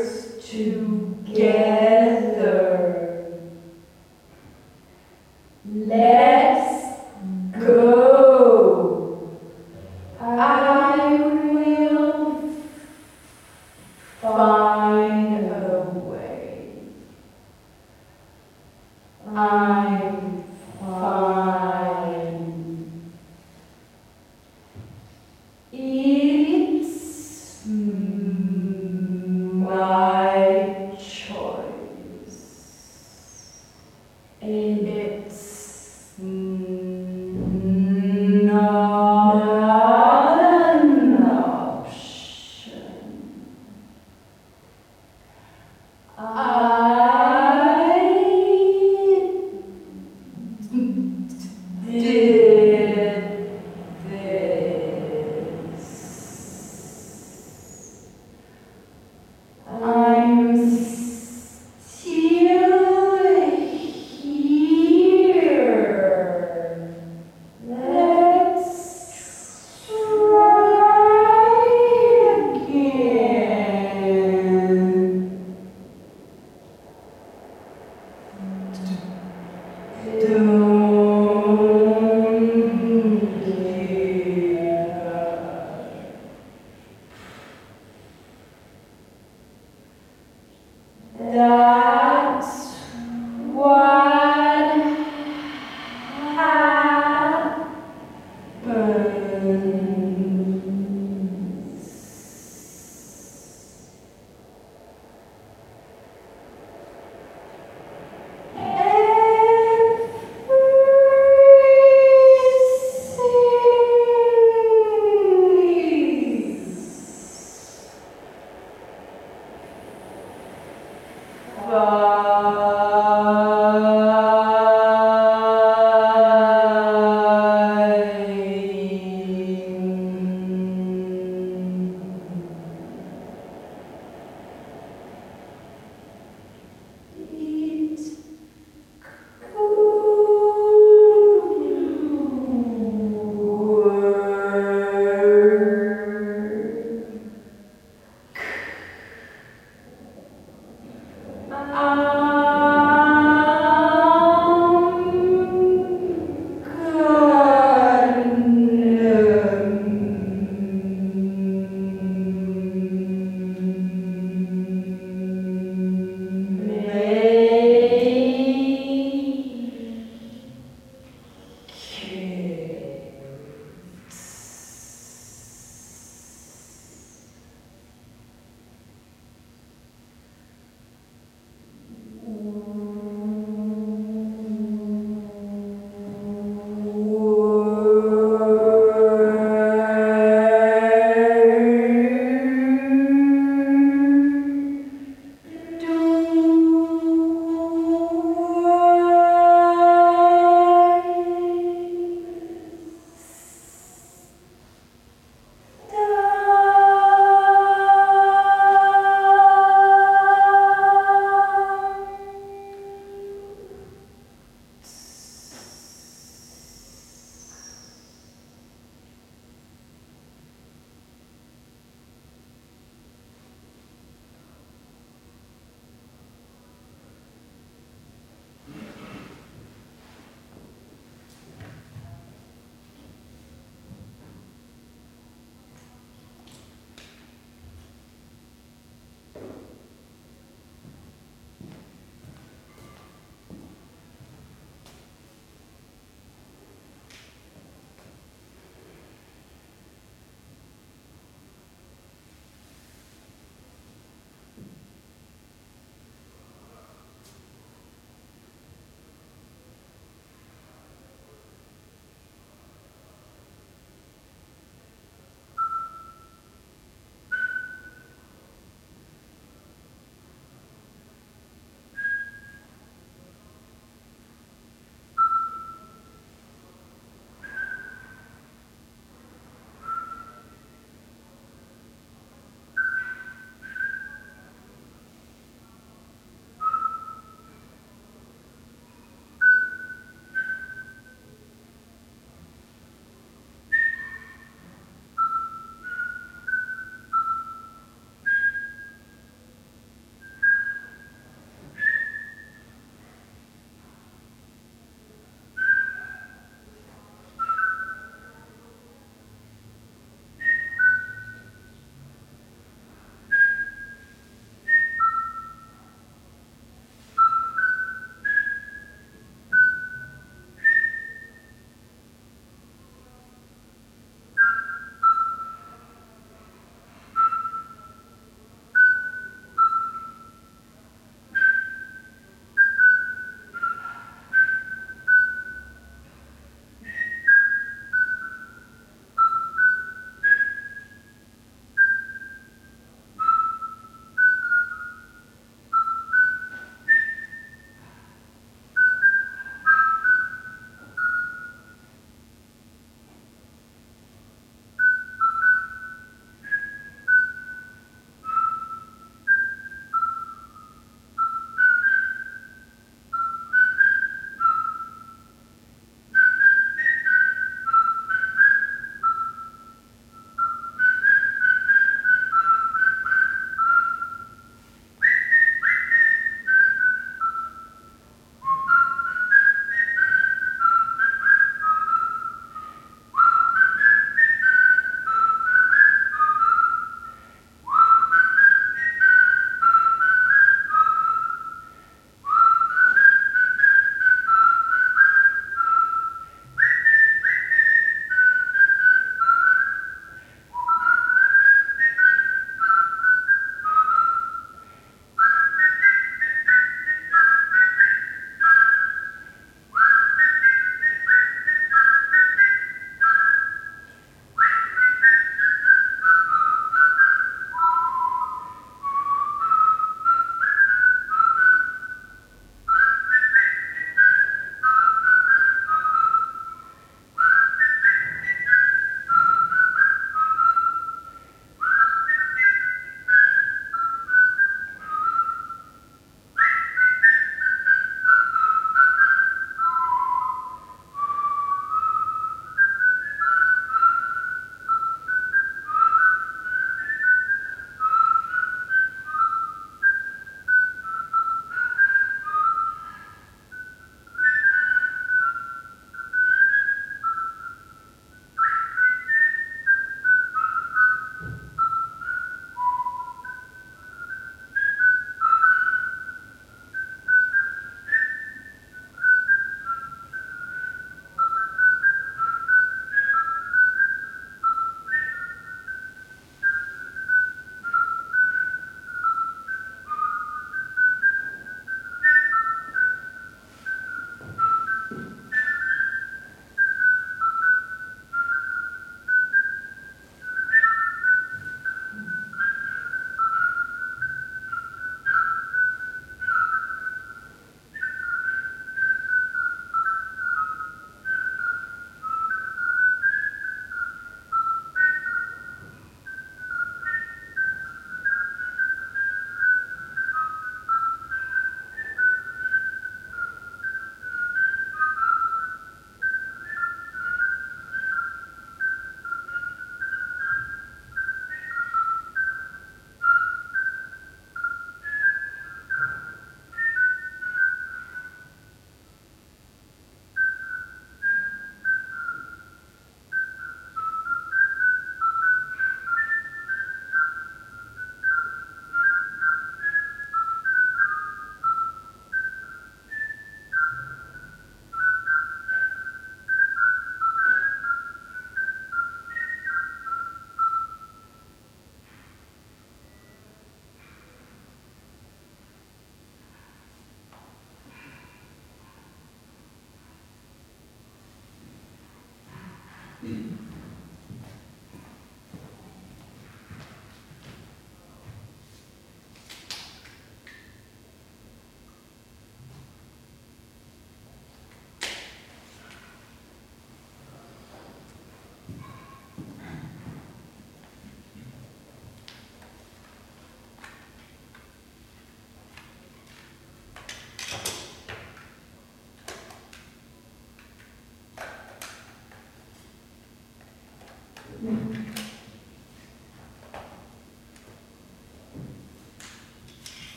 Allumer,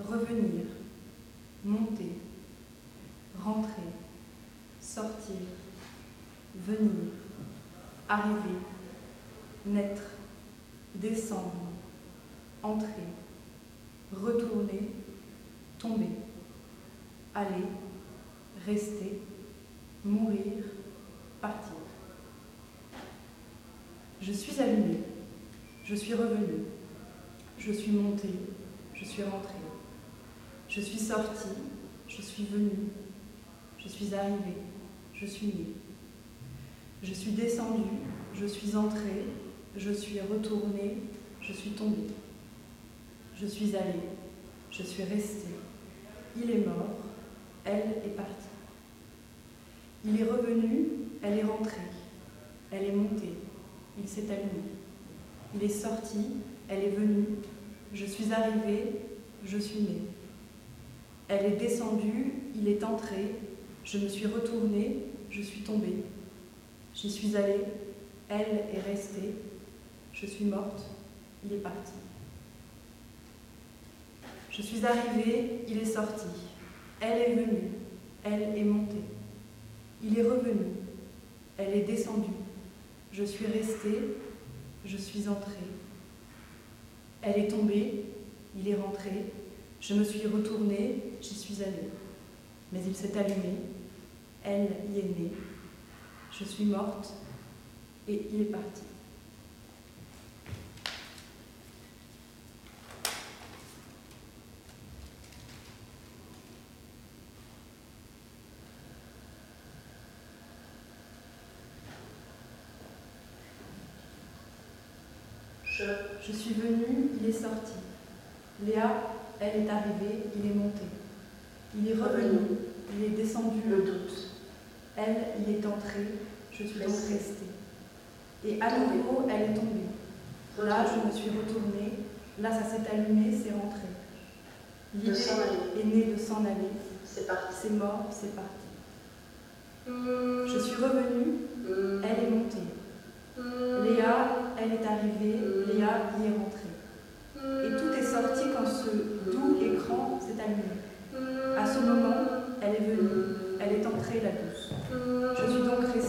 revenir, monter sortir, venir, arriver, naître, descendre, entrer, retourner, tomber, aller, rester, mourir, partir. Je suis allumée, je suis revenue, je suis montée, je suis rentrée, je suis sortie, je suis venue, je suis arrivée, je suis née. Je suis descendue, je suis entrée, je suis retournée, je suis tombée. Je suis allée, je suis restée. Il est mort, elle est partie. Il est revenu, elle est rentrée. Elle est montée, il s'est allumé. Il est sorti, elle est venue. Je suis arrivée, je suis née. Elle est descendue, il est entré. Je me suis retournée, je suis tombée. J'y suis allée, elle est restée. Je suis morte, il est parti. Je suis arrivée, il est sorti. Elle est venue, elle est montée. Il est revenu, elle est descendue. Je suis restée, je suis entrée. Elle est tombée, il est rentré. Je me suis retournée, j'y suis allée. Mais il s'est allumé, elle y est née. Je suis morte et il est parti. Je, suis venue, il est sorti. Léa, elle est arrivée, il est monté. Il est revenu, il est descendu. Le doute. Elle y est entrée, je suis donc restée. Et à nouveau, elle est tombée. Là, je me suis retournée. Là, ça s'est allumé, c'est rentré. L'idée est née de s'en aller. C'est parti. C'est mort, c'est parti. Je suis revenue, elle est montée. Léa, elle est arrivée, Léa y est rentrée. Et tout est sorti quand ce doux écran s'est allumé. À ce moment, elle est venue, elle est entrée la douce. Je suis donc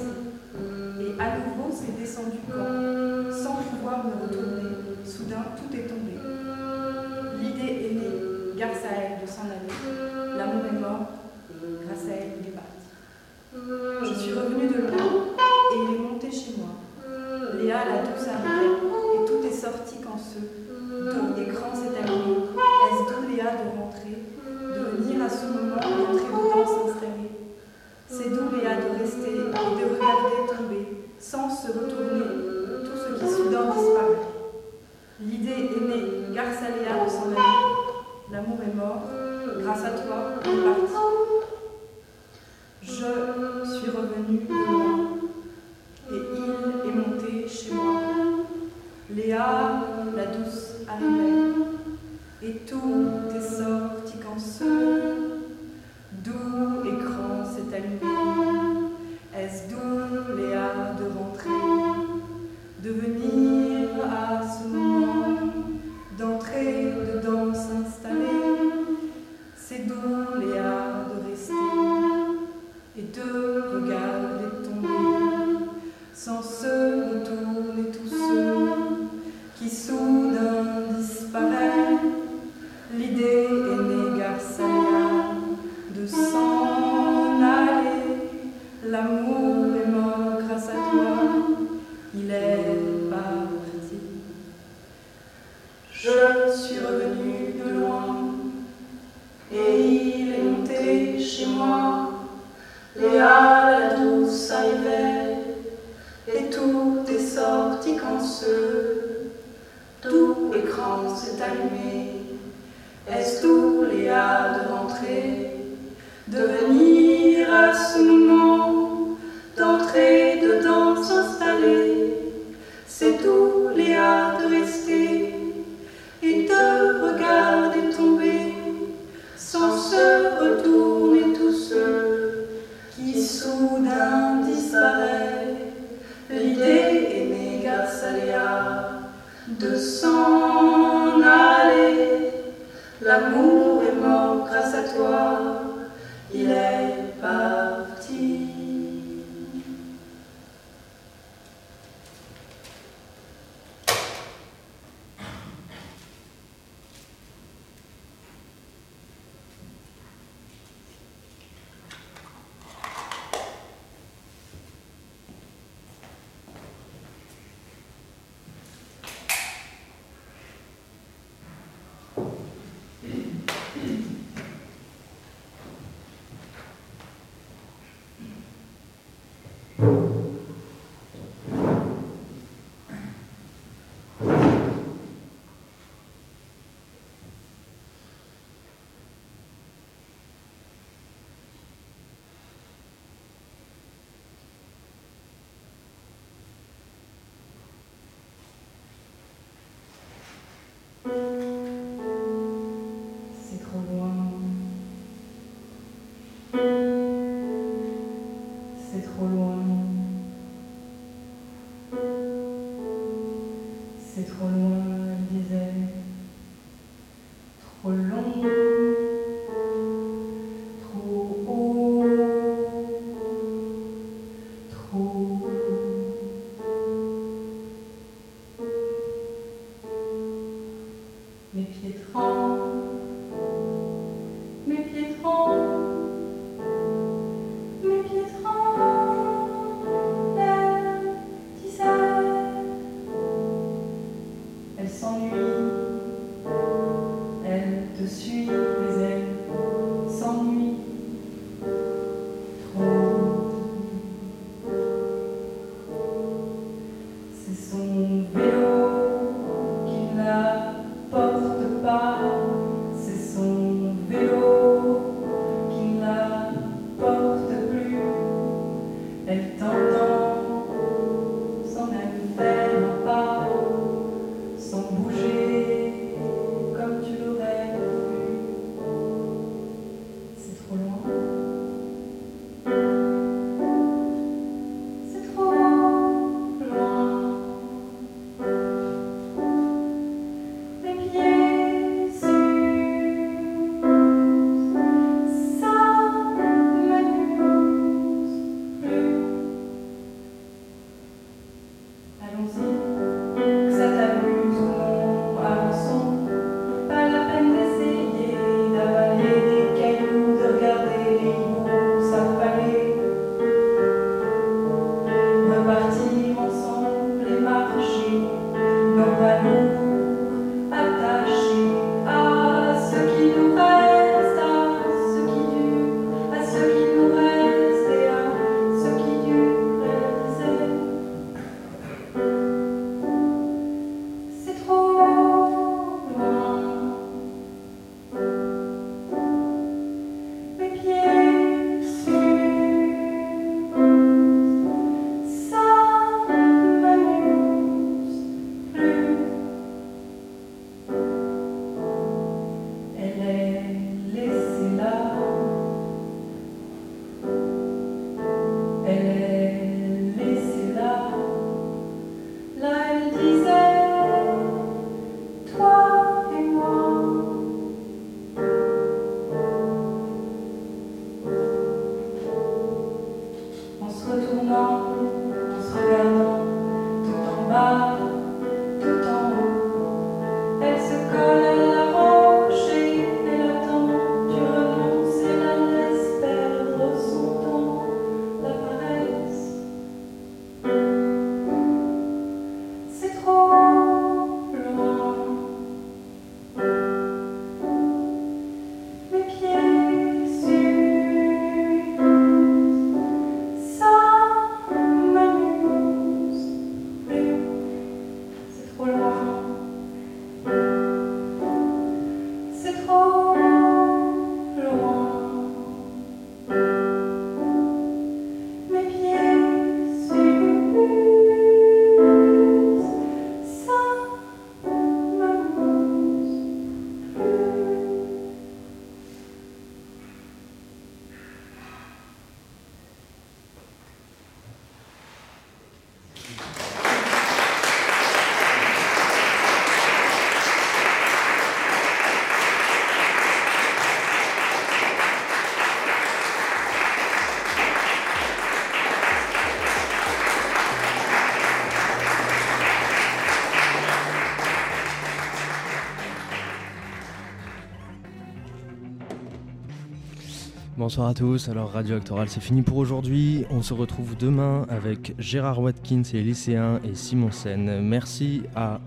bonsoir à tous. Alors Radio Actoral, c'est fini pour aujourd'hui. On se retrouve demain avec Gérard Watkins et lycéens et Simon Sen. Merci à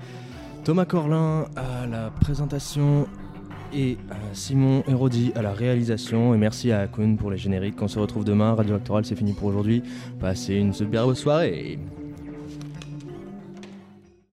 Thomas Corlin à la présentation et à Simon Hérodi à la réalisation. Et merci à Akun pour les génériques. On se retrouve demain. Radio Actoral, c'est fini pour aujourd'hui. Passez une superbe soirée.